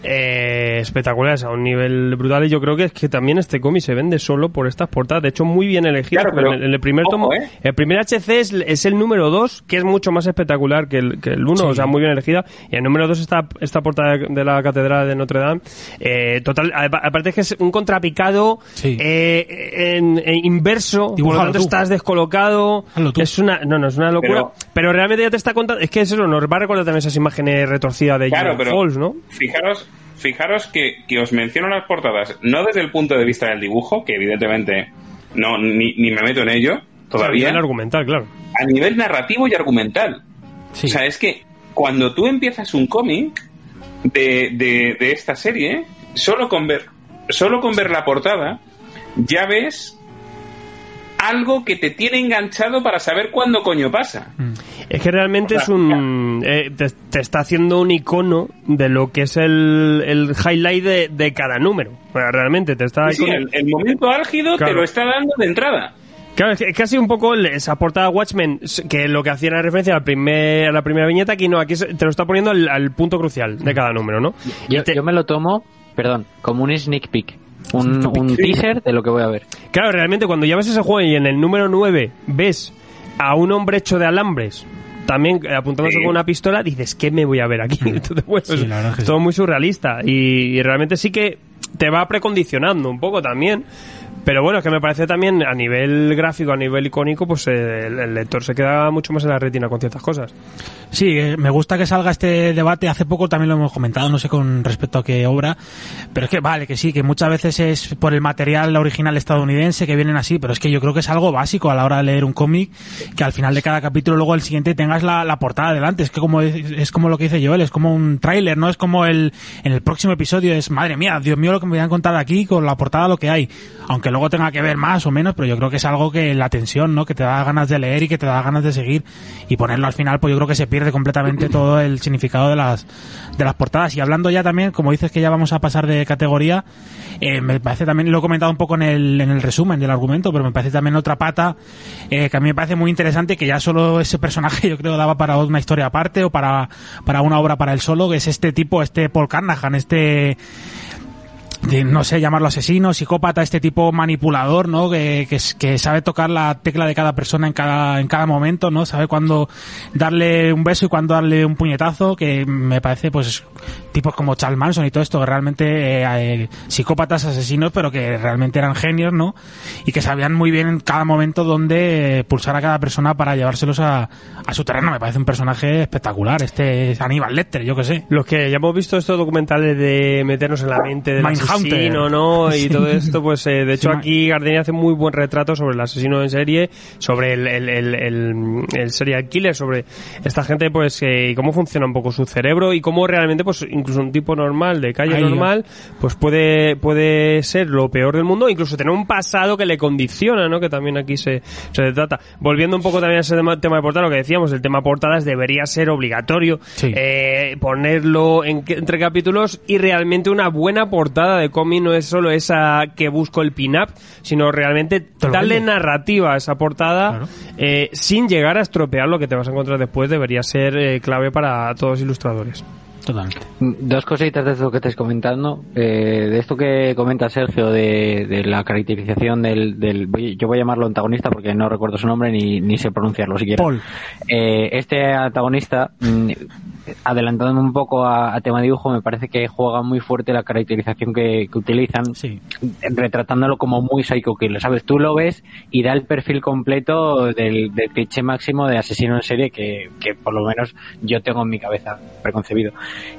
Eh, espectaculares a un nivel brutal y yo creo que es que también este cómic se vende solo por estas portadas de hecho muy bien elegidas Claro, pero, en, el, en el primer ojo, tomo ¿eh? el primer HC es, es el número 2 que es mucho más espectacular que el, que el 1 o sea muy bien elegida y el número 2 está esta portada de la catedral de Notre Dame eh, total apa- aparte es que es un contrapicado Sí. eh, en, en inverso por lo Dibújalo tanto tú. estás descolocado es una no no es una locura pero, Pero- realmente ya te está contando es que eso nos va a recordar también esas imágenes retorcidas de Claro, Falls ¿no? fijaros, fijaros que, que os menciono las portadas, no desde el punto de vista del dibujo, que evidentemente no ni, ni me meto en ello, todavía. A nivel argumental, claro. A nivel narrativo y argumental. Sí. O sea, es que cuando tú empiezas un cómic de, de, de esta serie, solo con ver, solo con ver la portada, ya ves algo que te tiene enganchado para saber cuándo coño pasa. Es que realmente O sea, es un. eh, te, te está haciendo un icono de lo que es el, el highlight de, de cada número. O sea, realmente te está. Sí, el, el momento álgido te lo está dando de entrada. Claro, es casi un poco esa portada Watchmen, que lo que hacía era referencia al primer, a la primera viñeta, aquí no, aquí se- te lo está poniendo al, al punto crucial de cada número, ¿no? Yo, Y te- yo me lo tomo, perdón, como un sneak peek. Un, un teaser de lo que voy a ver. Claro, realmente cuando ya ves ese juego y en el número 9 ves a un hombre hecho de alambres, también eh, apuntándose Sí. con una pistola, dices, ¿qué me voy a ver aquí? Entonces, bueno, Sí, es todo sí. muy surrealista y, y realmente sí que te va precondicionando un poco también. Pero bueno, es que me parece también a nivel gráfico, a nivel icónico, pues eh, el, el lector se queda mucho más en la retina con ciertas cosas. Sí, eh, me gusta que salga este debate. Hace poco también lo hemos comentado, no sé con respecto a qué obra, pero es que vale, que sí, que muchas veces es por el material original estadounidense que vienen así, pero es que yo creo que es algo básico a la hora de leer un cómic, que al final de cada capítulo luego el siguiente tengas la, la portada delante. Es que como es, es como lo que dice Joel, es como un tráiler, no es como el en el próximo episodio es madre mía, Dios mío lo que me voy a contar aquí con la portada lo que hay, aunque luego tenga que ver más o menos, pero yo creo que es algo que la tensión, ¿no? Que te da ganas de leer y que te da ganas de seguir y ponerlo al final, pues yo creo que se pierde completamente todo el significado de las de las portadas. Y hablando ya también, como dices que ya vamos a pasar de categoría, eh, me parece también, lo he comentado un poco en el, en el resumen del argumento, pero me parece también otra pata eh, que a mí me parece muy interesante, que ya solo ese personaje yo creo daba para una historia aparte o para, para una obra para él solo, que es este tipo, este Paul Carnahan, este de, no sé, llamarlo asesino, psicópata, este tipo manipulador, ¿no? Que, que, sabe tocar la tecla de cada persona en cada, en cada momento, ¿no? Sabe cuándo darle un beso y cuándo darle un puñetazo, que me parece, pues, tipos como Charles Manson y todo esto, que realmente, eh, eh, psicópatas, asesinos, pero que realmente eran genios, ¿no? Y que sabían muy bien en cada momento dónde eh, pulsar a cada persona para llevárselos a, a su terreno. Me parece un personaje espectacular. Este es Aníbal Lecter, yo que sé. Los que ya hemos visto estos documentales de meternos en la mente del Mindhunter. asesino, ¿no? Y Sí. todo esto, pues eh, de hecho Sí, aquí Gardeni hace muy buen retrato sobre el asesino en serie, sobre el, el, el, el- el serial killer, sobre esta gente, pues, eh, y cómo funciona un poco su cerebro y cómo realmente, pues, incluso un tipo normal, de calle Ahí, normal, pues puede, puede ser lo peor del mundo, incluso tener un pasado que le condiciona, ¿no? Que también aquí se, se trata. Volviendo un poco también a ese tema, tema de portada, lo que decíamos, el tema portadas debería ser obligatorio Sí. eh, ponerlo en, entre capítulos y realmente una buena portada de cómic no es solo esa que busco el pin-up, sino realmente darle vende. narrativa a esa portada Claro. eh, sin llegar a estropear lo que te vas a encontrar después debería ser eh, clave para todos los ilustradores. Totalmente. Dos cositas de esto que estáis comentando. Eh, de esto que comenta Sergio de, de la caracterización del, del. voy- Yo voy a llamarlo antagonista porque no recuerdo su nombre ni, ni sé pronunciarlo siquiera. Paul. Eh, este antagonista, mm, adelantándome un poco a, a tema dibujo, me parece que juega muy fuerte la caracterización que, que utilizan, Sí. retratándolo como muy psycho killer. ¿Sabes? Tú lo ves y da el perfil completo del, del cliché máximo de asesino en serie que, que por lo menos yo tengo en mi cabeza preconcebido.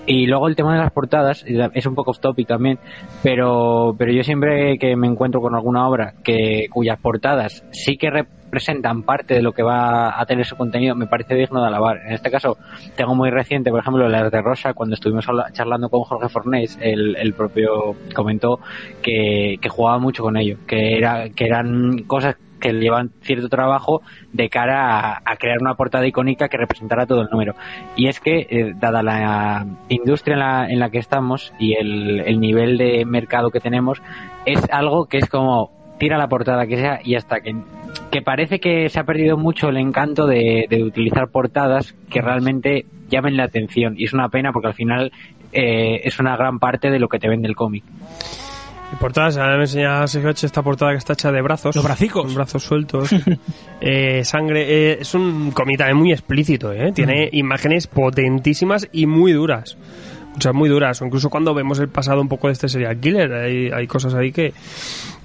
Y luego el tema de las portadas es un poco off topic también, pero, pero yo siempre que me encuentro con alguna obra que cuyas portadas sí que representan parte de lo que va a tener su contenido, me parece digno de alabar. En este caso, tengo muy reciente, por ejemplo, las de Rosa, cuando estuvimos charlando con Jorge Fornés, el, propio comentó que, jugaba mucho con ello, que, era, que eran cosas que llevan cierto trabajo de cara a, crear una portada icónica que representara todo el número. Y es que, eh, dada la industria en la, en la que estamos y el nivel de mercado que tenemos, es algo que es como tira la portada que sea y hasta que que parece que se ha perdido mucho el encanto de, de utilizar portadas que realmente llamen la atención y es una pena porque al final eh, es una gran parte de lo que te vende el cómic. Y portadas, ahora me enseña Sergio H esta portada que está hecha de brazos. Los bracicos. Con brazos sueltos. eh, sangre. eh, es un cómic también muy explícito, ¿eh? Tiene imágenes potentísimas y muy duras. Muchas muy duras. O incluso cuando vemos el pasado un poco de este serial killer, hay, hay cosas ahí que,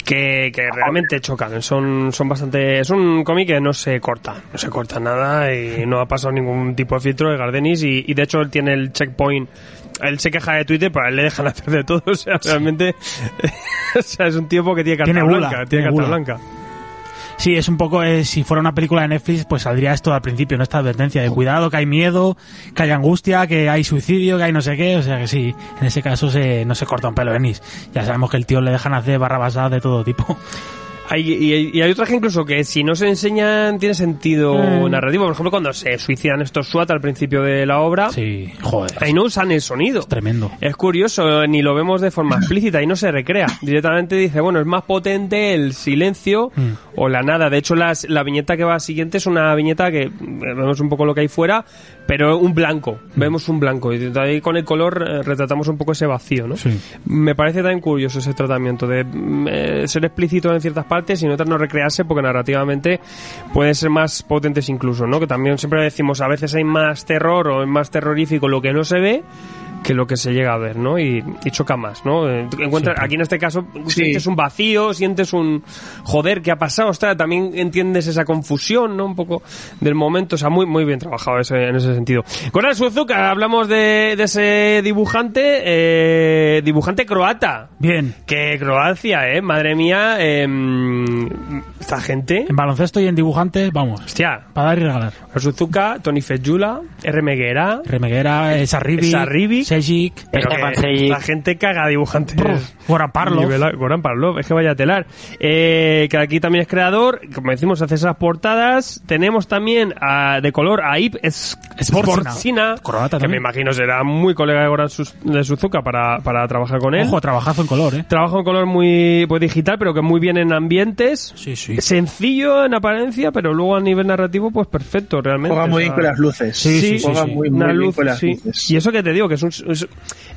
que, que realmente chocan. Son, son bastante. Es un cómic que no se corta. No se corta nada y no ha pasado ningún tipo de filtro de Gardenis. Y, y de hecho él tiene el checkpoint. Él se queja de Twitter, pero a él le dejan hacer de todo. O sea, realmente. o sea, es un tiempo que tiene carta Tiene bula, blanca. Tiene tiene carta bula. blanca. Sí, es un poco, eh, si fuera una película de Netflix, pues saldría esto al principio, ¿no? Esta advertencia de cuidado, que hay miedo, que hay angustia, que hay suicidio, que hay no sé qué, o sea que sí, en ese caso se, no se corta un pelo Ennis. Ya sabemos que el tío le dejan hacer barrabasadas de todo tipo. Hay, y, y hay otras que incluso que si no se enseñan tiene sentido Mm. narrativo. Por ejemplo, cuando se suicidan estos SWAT al principio de la obra, Sí, joder, ahí no usan el sonido. es tremendo. Es curioso, ni lo vemos de forma explícita y no se recrea. Directamente dice, bueno, es más potente el silencio Mm. o la nada. De hecho, las- la viñeta que va siguiente es una viñeta que eh, vemos un poco lo que hay fuera, pero un blanco. Vemos un blanco. Y de ahí con el color eh, retratamos un poco ese vacío, ¿no? Sí. Me parece tan curioso ese tratamiento de mm, eh, ser explícito en ciertas partes y en otras no recrearse porque narrativamente pueden ser más potentes incluso, ¿no? Que también siempre decimos, a veces hay más terror o es más terrorífico lo que no se ve que lo que se llega a ver, ¿no? Y, y choca más, ¿no? Eh, encuentras, aquí en este caso sientes un vacío, sientes un joder, ¿qué ha pasado? Ostras, también entiendes esa confusión, ¿no? Un poco del momento, o sea, muy, muy bien trabajado ese- en ese sentido. Con Suzuka hablamos de, de ese dibujante, eh, dibujante croata. Bien, Que Croacia, eh, madre mía, em, esta gente, en baloncesto y en dibujantes, vamos, hostia, para dar y regalar. Suzuka, Tony Fejula, R. Meguera, Remeguera, eh, Sarribi, Sarribi. Stefan Sejic. la gente caga dibujantes. Goran Parlov. Goran Parlov, es que vaya a telar. Eh, que aquí también es creador, como decimos, hace esas portadas. Tenemos también a- de color a Ip Es- Sportsina. Que también. me imagino será muy colega de Goran Sus- de Suzuka para, para trabajar con él. Ojo, trabajazo en color, ¿eh? Trabaja en color muy pues, digital, pero que muy bien en ambientes. Sí, sí. Sencillo en apariencia, pero luego a nivel narrativo, pues perfecto, realmente. Juega muy bien con las luces. Sí, sí, sí, Juega sí. muy, una muy bien luz, con las sí. luces. Y eso que te digo, que es un, es,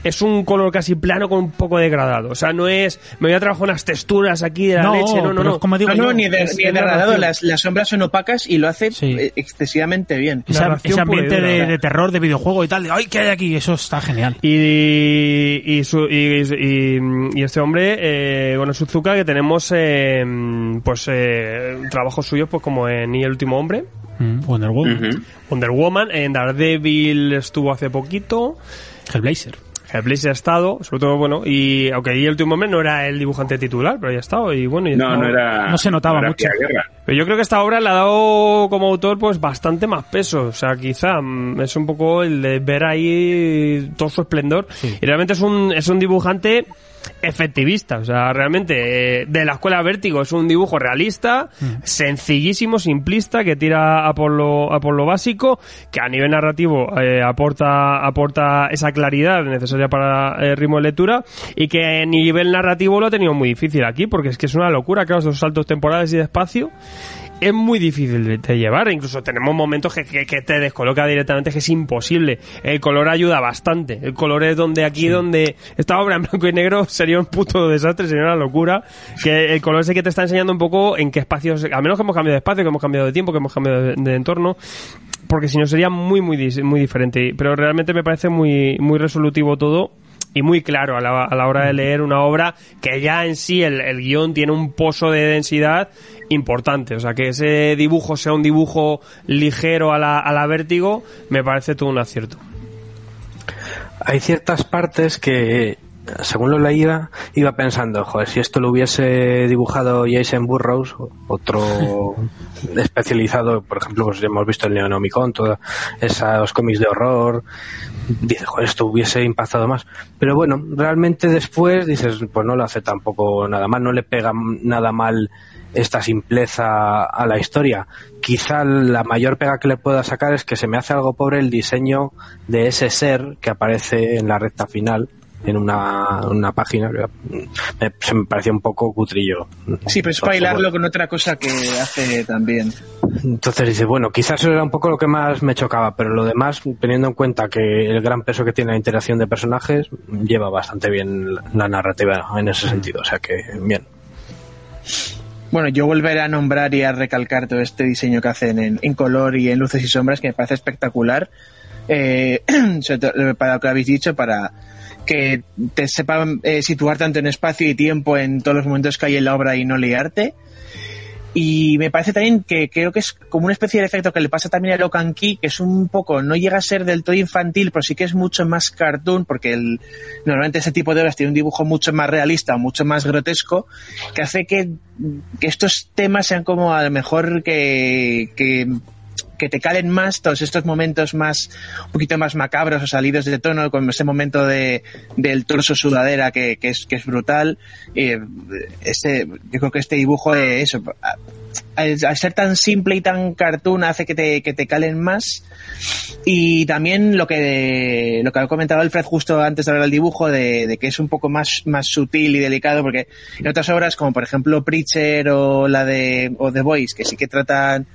es un color casi plano con un poco degradado. O sea, no es, me voy a trabajar unas texturas aquí de la No, leche, no, no, no. como digo No, no, ni de, es- ni es de degradado. Las, las sombras son opacas y lo hace Sí. eh, excesivamente bien. ese, narración ese ambiente de, terror, de videojuego y tal, de ¡ay, qué hay aquí! Eso está genial. Y, y, su- y, y- y este hombre, eh, bueno, Suzuka, que tenemos eh, pues eh, trabajos suyos pues como en Y el último hombre, Mm, Wonder Woman. Wonder Woman, en Daredevil estuvo hace poquito, Hellblazer. Hellblazer ha estado, sobre todo, bueno, y aunque Y el último hombre no era el dibujante titular, pero ya ha estado, y bueno, y No, no era. No se notaba era mucho. Pero yo creo que esta obra le ha dado como autor pues bastante más peso. O sea, quizá mm, es un poco el de ver ahí todo su esplendor. Y realmente es un, es un dibujante efectivista. O sea, realmente eh, de la escuela Vértigo es un dibujo realista, sencillísimo, simplista, que tira a por lo, a por lo básico, que a nivel narrativo eh, aporta, aporta esa claridad necesaria para el ritmo de lectura y que a nivel narrativo lo ha tenido muy difícil aquí, porque es que es una locura, claro, esos saltos temporales y de espacio es muy difícil de, de llevar. Incluso tenemos momentos que, que- que te descoloca directamente, que es imposible. El color ayuda bastante. El color es donde aquí, donde esta obra en blanco y negro sería un puto desastre, sería una locura. Que el color es el que te está enseñando un poco en qué espacios, a menos que hemos cambiado de espacio, que hemos cambiado de tiempo, que hemos cambiado de, de entorno. Porque si no sería muy, muy, muy diferente. Pero realmente me parece muy, muy resolutivo todo y muy claro a la, a la hora de leer una obra que ya en sí el, el guion tiene un pozo de densidad importante. O sea, que ese dibujo sea un dibujo ligero a la, a la vértigo, me parece todo un acierto. Hay ciertas partes que, según lo leía, iba pensando, joder, si esto lo hubiese dibujado Jason Burroughs, otro especializado, por ejemplo, pues hemos visto el Neonomicon, todos esos cómics de horror, dice, joder, esto hubiese impactado más. Pero bueno, realmente después dices, pues no lo hace tampoco nada mal, no le pega nada mal esta simpleza a la historia. Quizá la mayor pega que le pueda sacar es que se me hace algo pobre el diseño de ese ser que aparece en la recta final en una, una página que me, se me parecía un poco cutrillo. Sí, pero es para hilarlo con otra cosa que hace también. Entonces dice, bueno, quizás eso era un poco lo que más me chocaba, pero lo demás, teniendo en cuenta que el gran peso que tiene la interacción de personajes, lleva bastante bien la narrativa en ese sentido, o sea que bien. Bueno, yo volveré a nombrar y a recalcar todo este diseño que hacen en, en color y en luces y sombras, que me parece espectacular. Eh, para lo que habéis dicho, para que te sepan eh, situar tanto en espacio y tiempo en todos los momentos que hay en la obra y no liarte. Y me parece también que creo que es como una especie de efecto que le pasa también a Locan Key, que es un poco, no llega a ser del todo infantil, pero sí que es mucho más cartoon, porque el, normalmente ese tipo de obras tiene un dibujo mucho más realista, mucho más grotesco, que hace que, que estos temas sean como a lo mejor que, que que te calen más todos estos momentos más, un poquito más macabros o salidos de tono, como ese momento de, del torso sudadera que, que, es, que es brutal. Eh, este, yo creo que este dibujo de eso, al, al, ser tan simple y tan cartoon hace que te, que te calen más. Y también lo que, lo que ha comentado Alfred justo antes de hablar del dibujo, de, de, que es un poco más, más sutil y delicado, porque en otras obras, como por ejemplo Preacher o la de, o The Voice, que sí que tratan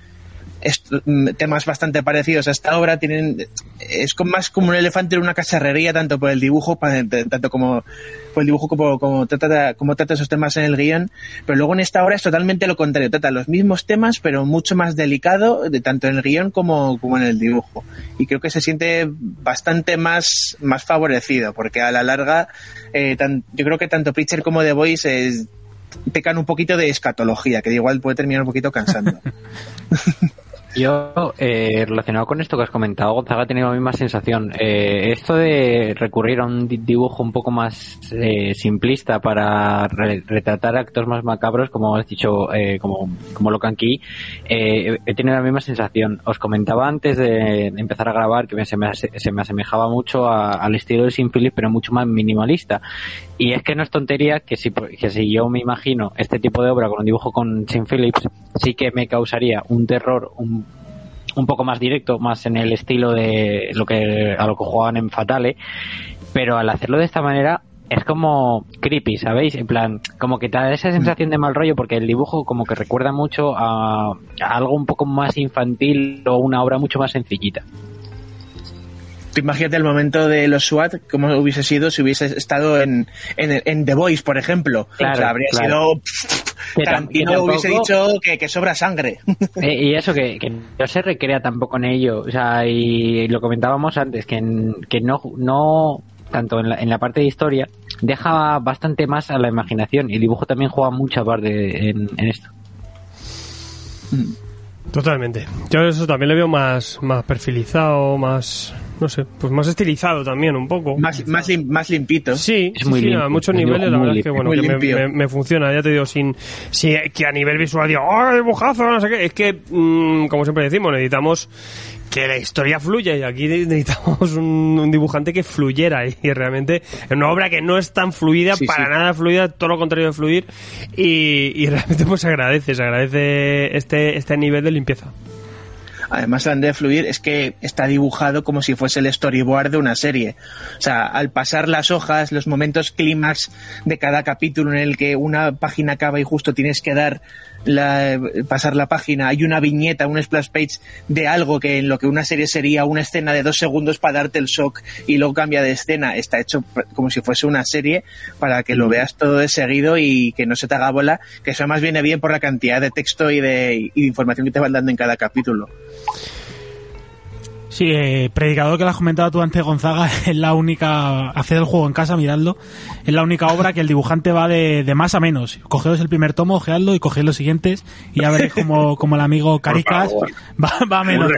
temas bastante parecidos a esta obra tienen es más como un elefante en una cacharrería tanto por el dibujo tanto como por el dibujo como, como trata como trata esos temas en el guion pero luego en esta obra es totalmente lo contrario trata los mismos temas pero mucho más delicado de tanto en el guion como, como en el dibujo. Y creo que se siente bastante más más favorecido porque a la larga eh, yo creo que tanto Preacher como The Voice es, pecan un poquito de escatología que igual puede terminar un poquito cansando Yo, eh, relacionado con esto que has comentado, Gonzaga ha tenido la misma sensación. Eh, esto de recurrir a un dibujo un poco más eh, simplista para re retratar actos más macabros, como has dicho, eh, como, como lo Key, eh, he tenido la misma sensación. Os comentaba antes de empezar a grabar que se me, se me asemejaba mucho a, al estilo de Sin Phillips, pero mucho más minimalista. Y es que no es tontería que si, que si yo me imagino este tipo de obra con un dibujo con Sin Phillips, sí que me causaría un terror, un un poco más directo, más en el estilo de lo que a lo que jugaban en Fatale, pero al hacerlo de esta manera es como creepy, ¿sabéis? En plan, como que te da esa sensación de mal rollo porque el dibujo como que recuerda mucho a, a algo un poco más infantil o una obra mucho más sencillita. Tú imagínate el momento de los SWAT, cómo hubiese sido si hubiese estado en, en, en The Voice, por ejemplo. Claro, o sea, habría claro. sido. Tarantino hubiese dicho que, que, sobra sangre. Eh, y eso, que, que, no se recrea tampoco en ello. O sea, y lo comentábamos antes, que, que no, no tanto en la, en la, parte de historia, deja bastante más a la imaginación. Y el dibujo también juega mucha parte en, en esto. Totalmente. Yo eso también le veo más, más perfilizado, más no sé, pues más estilizado también un poco. Más, más, lim, más limpito. Sí, es muy sí, limpio, a muchos niveles, la verdad es que bueno, que me, me, me, funciona, ya te digo, sin, si, que a nivel visual digo, ¡oh, dibujazo! No sé qué, es que, mmm, como siempre decimos, necesitamos que la historia fluya y aquí necesitamos un, un, dibujante que fluyera y realmente es una obra que no es tan fluida, sí, para sí. nada fluida, todo lo contrario de fluir y, y realmente pues se agradece, se agradece este, este nivel de limpieza. Además, la de fluir es que está dibujado como si fuese el storyboard de una serie. O sea, al pasar las hojas, los momentos clímax de cada capítulo en el que una página acaba y justo tienes que dar la, pasar la página, hay una viñeta, un splash page de algo que en lo que una serie sería una escena de dos segundos para darte el shock y luego cambia de escena. Está hecho como si fuese una serie para que lo veas todo de seguido y que no se te haga bola, que eso más viene bien por la cantidad de texto y de, y de información que te van dando en cada capítulo. Sí, eh, Predicador que lo has comentado tú antes, Gonzaga, es la única, hacer el juego en casa, miradlo, es la única obra que el dibujante va de, de más a menos. Cogeos el primer tomo, ojeadlo y coged los siguientes y ya veréis como, como el amigo Caricas va, va, a menos.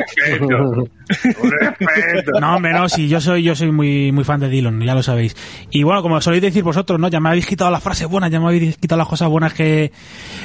No, hombre, no, yo soy, yo soy muy, muy fan de Dillon, ya lo sabéis. Y bueno, como soléis decir vosotros, ¿no? Ya me habéis quitado las frases buenas, ya me habéis quitado las cosas buenas que,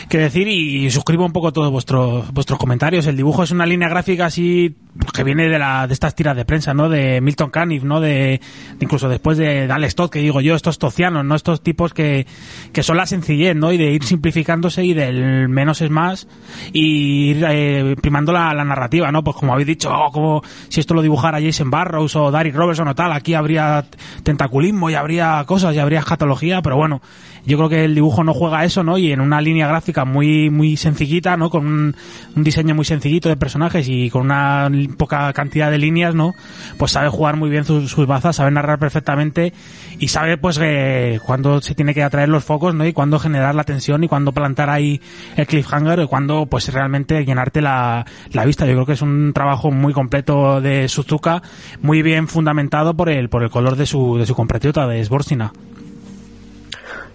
que decir y, suscribo un poco todos vuestros, vuestros comentarios. El dibujo es una línea gráfica así que viene de la, de estas tiras de prensa, ¿no? De Milton Caniff, ¿no? De, incluso después de, de Alex que digo yo, estos tocianos, ¿no? Estos tipos que, que son la sencillez, ¿no? Y de ir simplificándose y del menos es más y ir eh, primando la, la, narrativa, ¿no? Pues como habéis dicho, oh, como si esto lo dibujara Jason Barrows o Derek Robertson o tal, aquí habría tentaculismo y habría cosas y habría escatología, pero bueno, yo creo que el dibujo no juega eso, ¿no? Y en una línea gráfica muy, muy sencillita, ¿no? Con un, diseño muy sencillito de personajes y con una poca cantidad de líneas, ¿no? Pues sabe jugar muy bien sus, sus bazas, sabe narrar perfectamente y sabe, pues, eh, cuándo se tiene que atraer los focos, ¿no? Y cuándo generar la tensión y cuándo plantar ahí el cliffhanger y cuándo, pues, realmente llenarte la, la vista. Yo creo que es un trabajo muy completo de Suzuka, muy bien fundamentado por el, por el color de su, de su compatriota, de Sborsina.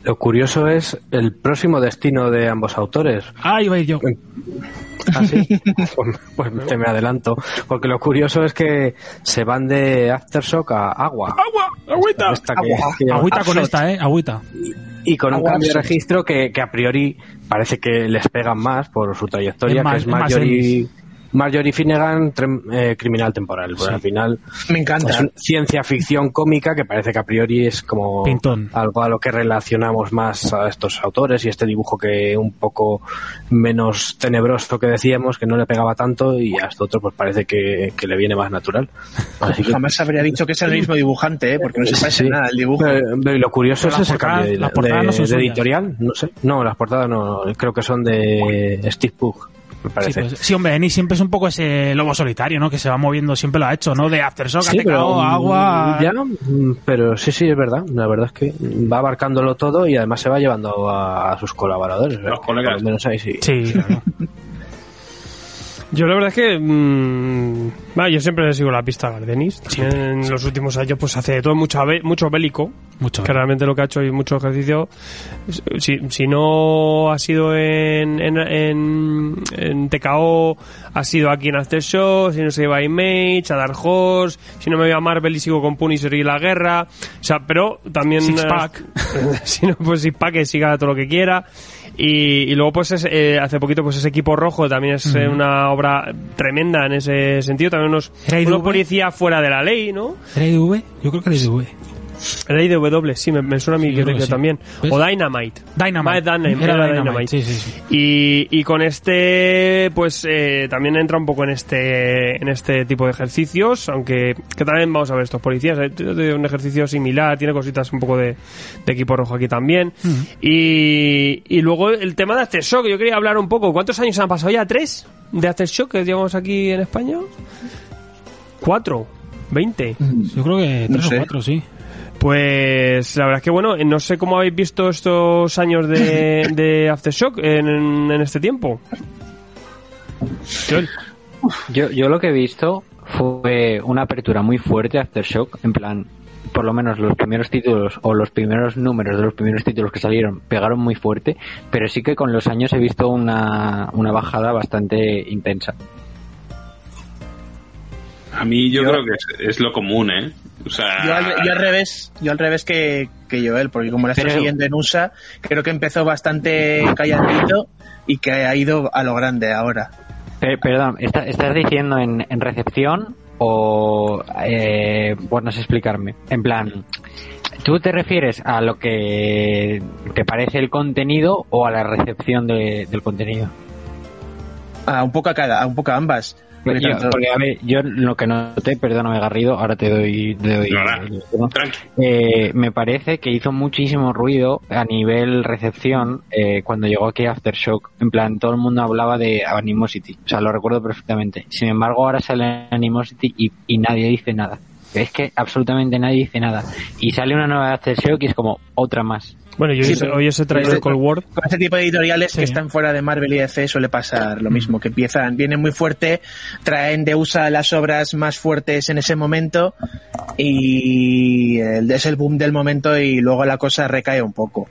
Lo curioso es el próximo destino de ambos autores. Ah, iba a ir yo. ¿Ah, sí? pues, pues te me adelanto. Porque lo curioso es que se van de Aftershock a agua. ¡Agua! ¡Agüita! Esta que- Agua. que Agüita con esta, ¿eh? Agüita. Y con un cambio de registro que, que a priori parece que les pegan más por su trayectoria, Es más- que es Marjorie. Marjorie Finnegan, trem- eh, criminal temporal. Pues al final Me encanta. es una ciencia ficción cómica que parece que a priori es como Pintón. algo a lo que relacionamos más a estos autores y este dibujo que un poco menos tenebroso que decíamos, que no le pegaba tanto y a este otro pues parece que, que le viene más natural. Así que Jamás habría dicho que es el mismo dibujante, ¿eh? porque no se parece Sí. nada el dibujo. Eh, y lo curioso Pero es ese cambio de, las portadas no de- de editorial, no sé. No, las portadas no, creo que son de Steve Pugh, me Sí, parece. pues, sí, hombre, Ennis siempre es un poco ese lobo solitario, ¿no? Que se va moviendo, siempre lo ha hecho, ¿no? De Aftershock, Sí, Tecao, mm, agua... Ya, mm, pero sí, sí, es verdad. La verdad es que va abarcándolo todo y además se va llevando a, a sus colaboradores. Los Por colegas. lo menos ahí sí. Sí, claro. Yo la verdad es que mm, bueno, yo siempre le sigo la pista a Gardenis. También en los últimos años pues hace de todo mucho, mucho bélico, Mucho. que realmente lo que ha hecho y mucho ejercicio. Si, si no ha sido en, en, en, en TKO, ha sido aquí en Aftershock, si no se lleva a Image, a Dark Horse, si no me voy a Marvel y sigo con Punisher y la guerra. O sea, pero también... Six eh, Pack. si no, pues Six Pack que siga todo lo que quiera. Y, y luego, pues, es, eh, hace poquito, pues, ese equipo rojo también es eh, una obra tremenda en ese sentido. También unos, unos IDV. policías fuera de la ley, ¿no? ¿Era IDV? Yo creo que era IDV. Era IDW, sí, me, me suena a mí Sí, que, yo creo que que sí. también. ¿Ves? O Dynamite. Dynamite. Dynamite, Era era Dynamite, Dynamite. sí, sí, sí. Y, y con este, pues eh, también entra un poco en este en este tipo de ejercicios, aunque que también vamos a ver estos policías. eh, de un ejercicio similar, tiene cositas un poco de, de equipo rojo aquí también. y, y luego el tema de Aftershock, yo quería hablar un poco. ¿Cuántos años han pasado ya? ¿Tres? ¿De Aftershock que llevamos aquí en España? ¿Cuatro? ¿Veinte? Yo creo que No tres sé. o cuatro, sí. Pues la verdad es que bueno, no sé cómo habéis visto estos años de, de Aftershock en, en este tiempo. Yo, yo lo que he visto fue una apertura muy fuerte a Aftershock, en plan, por lo menos los primeros títulos o los primeros números de los primeros títulos que salieron pegaron muy fuerte, pero sí que con los años he visto una, una bajada bastante intensa. A mí yo, Yo- creo que es, es lo común, ¿eh? O sea, Yo al, yo al revés, yo al revés que, que Joel, porque como la estoy Pero- siguiendo en USA, creo que empezó bastante calladito y que ha ido a lo grande ahora. Pe- perdón, ¿está- ¿estás diciendo en, en recepción o... Eh, bueno, no sé explicarme. En plan, ¿tú te refieres a lo que te parece el contenido o a la recepción de- del contenido? A un poco a cada, a un poco a ambas. Yo- porque, a ver, yo lo que noté, perdóname Garrido, ahora te doy... Te doy. Eh, me parece que hizo muchísimo ruido a nivel recepción eh, cuando llegó aquí Aftershock. En plan, todo el mundo hablaba de Animosity. O sea, lo recuerdo perfectamente. Sin embargo, ahora sale Animosity y, y nadie dice nada. Es que absolutamente nadie dice nada. Y sale una nueva Aftershock y es como otra más. Bueno, yo Sí, hoy- os he traído el Cold War. Con este tipo de editoriales Sí. que están fuera de Marvel y DC suele pasar lo mismo, que empiezan, vienen muy fuerte, traen de USA las obras más fuertes en ese momento y el- es el boom del momento y luego la cosa recae un poco.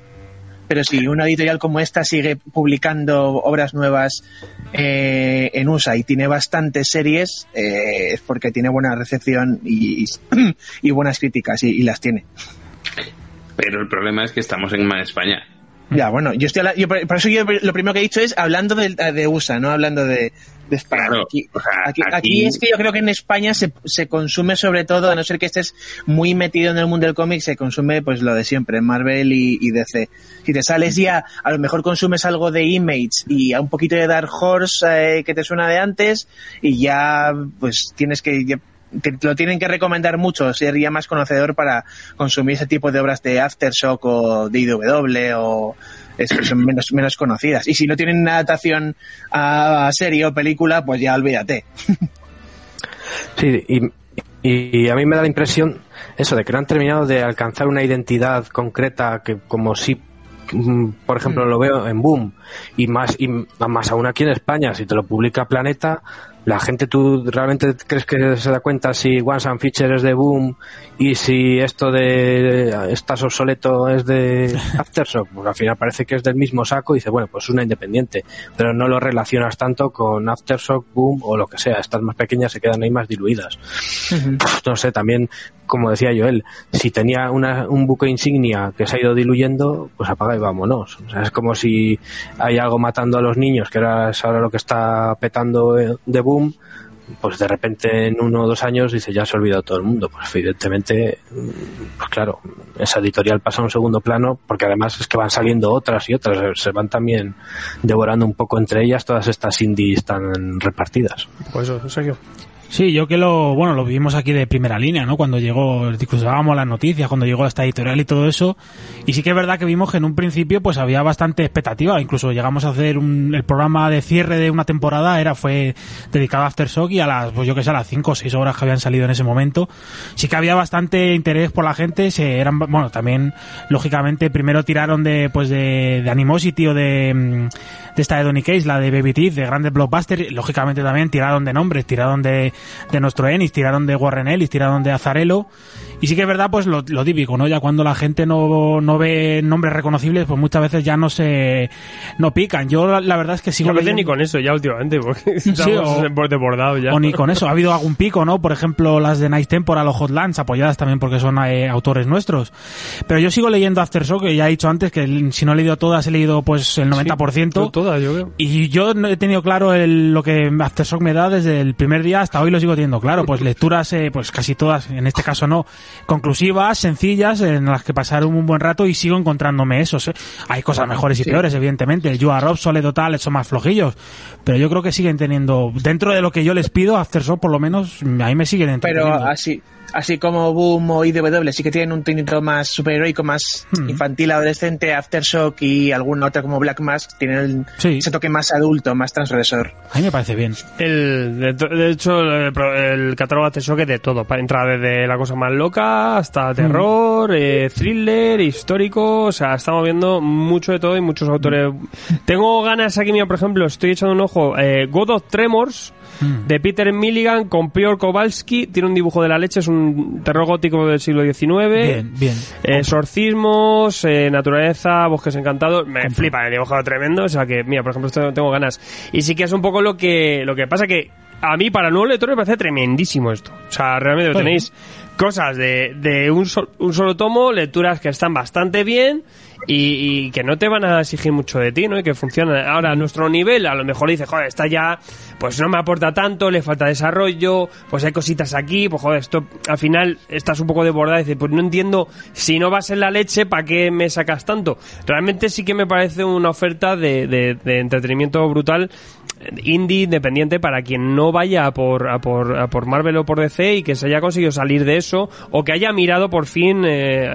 Pero si una editorial como esta sigue publicando obras nuevas eh, en USA y tiene bastantes series, eh, es porque tiene buena recepción y, y buenas críticas y, las tiene. Pero el problema es que estamos en España. Ya, bueno, yo estoy habla- yo por por eso yo lo primero que he dicho es hablando de, de USA, no hablando de, de España. Claro, aquí, o sea, aquí, aquí- aquí es que yo creo que en España se, se consume sobre todo, a no ser que estés muy metido en el mundo del cómic, se consume pues lo de siempre, Marvel y, y DC. Si te sales ya, a lo mejor consumes algo de Image y a un poquito de Dark Horse eh, que te suena de antes y ya pues tienes que... te lo tienen que recomendar mucho, ser ya más conocedor para consumir ese tipo de obras de Aftershock o de IW o es que son menos, menos conocidas. Y si no tienen una adaptación a, a serie o película, pues ya olvídate. Sí, y, y a mí me da la impresión eso de que no han terminado de alcanzar una identidad concreta que como si mm, por ejemplo lo veo en Boom y más y más aún aquí en España si te lo publica Planeta la gente, ¿tú realmente crees que se da cuenta si Once and Feature es de Boom y si esto de Estás obsoleto es de Aftershock? Porque al final parece que es del mismo saco y dice, bueno, pues una independiente, pero no lo relacionas tanto con Aftershock, Boom o lo que sea. Estas más pequeñas se quedan ahí más diluidas. No sé, también, como decía Joel, si tenía una, un buque insignia que se ha ido diluyendo, pues apaga y vámonos. O sea, es como si hay algo matando a los niños, que ahora es ahora lo que está petando de Boom, pues de repente en uno o dos años dice ya se ha olvidado todo el mundo. Pues evidentemente, pues claro, esa editorial pasa a un segundo plano porque además es que van saliendo otras y otras, se van también devorando un poco entre ellas todas estas indies tan repartidas. Pues eso, en serio. Sí, yo que lo, bueno, lo vivimos aquí de primera línea, ¿no? Cuando llegó, cruzábamos las noticias, cuando llegó esta editorial y todo eso. Y sí que es verdad que vimos que en un principio pues había bastante expectativa. Incluso llegamos a hacer un, el programa de cierre de una temporada, era, fue dedicado a Aftershock y a las, pues yo que sé, a las 5 o 6 horas que habían salido en ese momento. Sí que había bastante interés por la gente, se eran, bueno, también, lógicamente, primero tiraron de, pues de, de Animosity o de, mm, de esta de Donny Case, la de Baby Teeth, de grandes blockbusters, lógicamente también tiraron de nombres, tiraron de, de nuestro Ennis, tiraron de Warren Ellis, tiraron de Azarelo. Y sí que es verdad, pues lo, lo típico, ¿no? Ya cuando la gente no, no ve nombres reconocibles, pues muchas veces ya no se no pican. Yo la, la verdad es que sigo No, leyendo- ni con eso ya últimamente, porque estamos o- desbordados ya. o ni con eso. Ha habido algún pico, ¿no? Por ejemplo, las de Night Temporal o Hotlands, apoyadas también porque son eh, autores nuestros. Pero yo sigo leyendo Aftershock, que ya he dicho antes que si no he leído todas, he leído pues el 90%. Yo todas, yo creo. Y yo no he tenido claro el- lo que Aftershock me da desde el primer día hasta hoy lo sigo teniendo claro. Pues lecturas, eh, pues casi todas, en este caso no, conclusivas, sencillas, en las que pasaron un buen rato y sigo encontrándome esos. eh. Hay cosas mejores y peores, evidentemente. El You Are Obsolete total, son más flojillos. Pero yo creo que siguen teniendo, dentro de lo que yo les pido, Aftershock por lo menos, a mí me siguen Pero así, así como Boom o IDW sí que tienen un tonito más superheroico, más Hmm. infantil, adolescente, Aftershock y alguna otra como Black Mask tienen el- Sí. ese toque más adulto, más transgresor. A mí me parece bien. El, de, hecho, el, el catálogo de Shock es de todo. Para entrar desde la cosa más loca hasta terror, eh, thriller, histórico. O sea, estamos viendo mucho de todo y muchos autores. Tengo ganas aquí, mira, por ejemplo, estoy echando un ojo. Eh, God of Tremors. De Peter Milligan con Piotr Kowalski, tiene un dibujo de la leche, es un terror gótico del siglo XIX. Bien, bien. Eh, exorcismos, eh, naturaleza, bosques encantados, me flipa, el dibujado tremendo, o sea que, mira, por ejemplo, esto tengo ganas. Y sí que es un poco lo que, lo que pasa que a mí para nuevo lector me parece tremendísimo esto. O sea, realmente Bueno. tenéis cosas de, de un, un solo tomo, lecturas que están bastante bien y, y que no te van a exigir mucho de ti, ¿no? Y que funcionan. Ahora, a nuestro nivel, a lo mejor dices, joder, esta ya, pues no me aporta tanto, le falta desarrollo, pues hay cositas aquí, pues joder, esto al final estás un poco desbordada y dices, pues no entiendo, si no vas en la leche, ¿para qué me sacas tanto? Realmente sí que me parece una oferta de, de- de entretenimiento brutal indie independiente para quien no vaya a por, a por, a por Marvel o por DC y que se haya conseguido salir de eso o que haya mirado por fin, eh,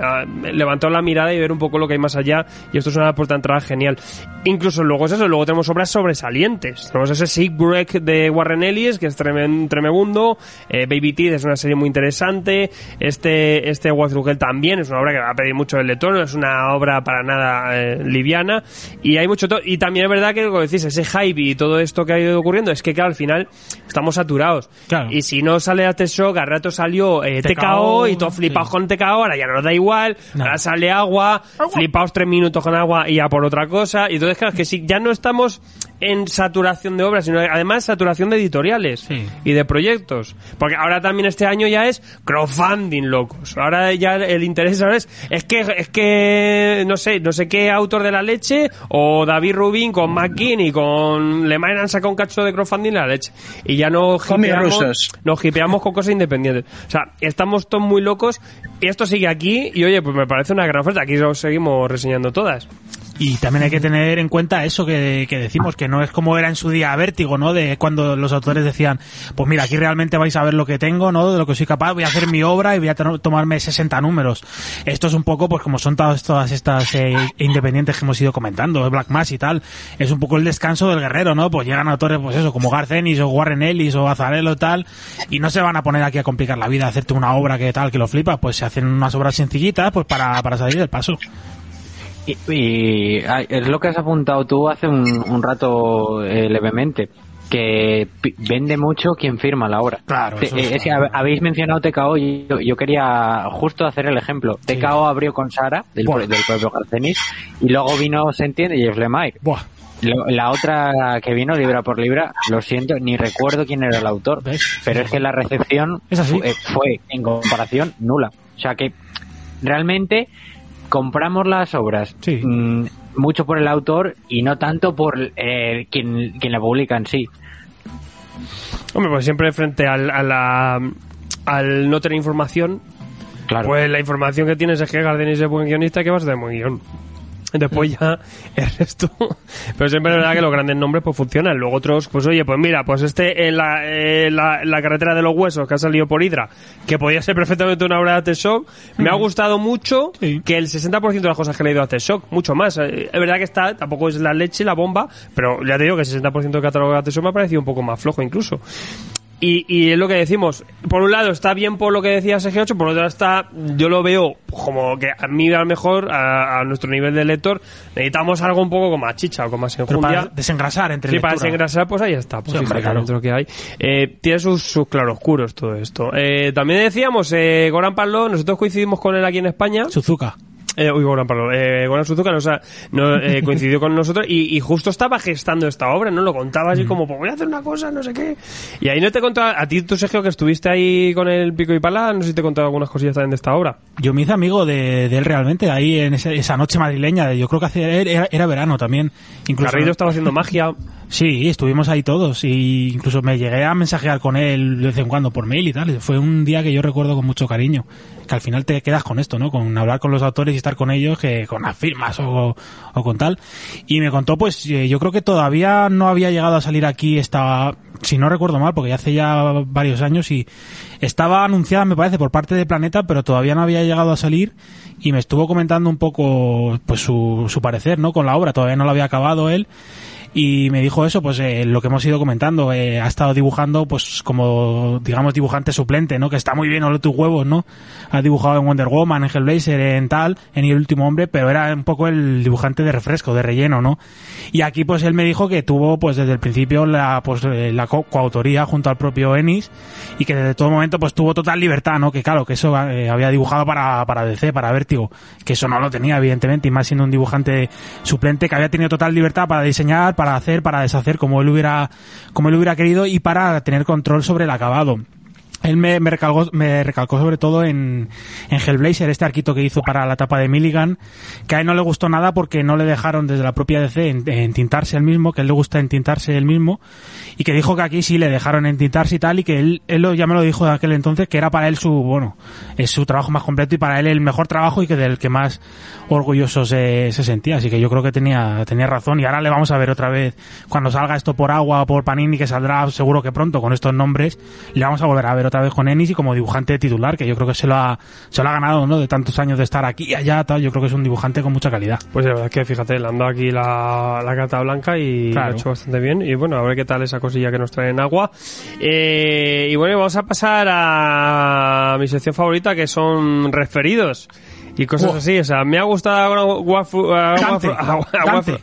levantado la mirada y ver un poco lo que hay más allá y esto es una puerta de entrada genial. Incluso luego es eso, luego tenemos obras sobresalientes. Tenemos ese Sick Break de Warren Ellis que es tremen- tremebundo, eh, Baby Teeth es una serie muy interesante, este, este Hell también es una obra que va a pedir mucho el lector, no es una obra para nada eh, liviana y hay mucho y también es verdad que como decís, ese hype y todo esto que ha ido ocurriendo es que claro, al final estamos saturados. Claro. Y si no sale Aftershock, al rato salió eh, TKO, TKO, y todos flipados sí. con TKO, ahora ya no nos da igual, No. ahora sale agua, flipaos tres minutos con agua y ya por otra cosa. Y entonces, claro, es que si ya no estamos en saturación de obras, sino además saturación de editoriales Sí. y de proyectos. Porque ahora también este año ya es crowdfunding, locos. Ahora ya el interés ahora es, es que, es que, no sé, no sé qué autor de la leche, o David Rubin con McKinney, con Lemaine han sacado un cacho de crowdfunding la leche. Y ya no hipeamos- nos hipeamos con cosas independientes. O sea, estamos todos muy locos y esto sigue aquí y oye, pues me parece una gran oferta. Aquí os seguimos reseñando todas. Y también hay que tener en cuenta eso que, que decimos, que no es como era en su día Vértigo, ¿no? De cuando los autores decían, pues mira, aquí realmente vais a ver lo que tengo, ¿no? De lo que soy capaz, voy a hacer mi obra y voy a to- tomarme 60 números. Esto es un poco, pues como son todas, estas eh, independientes que hemos ido comentando, Black Mass y tal, es un poco el descanso del guerrero, ¿no? Pues llegan autores, pues eso, como Garth Ennis o Warren Ellis o Azarelo tal, y no se van a poner aquí a complicar la vida, a hacerte una obra que tal, que lo flipas, pues se hacen unas obras sencillitas, pues para, para salir del paso. Y, es lo que has apuntado tú hace un, un rato eh, levemente. que vende mucho quien firma la obra. Claro, Te- eh, que hab- habéis mencionado TKO y yo, yo quería justo hacer el ejemplo. Sí. TKO abrió con Sara, del, Buah. del propio Garcenis, y luego vino Sentient y Jeff Lemire. Buah, Lo- La otra que vino libra por libra, lo siento, ni recuerdo quién era el autor, ¿Ves? pero es que la recepción Es así. fue, fue, en comparación nula. O sea que realmente compramos las obras Sí. mm, mucho por el autor y no tanto por eh, quien, quien la publica en sí. Hombre, pues siempre frente al, a la, al no tener información, Claro. pues la información que tienes es que Gardenis es buen guionista y que vas a tener buen guion. Después ya el resto. Pero siempre es verdad que los grandes nombres pues funcionan. Luego otros, pues oye, pues mira, pues este en la, eh, la, la carretera de los huesos que ha salido por Hydra, que podía ser perfectamente una obra de Aftershock, me ha gustado mucho Sí. que el 60% de las cosas que he leído de Aftershock, mucho más. Eh, Es verdad que está, tampoco es la leche, la bomba, pero ya te digo que el 60% del catálogo de Aftershock me ha parecido un poco más flojo incluso. Y, y es lo que decimos. Por un lado está bien por lo que decía SG8, por otro lado está, yo lo veo como que a mí a lo mejor, a, a nuestro nivel de lector, necesitamos algo un poco con más chicha o con más pero enjundia. para desengrasar entre Sí, para desengrasar, pues ahí está. Pues Sí, hombre, fíjate, claro. dentro que hay. Eh, tiene sus, sus claroscuros todo esto. Eh, también decíamos, eh, Goran Parlo, nosotros coincidimos con él aquí en España. Suzuka. Eh, uy, Goran, perdón. Eh, Goran Suzuka nos ha- no, eh, coincidió con nosotros y, y justo estaba gestando esta obra, ¿no? Lo contaba así como, pues voy a hacer una cosa, no sé qué. Y ahí no te contaba, a ti, tú, Sergio, que estuviste ahí con el pico y pala, no sé si te contaba algunas cosillas también de esta obra. Yo me hice amigo de, de él realmente, ahí en esa, esa noche madrileña. Yo creo que hace, era, era verano también. Incluso, Garrido estaba haciendo magia. Sí, estuvimos ahí todos y incluso me llegué a mensajear con él de vez en cuando por mail y tal. Fue un día que yo recuerdo con mucho cariño. Que al final te quedas con esto, ¿no? Con hablar con los autores y estar con ellos que con las firmas o, o con tal. Y me contó, pues eh, yo creo que todavía no había llegado a salir aquí esta, si no recuerdo mal, porque ya hace ya varios años y estaba anunciada, me parece, por parte de Planeta, pero todavía no había llegado a salir y me estuvo comentando un poco pues su, su parecer, ¿no? Con la obra, todavía no lo había acabado él y me dijo eso, pues eh, lo que hemos ido comentando, eh, ha estado dibujando pues como digamos dibujante suplente, ¿no? Que está muy bien, ole tus huevos, ¿no? Ha dibujado en Wonder Woman, en Hellblazer, en tal, en El Último Hombre, pero era un poco el dibujante de refresco, de relleno, ¿no? Y aquí pues él me dijo que tuvo pues desde el principio la pues eh, la co- coautoría junto al propio Ennis y que desde todo momento pues tuvo total libertad, ¿no? Que claro, que eso eh, había dibujado para, para DC, para Vértigo, que eso no lo tenía evidentemente y más siendo un dibujante suplente que había tenido total libertad para diseñar, para hacer, para deshacer como él hubiera, como él hubiera querido y para tener control sobre el acabado. Él me, recalcó, me recalcó sobre todo en, en Hellblazer, este arquito que hizo para la tapa de Milligan, que a él no le gustó nada porque no le dejaron desde la propia DC en- entintarse el mismo, que él le gusta entintarse el mismo, y que dijo que aquí sí le dejaron entintarse y tal, y que él, él ya me lo dijo de aquel entonces, que era para él su, bueno, es su trabajo más completo y para él el mejor trabajo y que del que más orgulloso se, se sentía. Así que yo creo que tenía, tenía razón y ahora le vamos a ver otra vez cuando salga esto por agua o por Panini, que saldrá seguro que pronto con estos nombres, le vamos a volver a ver otra vez con Ennis y como dibujante titular, que yo creo que se lo ha, se lo ha ganado, ¿no? De tantos años de estar aquí y allá, tal, yo creo que es un dibujante con mucha calidad. Pues la verdad es que fíjate, le han dado aquí la, la carta blanca y Claro. lo ha hecho bastante bien. Y bueno, a ver qué tal esa cosilla que nos trae en agua. Eh, y bueno, vamos a pasar a mi sección favorita que son referidos. Y cosas así, o sea, me ha gustado Wafu- Dante, Wafu- a-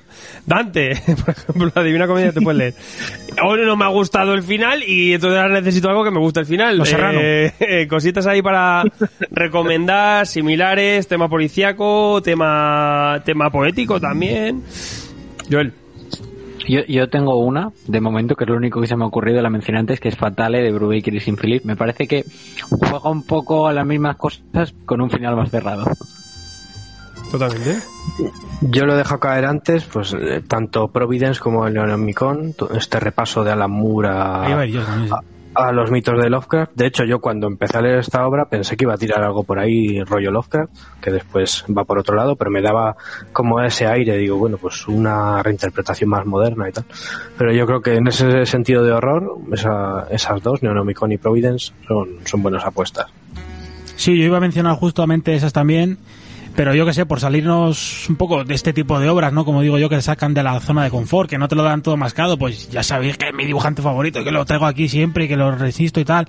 Dante. Por ejemplo, la Divina Comedia te puedes leer. Ahora no me ha gustado el final y entonces ahora necesito algo que me guste el final. Los. Eh, eh, cositas ahí para recomendar, similares, tema policíaco, tema, tema poético también. Joel. Yo, yo tengo una, de momento, que es lo único que se me ha ocurrido, la mencioné antes, que es Fatale de Brubaker y Sin Philip. Me parece que juega un poco a las mismas cosas con un final más cerrado. Totalmente. Yo lo dejo caer antes, pues eh, tanto Providence como el Neonomicon, este repaso de Alan Moore Ahí va a, a los mitos de Lovecraft. De hecho, yo cuando empecé a leer esta obra pensé que iba a tirar algo por ahí, rollo Lovecraft, que después va por otro lado, pero me daba como ese aire, digo, bueno, pues una reinterpretación más moderna y tal. Pero yo creo que en ese sentido de horror, esa- esas dos, Neonomicon y Providence, son, son buenas apuestas. Sí, yo iba a mencionar justamente esas también, pero yo que sé, por salirnos un poco de este tipo de obras, ¿no? Como digo yo, que sacan de la zona de confort, que no te lo dan todo mascado, pues ya sabéis que es mi dibujante favorito, que lo traigo aquí siempre y que lo resisto y tal.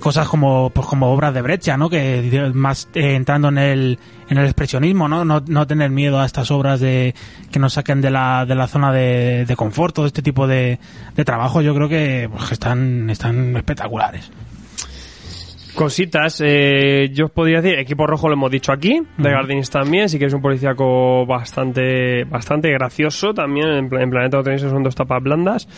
cosas como pues como obras de brecha, ¿no? Que más eh, entrando en el en el expresionismo, ¿no? ¿no? No tener miedo a estas obras de que nos saquen de la, de la zona de, de confort, todo este tipo de, de trabajo, yo creo que pues, están, están espectaculares. Cositas, eh, yo os podría decir, equipo rojo lo hemos dicho aquí, de Gardinis también, sí que es un policíaco bastante bastante gracioso también, en, en Planeta tenéis son dos tapas blandas,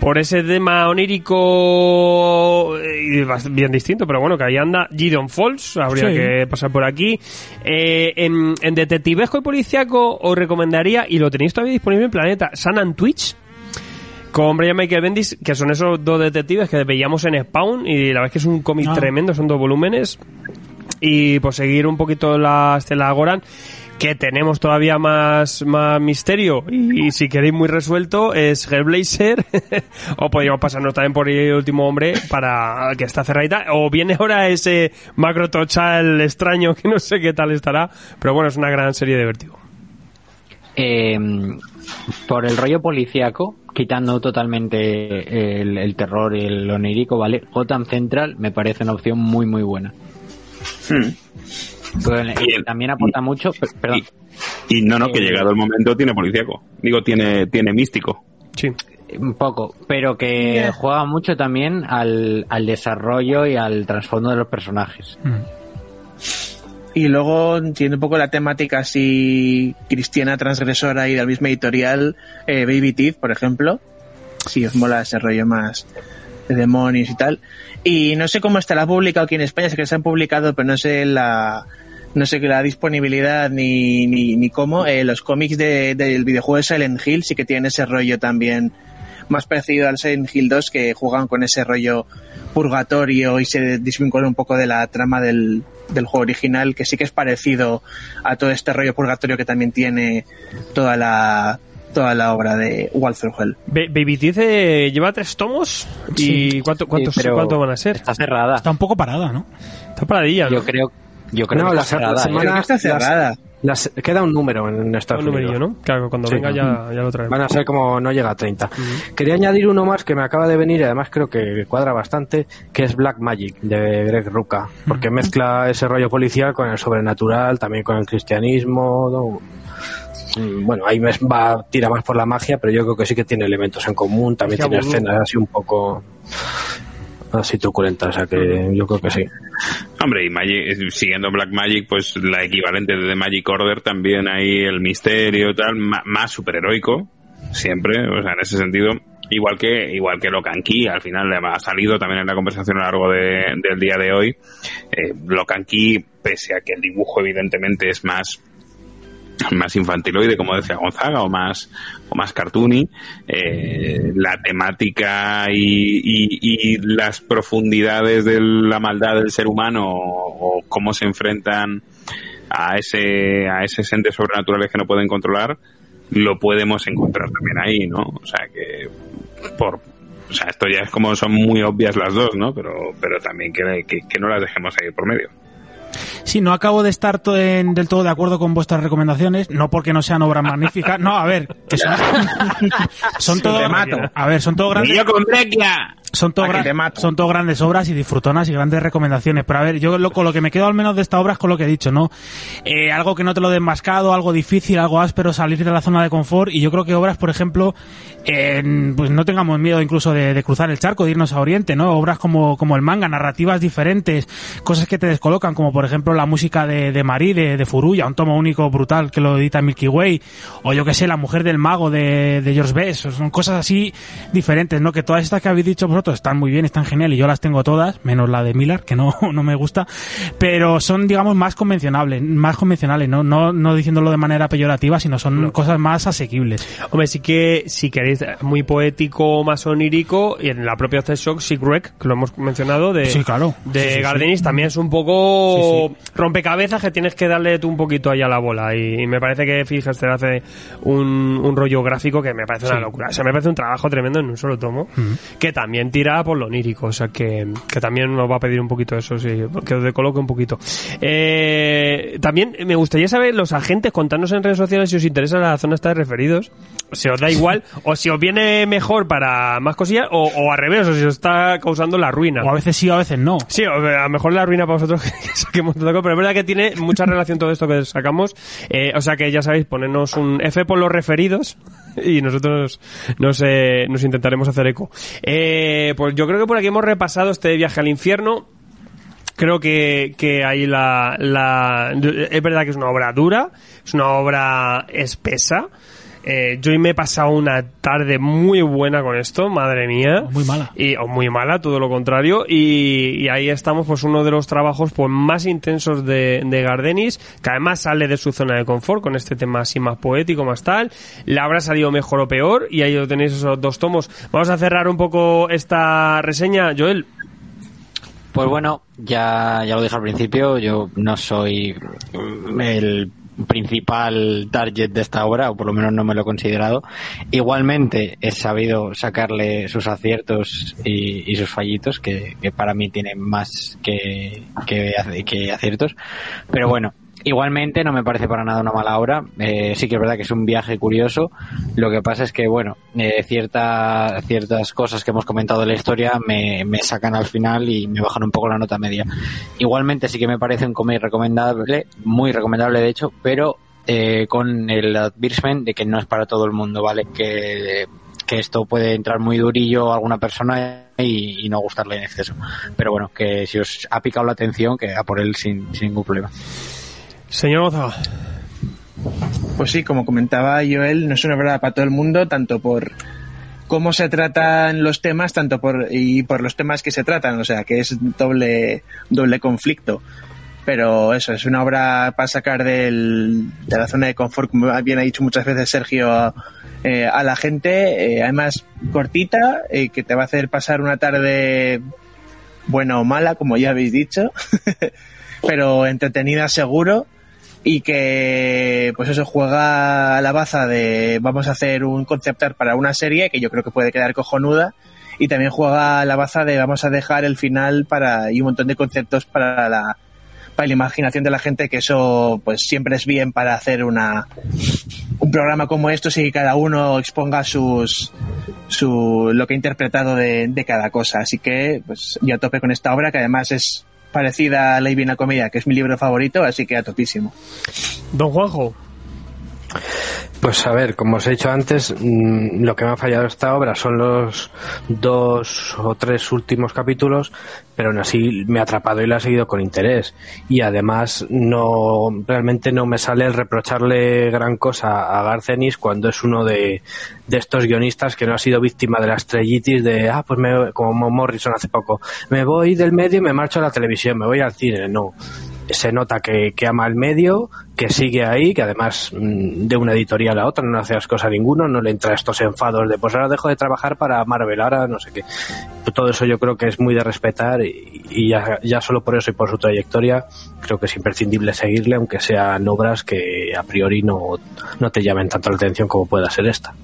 por ese tema onírico eh, bien distinto, pero bueno, que ahí anda Gideon Falls, habría Sí. que pasar por aquí. Eh, en, en Detectivesco y Policiaco os recomendaría, y lo tenéis todavía disponible en Planeta, San Twitch, con Brian Michael Bendis, que son esos dos detectives que veíamos en Spawn, y la verdad es que es un cómic Ah. tremendo, son dos volúmenes. Y por seguir un poquito la estela Goran, que tenemos todavía más, más misterio, y, si queréis muy resuelto, es Hellblazer, o podríamos pasarnos también por el último hombre, para que está cerradita, o viene ahora ese Macro Tochal extraño, que no sé qué tal estará, pero bueno, es una gran serie de vértigo. Eh, por el rollo policíaco, quitando totalmente el, el terror y el onírico, ¿vale? Gotham Central me parece una opción muy, muy buena. Hmm. Porque Bien. también aporta mucho, per- perdón, Y no, no, que Eh, llegado el momento tiene policíaco. Digo, tiene, tiene místico. Sí. un poco, pero que Yeah. juega mucho también al, al desarrollo y al trasfondo de los personajes. Y luego tiene un poco la temática así cristiana transgresora y del mismo editorial, eh, Baby Teeth, por ejemplo. Si os mola ese rollo más de demonios y tal. Y no sé cómo estará publicado aquí en España, sé que se han publicado, pero no sé la no sé la disponibilidad ni, ni, ni cómo. Eh, los cómics de- del videojuego de Silent Hill sí que tienen ese rollo también más parecido al Silent Hill 2 que juegan con ese rollo purgatorio y se desvinculan un poco de la trama del, del juego original, que sí que es parecido a todo este rollo purgatorio que también tiene toda la toda la obra de Walter Hell. Ba- Baby eh, lleva tres tomos, ¿y cuánto, cuántos, Sí, cuánto van a ser? Está cerrada. Está un poco parada, ¿no? Está paradilla, ¿no? Yo creo, yo creo No, que la, está la cerrada. ¿eh? semana Creo que está cerrada. las- queda un número en Estados Un Unidos. ¿no? Claro, cuando Sí. venga ya, ya lo traemos. Van a ser como no llega a 30. Quería añadir uno más que me acaba de venir y además creo que cuadra bastante, que es Black Magic de Greg Rucka, porque mezcla ese rollo policial con el sobrenatural, también con el cristianismo. ¿no? Mm, Bueno, ahí va tira más por la magia, pero yo creo que sí que tiene elementos en común, también tiene escenas así un poco así truculentas, o sea que yo creo que sí. Hombre, y Magic- siguiendo Black Magic, pues la equivalente de The Magic Order también ahí el misterio y tal, ma- más superheroico, siempre, o sea, en ese sentido, igual que igual que Locan Key, al final ha salido también en la conversación a lo largo de- del día de hoy, eh, Locan pese a que el dibujo evidentemente es más más infantiloide, como decía Gonzaga, o más, o más cartoony, eh, la temática y, y- las profundidades de la maldad del ser humano o, cómo se enfrentan a ese, a ese entes sobrenaturales que no pueden controlar, lo podemos encontrar también ahí, ¿no? O sea que, por, o sea, esto ya es como son muy obvias las dos, ¿no? Pero, pero también que, que no las dejemos ahí por medio. Sí, no acabo de estar to- en- del todo de acuerdo con vuestras recomendaciones, no porque no sean obras magníficas, no, a ver, que son, son todo, a ver, son todo grandes, ¡Y yo con! Son todo, son todo grandes obras y disfrutonas y grandes recomendaciones. Pero a ver, yo lo, con lo que me quedo al menos de esta obra es con lo que he dicho, ¿no? Eh, algo que no te lo den mascado, algo difícil, algo áspero, salir de la zona de confort. Y yo creo que obras, por ejemplo, pues no tengamos miedo incluso de, de cruzar el charco, de irnos a Oriente, ¿no? Obras como, como el manga, narrativas diferentes, cosas que te descolocan, como por ejemplo la música de, de Marí, de, de Furuya, un tomo único brutal que lo edita Milky Way, o yo que sé, La mujer del mago de, de George Best, son cosas así diferentes, ¿no? Que todas estas que habéis dicho vosotros están muy bien, están genial y yo las tengo todas, menos la de Miller, que no, no me gusta, pero son, digamos, más convencionables, más convencionales, ¿no? No, no diciéndolo de manera peyorativa, sino son cosas más asequibles. Hombre, sí que si queréis muy poético, más onírico, y en la propia After Shock, Sigrek, que lo hemos mencionado, de, Sí, claro. de Sí, sí. Gardenis, también es un poco rompecabezas que tienes que darle tú un poquito ahí a la bola. Y, y me parece que Fijaste hace un, un rollo gráfico que me parece una locura. O sea, me parece un trabajo tremendo en un solo tomo, que también tira por lo onírico, o sea que, que también nos va a pedir un poquito eso, sí, que os decoloque un poquito. Eh, también me gustaría saber, los agentes, contarnos en redes sociales si os interesa la zona esta de referidos, si os da igual, o si os viene mejor para más cosillas, o, o al revés, o si os está causando la ruina. O a veces sí, o a veces no. Sí, o- a lo mejor la ruina para vosotros que saquemos cosa, pero es verdad que tiene mucha relación todo esto que sacamos. Eh, o sea que ya sabéis, ponernos un F por los referidos y nosotros nos, eh, nos intentaremos hacer eco. Eh, pues yo creo que por aquí hemos repasado este viaje al infierno. Creo que, que ahí la, la... Es verdad que es una obra dura, es una obra espesa. Eh, yo hoy me he pasado una tarde muy buena con esto, madre mía. O muy mala. Y, o muy mala, todo lo contrario. Y, y ahí estamos, pues uno de los trabajos pues más intensos de, de Gardenis, que además sale de su zona de confort con este tema así más poético, más tal. Le habrá salido mejor o peor, y ahí lo tenéis esos dos tomos. Vamos a cerrar un poco esta reseña, Joel. Pues bueno, ya, ya lo dije al principio, yo no soy el principal target de esta obra, o por lo menos no me lo he considerado. Igualmente he sabido sacarle sus aciertos y, sus fallitos, que, para mí tienen más que, que aciertos. Pero bueno, igualmente no me parece para nada una mala obra. Eh, sí que es verdad que es un viaje curioso. Lo que pasa es que, bueno, eh, cierta, ciertas cosas que hemos comentado de la historia me, sacan al final y me bajan un poco la nota media. Igualmente sí que me parece un cómic recomendable, muy recomendable de hecho, pero eh, con el advertisement de que no es para todo el mundo, ¿vale? Que, que esto puede entrar muy durillo a alguna persona y, no gustarle en exceso. Pero bueno, que si os ha picado la atención, que a por él sin ningún problema. Señor Gonzaga. Pues sí, como comentaba Joel, no es una obra para todo el mundo, tanto por cómo se tratan los temas, tanto por y por los temas que se tratan, o sea, que es doble doble conflicto. Pero eso, es una obra para sacar del, de la zona de confort, como bien ha dicho muchas veces Sergio, eh, a la gente, eh, además cortita, eh, que te va a hacer pasar una tarde buena o mala, como ya habéis dicho, pero entretenida seguro y que pues eso juega a la baza de vamos a hacer un concept art para una serie que yo creo que puede quedar cojonuda y también juega a la baza de vamos a dejar el final para y un montón de conceptos para la para la imaginación de la gente que eso pues siempre es bien para hacer una un programa como estos y cada uno exponga sus su lo que ha interpretado de, de cada cosa. Así que pues yo tope con esta obra que además es parecida a La Divina Comedia que es mi libro favorito así que a topísimo Don Juanjo. Pues a ver, como os he dicho antes, mm, lo que me ha fallado esta obra son los dos o tres últimos capítulos, pero aún así me ha atrapado y la he seguido con interés. Y además no realmente no me sale el reprocharle gran cosa a Garcenis cuando es uno de, estos guionistas que no ha sido víctima de la estrellitis de, ah, pues me, como Morrison hace poco, me voy del medio y me marcho a la televisión, me voy al cine. No, se nota que, que ama el medio, que sigue ahí, que además mm, de una editorial a otra no hace las cosas a ninguno, no le entra estos enfados de pues ahora dejo de trabajar para Marvel, ahora no sé qué. Todo eso yo creo que es muy de respetar y, y ya, ya solo por eso y por su trayectoria creo que es imprescindible seguirle, aunque sean obras que a priori no, no te llamen tanto la atención como pueda ser esta.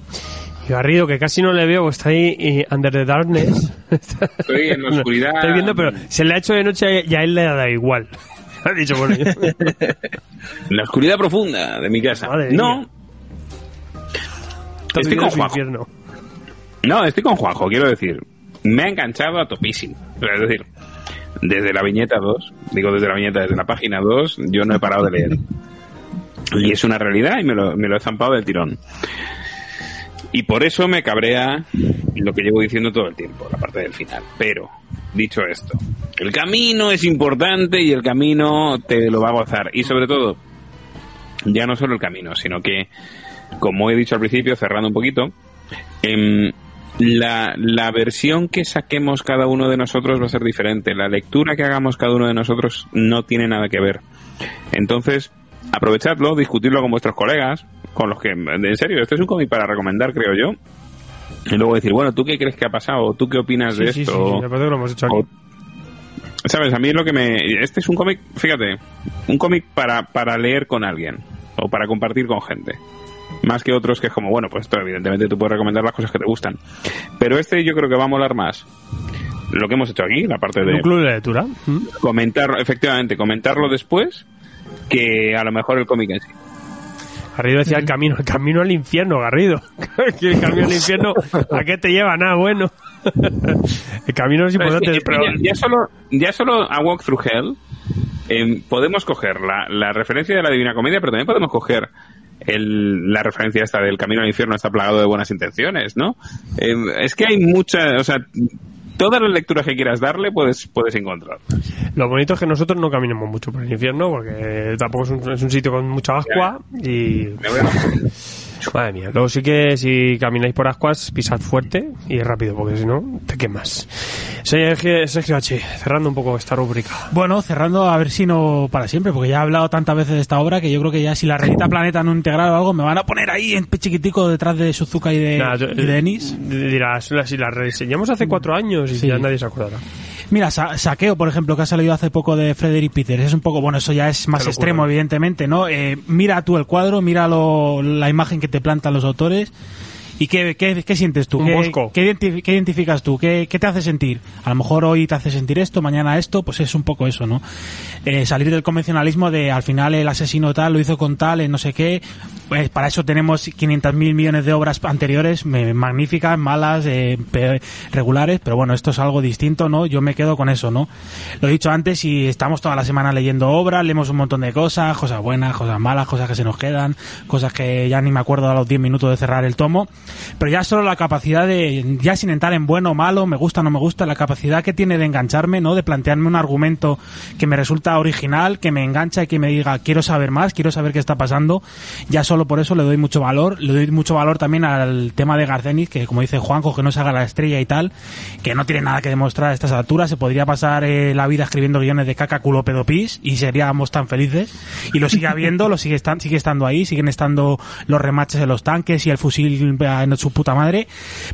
Y Garrido, que casi no le veo, está ahí y under the darkness. Estoy en la oscuridad. Estoy viendo, pero se le ha hecho de noche y a él le da igual. ha dicho, En la oscuridad profunda de mi casa. Madre no, mía. Estoy con Juanjo. infierno. no, estoy con Juanjo, quiero decir. Me ha enganchado a topísimo. Es decir, desde la viñeta 2, digo desde la viñeta, desde la página 2, yo no he parado de leer. Y es una realidad y me lo, me lo he zampado del tirón. Y por eso me cabrea lo que llevo diciendo todo el tiempo, la parte del final. Pero, dicho esto, el camino es importante y el camino te lo va a gozar. Y sobre todo, ya no solo el camino, sino que, como he dicho al principio, cerrando un poquito, em, la, la versión que saquemos cada uno de nosotros va a ser diferente. La lectura que hagamos cada uno de nosotros no tiene nada que ver. Entonces, aprovechadlo, discutidlo con vuestros colegas, con los que, en serio, este es un cómic para recomendar, creo yo. Y luego decir, bueno, ¿tú qué crees que ha pasado? ¿Tú qué opinas Sí, de sí, sí, esto? sí, que lo hemos hecho aquí. O- ¿Sabes? A mí es lo que me... Este es un cómic, fíjate, un cómic para, para leer con alguien o para compartir con gente. más que otros que es como, bueno, pues esto evidentemente tú puedes recomendar las cosas que te gustan. Pero este yo creo que va a molar más. Lo que hemos hecho aquí, la parte de Un club de lectura. Comentarlo, efectivamente, comentarlo después, que a lo mejor el cómic en sí. Garrido decía el camino, el camino al infierno, Garrido. El camino al infierno, ¿a qué te lleva? Nada bueno. el camino es importante, que- es que pero... ya, ya solo, ya solo a Walk Through Hell em, podemos coger la, la referencia de la Divina Comedia, pero también podemos coger el, la referencia esta del camino al infierno está plagado de buenas intenciones, ¿no? Em, es que hay mucha, o sea, todas las lecturas que quieras darle puedes, puedes encontrar. Lo bonito es que nosotros no caminemos mucho por el infierno, porque tampoco es un, es un sitio con mucha ascua y... Madre mía, luego sí que si camináis por ascuas, pisad fuerte y rápido, porque si no, te quemas. Sergio, Sergio H., cerrando un poco esta rúbrica. Bueno, cerrando a ver si no para siempre, porque ya he hablado tantas veces de esta obra que yo creo que ya si la revista Planeta no integrado algo, me van a poner ahí en chiquitico detrás de Suzuka y de, yo- y de Ennis. Dirás, si la reseñamos hace cuatro años y Sí. ya nadie se acordará. Mira, Sa- Saqueo, por ejemplo, que ha salido hace poco de Frederick Peters, es un poco, bueno, eso ya es más extremo, ¿no? evidentemente, ¿no? Eh, mira tú el cuadro, mira lo- la imagen que te plantan los autores. ¿Y qué, qué, qué sientes tú? Un ¿Qué, bosco. qué identifi- qué identificas tú? ¿Qué, ¿Qué te hace sentir? A lo mejor hoy te hace sentir esto, mañana esto, pues es un poco eso, ¿no? Eh, salir del convencionalismo de al final el asesino tal lo hizo con tal, en no sé qué. Pues para eso tenemos 500 mil millones de obras anteriores, me- magníficas, malas, eh, regulares, pero bueno, esto es algo distinto, ¿no? Yo me quedo con eso, ¿no? Lo he dicho antes y estamos toda la semana leyendo obras, leemos un montón de cosas, cosas buenas, cosas malas, cosas que se nos quedan, cosas que ya ni me acuerdo a los 10 minutos de cerrar el tomo, pero ya solo la capacidad de, ya sin entrar en bueno o malo, me gusta o no me gusta, la capacidad que tiene de engancharme, ¿no? De plantearme un argumento que me resulta original, que me engancha y que me diga, quiero saber más, quiero saber qué está pasando, ya solo por eso le doy mucho valor, le doy mucho valor también al tema de Garcenis, que como dice Juanjo, que no se haga la estrella y tal, que no tiene nada que demostrar a estas alturas, se podría pasar eh, la vida escribiendo guiones de caca, culo, pedo, pis, y seríamos tan felices, y lo sigue habiendo, lo sigue, estan- sigue estando ahí, siguen estando los remaches en los tanques y el fusil en su puta madre,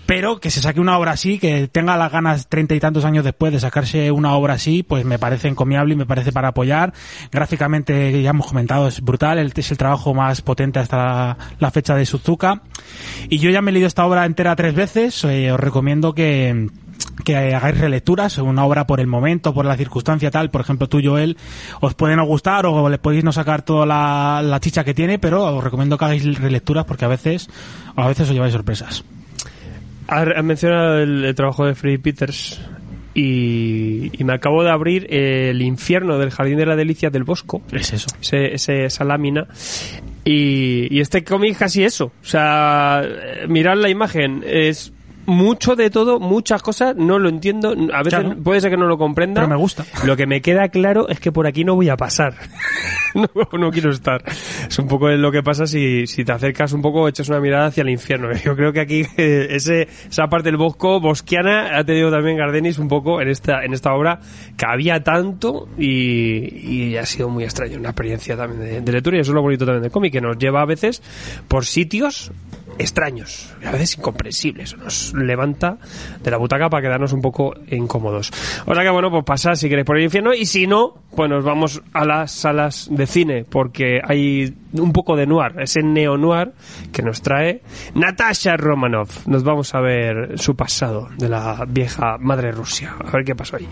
pero que se saque una obra así, que tenga las ganas treinta y tantos años después de sacarse una obra así, pues me parece encomiable y me parece para apoyar. Gráficamente, ya hemos comentado, es brutal, es el trabajo más potente hasta la, la fecha de Suzuka. Y yo ya me he leído esta obra entera tres veces, eh, os recomiendo que que hagáis relecturas, una obra por el momento, por la circunstancia tal, por ejemplo tú Joel, os puede no gustar o le podéis no sacar toda la, la chicha que tiene, pero os recomiendo que hagáis relecturas porque a veces, a veces os lleváis sorpresas. Has mencionado el, el trabajo de Freddy Peters y, y me acabo de abrir el infierno del Jardín de la Delicia del Bosco. Es eso. ese, ese- esa lámina. Y, y este cómic casi eso. O sea, mirad la imagen. Es mucho de todo, muchas cosas. No lo entiendo. A veces Claro. puede ser que no lo comprenda. Pero me gusta. Lo que me queda claro es que por aquí no voy a pasar. no, no quiero estar. Es un poco lo que pasa si, si te acercas un poco, echas una mirada hacia el infierno. Yo creo que aquí eh, ese, esa parte del bosco bosquiana ha tenido también Gardenis un poco en esta, en esta obra que había tanto y, y ha sido muy extraño. Una experiencia también de, de lectura y eso es lo bonito también del cómic, que nos lleva a veces por sitios extraños, a veces incomprensibles. Nos levanta de la butaca para quedarnos un poco incómodos. O sea que bueno, pues pasad si queréis por el infierno y si no, pues nos vamos a las salas de cine porque hay un poco de noir, ese neo-noir que nos trae Natasha Romanoff. Nos vamos a ver su pasado de la vieja madre Rusia. A ver qué pasó allí.